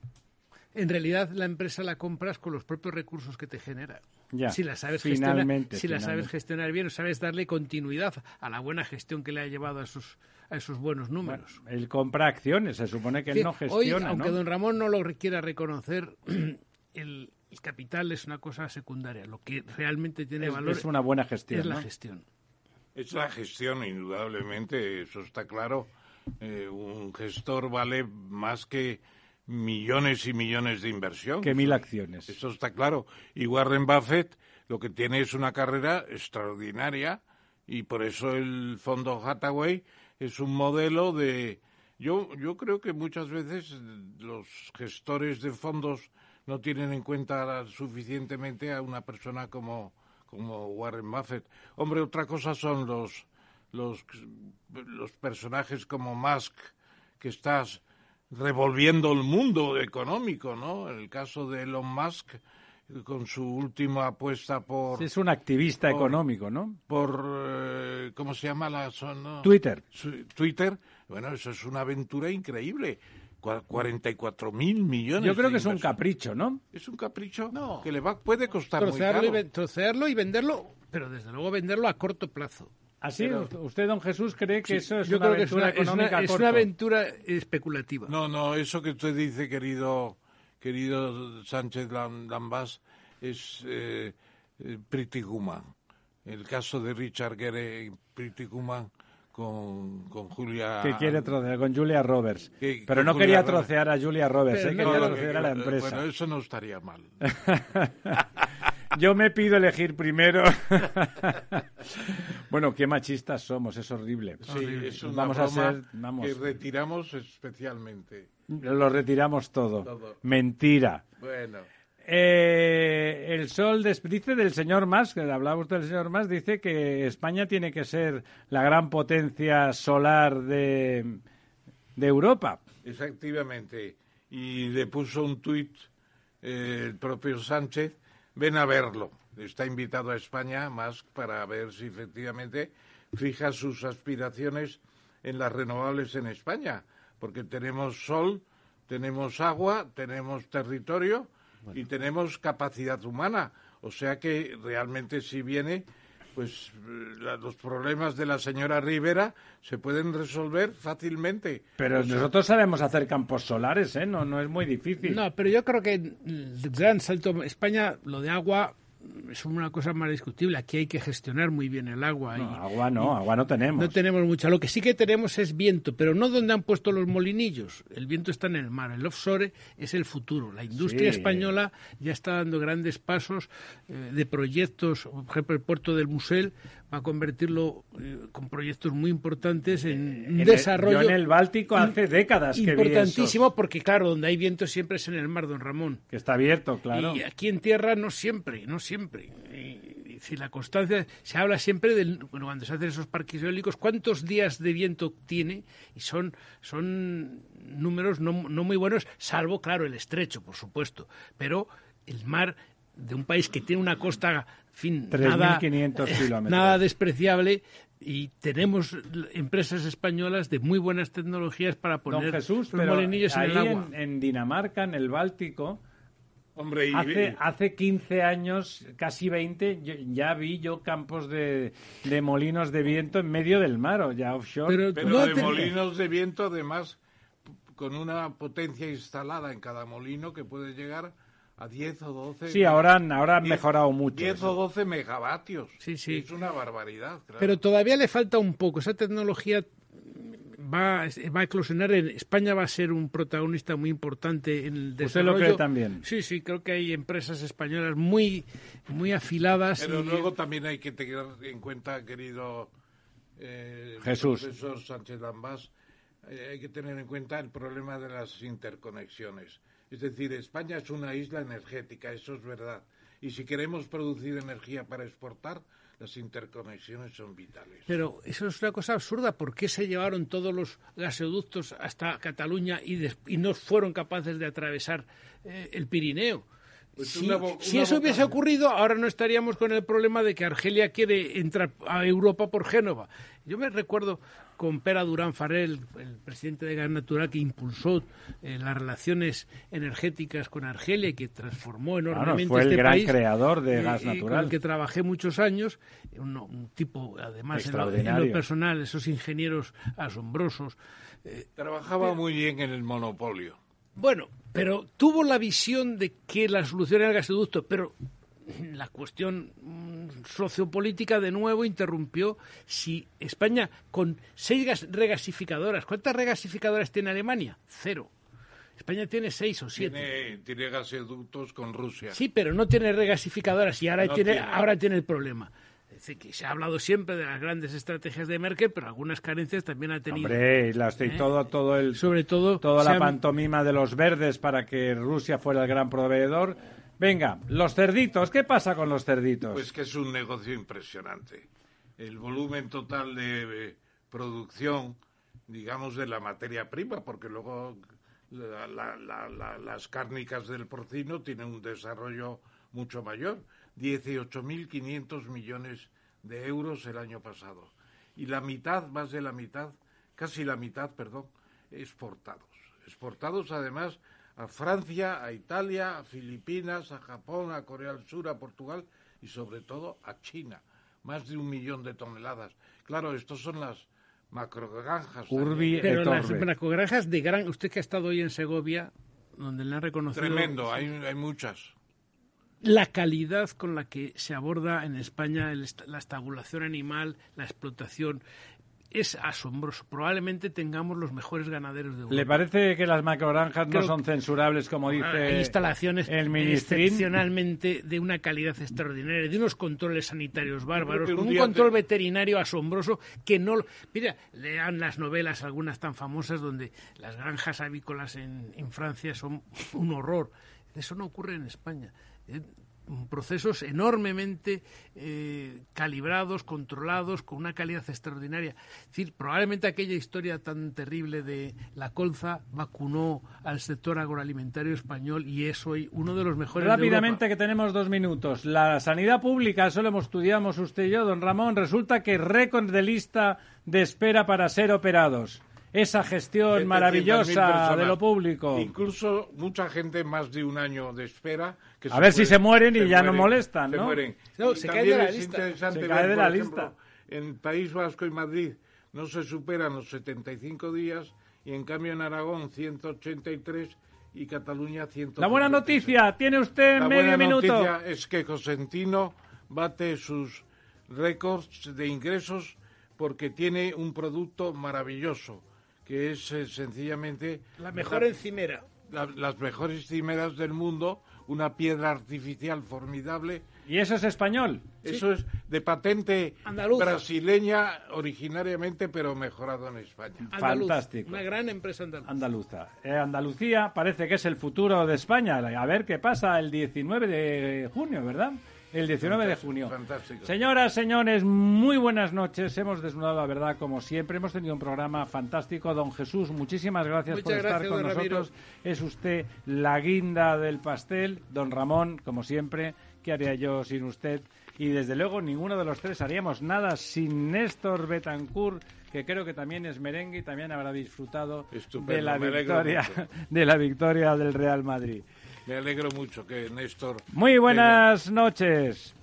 En realidad, la empresa la compras con los propios recursos que te genera. ya. Si la sabes Finalmente, gestionar, si la sabes gestionar bien, o sabes darle continuidad a la buena gestión que le ha llevado a esos a esos buenos números. Él compra acciones, se supone que él no Hoy, gestiona, aunque ¿no? don Ramón no lo quiera reconocer, el, el capital es una cosa secundaria. Lo que realmente tiene Es- valor es una buena gestión, es la gestión. Es la gestión, indudablemente, eso está claro. Eh, un gestor vale más que millones y millones de inversión. Que mil acciones. Eso está claro. Y Warren Buffett lo que tiene es una carrera extraordinaria y por eso el fondo Hathaway es un modelo de... Yo, yo creo que muchas veces los gestores de fondos no tienen en cuenta suficientemente a una persona como, como Warren Buffett. Hombre, otra cosa son los, los, los personajes como Musk, que estás revolviendo el mundo económico, ¿no? El caso de Elon Musk, con su última apuesta por... Es un activista por- económico, ¿no? Por, eh, ¿cómo se llama la zona? Twitter. Twitter, bueno, eso es una aventura increíble. Cua- 44 mil millones. Yo creo de que es un capricho, ¿no? Es un capricho que le va, puede costar muy Trocearlo caro. y, trocearlo y venderlo, pero desde luego venderlo a corto plazo. Así, Pero- usted- don Jesús, cree que Sí, eso es Yo una creo que es aventura una, es una- económica a es una corto? aventura especulativa. No, no, eso que usted dice, querido, querido Sánchez Lam- Lambás, es eh, eh, Pretty Woman. El caso de Richard Gere y Pretty Woman con, con Julia... Que quiere trocear con Julia Roberts. Que- Pero no Julia quería Roberts. trocear a Julia Roberts, eh, no, quería trocear que- a la empresa. Bueno, eso no estaría mal. Yo me pido elegir primero. bueno, qué machistas somos, es horrible. Sí, es una vamos a broma ser, vamos, que retiramos especialmente. lo retiramos todo. Todo. Mentira. Bueno, Eh, el sol dice del señor Musk, que hablaba usted del señor Musk, dice que España tiene que ser la gran potencia solar de, de Europa. efectivamente. Y le puso un tuit eh, el propio Sánchez, ven a verlo. Está invitado a España más para ver si efectivamente fija sus aspiraciones en las renovables en España, porque tenemos sol, tenemos agua, tenemos territorio y tenemos capacidad humana. O sea que realmente si viene, pues eh, la- los problemas de la señora Rivera se pueden resolver fácilmente. Pero O sea, nosotros sabemos hacer campos solares, ¿eh? No, no es muy difícil. No, pero yo creo que el gran salto España, lo de agua es una cosa más discutible. Aquí hay que gestionar muy bien el agua. No, y- agua no, agua no tenemos. No tenemos mucha. Lo que sí que tenemos es viento, pero no donde han puesto los molinillos. El viento está en el mar. El offshore es el futuro. La industria Sí. española ya está dando grandes pasos eh, de proyectos. Por ejemplo, el puerto del Musel a convertirlo eh, con proyectos muy importantes en un el- desarrollo. yo en el Báltico hace décadas que vi Importantísimo, porque claro, donde hay viento siempre es en el mar, don Ramón. Que está abierto, claro. Y aquí en tierra no siempre, no siempre. Y, si la constancia, se habla siempre del, bueno, cuando se hacen esos parques eólicos, cuántos días de viento tiene, y son, son números no, no muy buenos, salvo, claro, el estrecho, por supuesto. Pero el mar de un país que tiene una costa, fin, nada, 3.500 kilómetros. nada despreciable, y tenemos empresas españolas de muy buenas tecnologías para Don poner Jesús, los pero molinillos en ahí el agua. en, en Dinamarca, en el Báltico, Hombre, y- hace, hace 15 años, casi 20, yo- ya vi yo campos de, de molinos de viento en medio del mar, o ya offshore. Pero Pero no de te- molinos de viento, además, con una potencia instalada en cada molino que puede llegar a 10 o 12. Sí, ahora han, ahora han mejorado mucho. 10 eso. o 12 megavatios. Sí, sí. Es una barbaridad. claro. Pero todavía le falta un poco. Esa tecnología va, va a eclosionar. En España va a ser un protagonista muy importante en el ¿Usted desarrollo. lo cree también? Sí, sí, creo que hay empresas españolas muy, muy afiladas. Pero y- luego también hay que tener en cuenta, querido eh, Jesús. profesor Sánchez Lambás, eh, hay que tener en cuenta el problema de las interconexiones. Es decir, España es una isla energética, eso es verdad. Y si queremos producir energía para exportar, las interconexiones son vitales. Pero eso es una cosa absurda. ¿Por qué se llevaron todos los gasoductos hasta Cataluña y, y no fueron capaces de atravesar eh, el Pirineo? Pues si una eso hubiese ocurrido, ahora no estaríamos con el problema de que Argelia quiere entrar a Europa por Génova. Yo me recuerdo con Pera Durán Farel, el presidente de Gas Natural, que impulsó eh, las relaciones energéticas con Argelia y que transformó enormemente fue el este gran país. creador de eh, gas y Con natural. el que trabajé muchos años, un, un tipo, además, en lo, en lo Extraordinario. personal, esos ingenieros asombrosos. Trabajaba muy bien en el monopolio. Bueno, pero tuvo la visión de que la solución era el gasoducto, pero la cuestión mm, sociopolítica de nuevo interrumpió si España con seis gas- regasificadoras, ¿cuántas regasificadoras tiene Alemania? Cero. España tiene seis o siete. Tiene, tiene gasoductos con Rusia. Sí, pero no tiene regasificadoras y ahora No tiene, tiene. ahora tiene el problema. Decir, que se ha hablado siempre de las grandes estrategias de Merkel, pero algunas carencias también ha tenido. Hombre, y las- y ¿Eh? todo, todo el, Sobre todo, toda la han- pantomima de los verdes para que Rusia fuera el gran proveedor. Venga, los cerditos, ¿qué pasa con los cerditos? Pues que es un negocio impresionante. El volumen total de eh, producción, digamos, de la materia prima, porque luego la- la- la- la- las cárnicas del porcino tienen un desarrollo mucho mayor. 18.500 millones de euros el año pasado. Y la mitad, más de la mitad, casi la mitad, perdón, exportados. Exportados además a Francia, a Italia, a Filipinas, a Japón, a Corea del Sur, a Portugal y sobre todo a China. Más de un millón de toneladas. Claro, estos son las macrogranjas. Urbi también. Pero las macrogranjas de gran. Usted que ha estado hoy en Segovia, donde le han reconocido. Tremendo, hay, hay muchas. La calidad con la que se aborda en España el la estabulación animal, la explotación, es asombroso. Probablemente tengamos los mejores ganaderos de Europa. ¿Le parece que las macrogranjas no son censurables, como dice Hay instalaciones el excepcionalmente de una calidad extraordinaria, de unos controles sanitarios bárbaros, con un control te- veterinario asombroso que no... lo- Mira, lean las novelas, algunas tan famosas, donde las granjas avícolas en, en Francia son un horror. Eso no ocurre en España. Eh, procesos enormemente eh, calibrados, controlados, con una calidad extraordinaria. Es decir, probablemente aquella historia tan terrible de la colza vacunó al sector agroalimentario español y es hoy uno de los mejores Rápidamente, que tenemos dos minutos. La sanidad pública, eso lo hemos estudiado usted y yo, don Ramón. Resulta que récord de lista de espera para ser operados. Esa gestión 700.000 maravillosa de lo público. Incluso mucha gente más de un año de espera. Que A ver si se mueren y ya no molestan, se ¿no? mueren. No, se caen de la es lista. interesante Se ver, cae de la ejemplo, lista. En País Vasco y Madrid no se superan los 75 días y en cambio en Aragón 183 y Cataluña 100. La buena noticia, tiene usted La medio buena minuto. noticia es que Cosentino bate sus récords de ingresos porque tiene un producto maravilloso, que es eh, sencillamente La mejor encimera. la- las mejores cimeras del mundo, una piedra artificial formidable. ¿Y eso es español? Eso es de patente Andaluza. brasileña originariamente, pero mejorado en España. Andaluz, Fantástico. Una gran empresa andaluza. Andaluza. Eh, Andalucía parece que es el futuro de España. A ver qué pasa el 19 de junio, ¿verdad? El 19 de junio. Fantástico. Señoras, señores, muy buenas noches. Hemos desnudado la verdad como siempre. Hemos tenido un programa fantástico. Don Jesús, muchísimas gracias Muchas por estar gracias, con Ramiro. nosotros. Es usted la guinda del pastel. Don Ramón, como siempre, ¿qué haría yo sin usted? Y desde luego ninguno de los tres haríamos nada sin Néstor Betancourt, que creo que también es merengue y también habrá disfrutado Estupendo, de la victoria de la victoria del Real Madrid. Me alegro mucho que Néstor Muy buenas noches.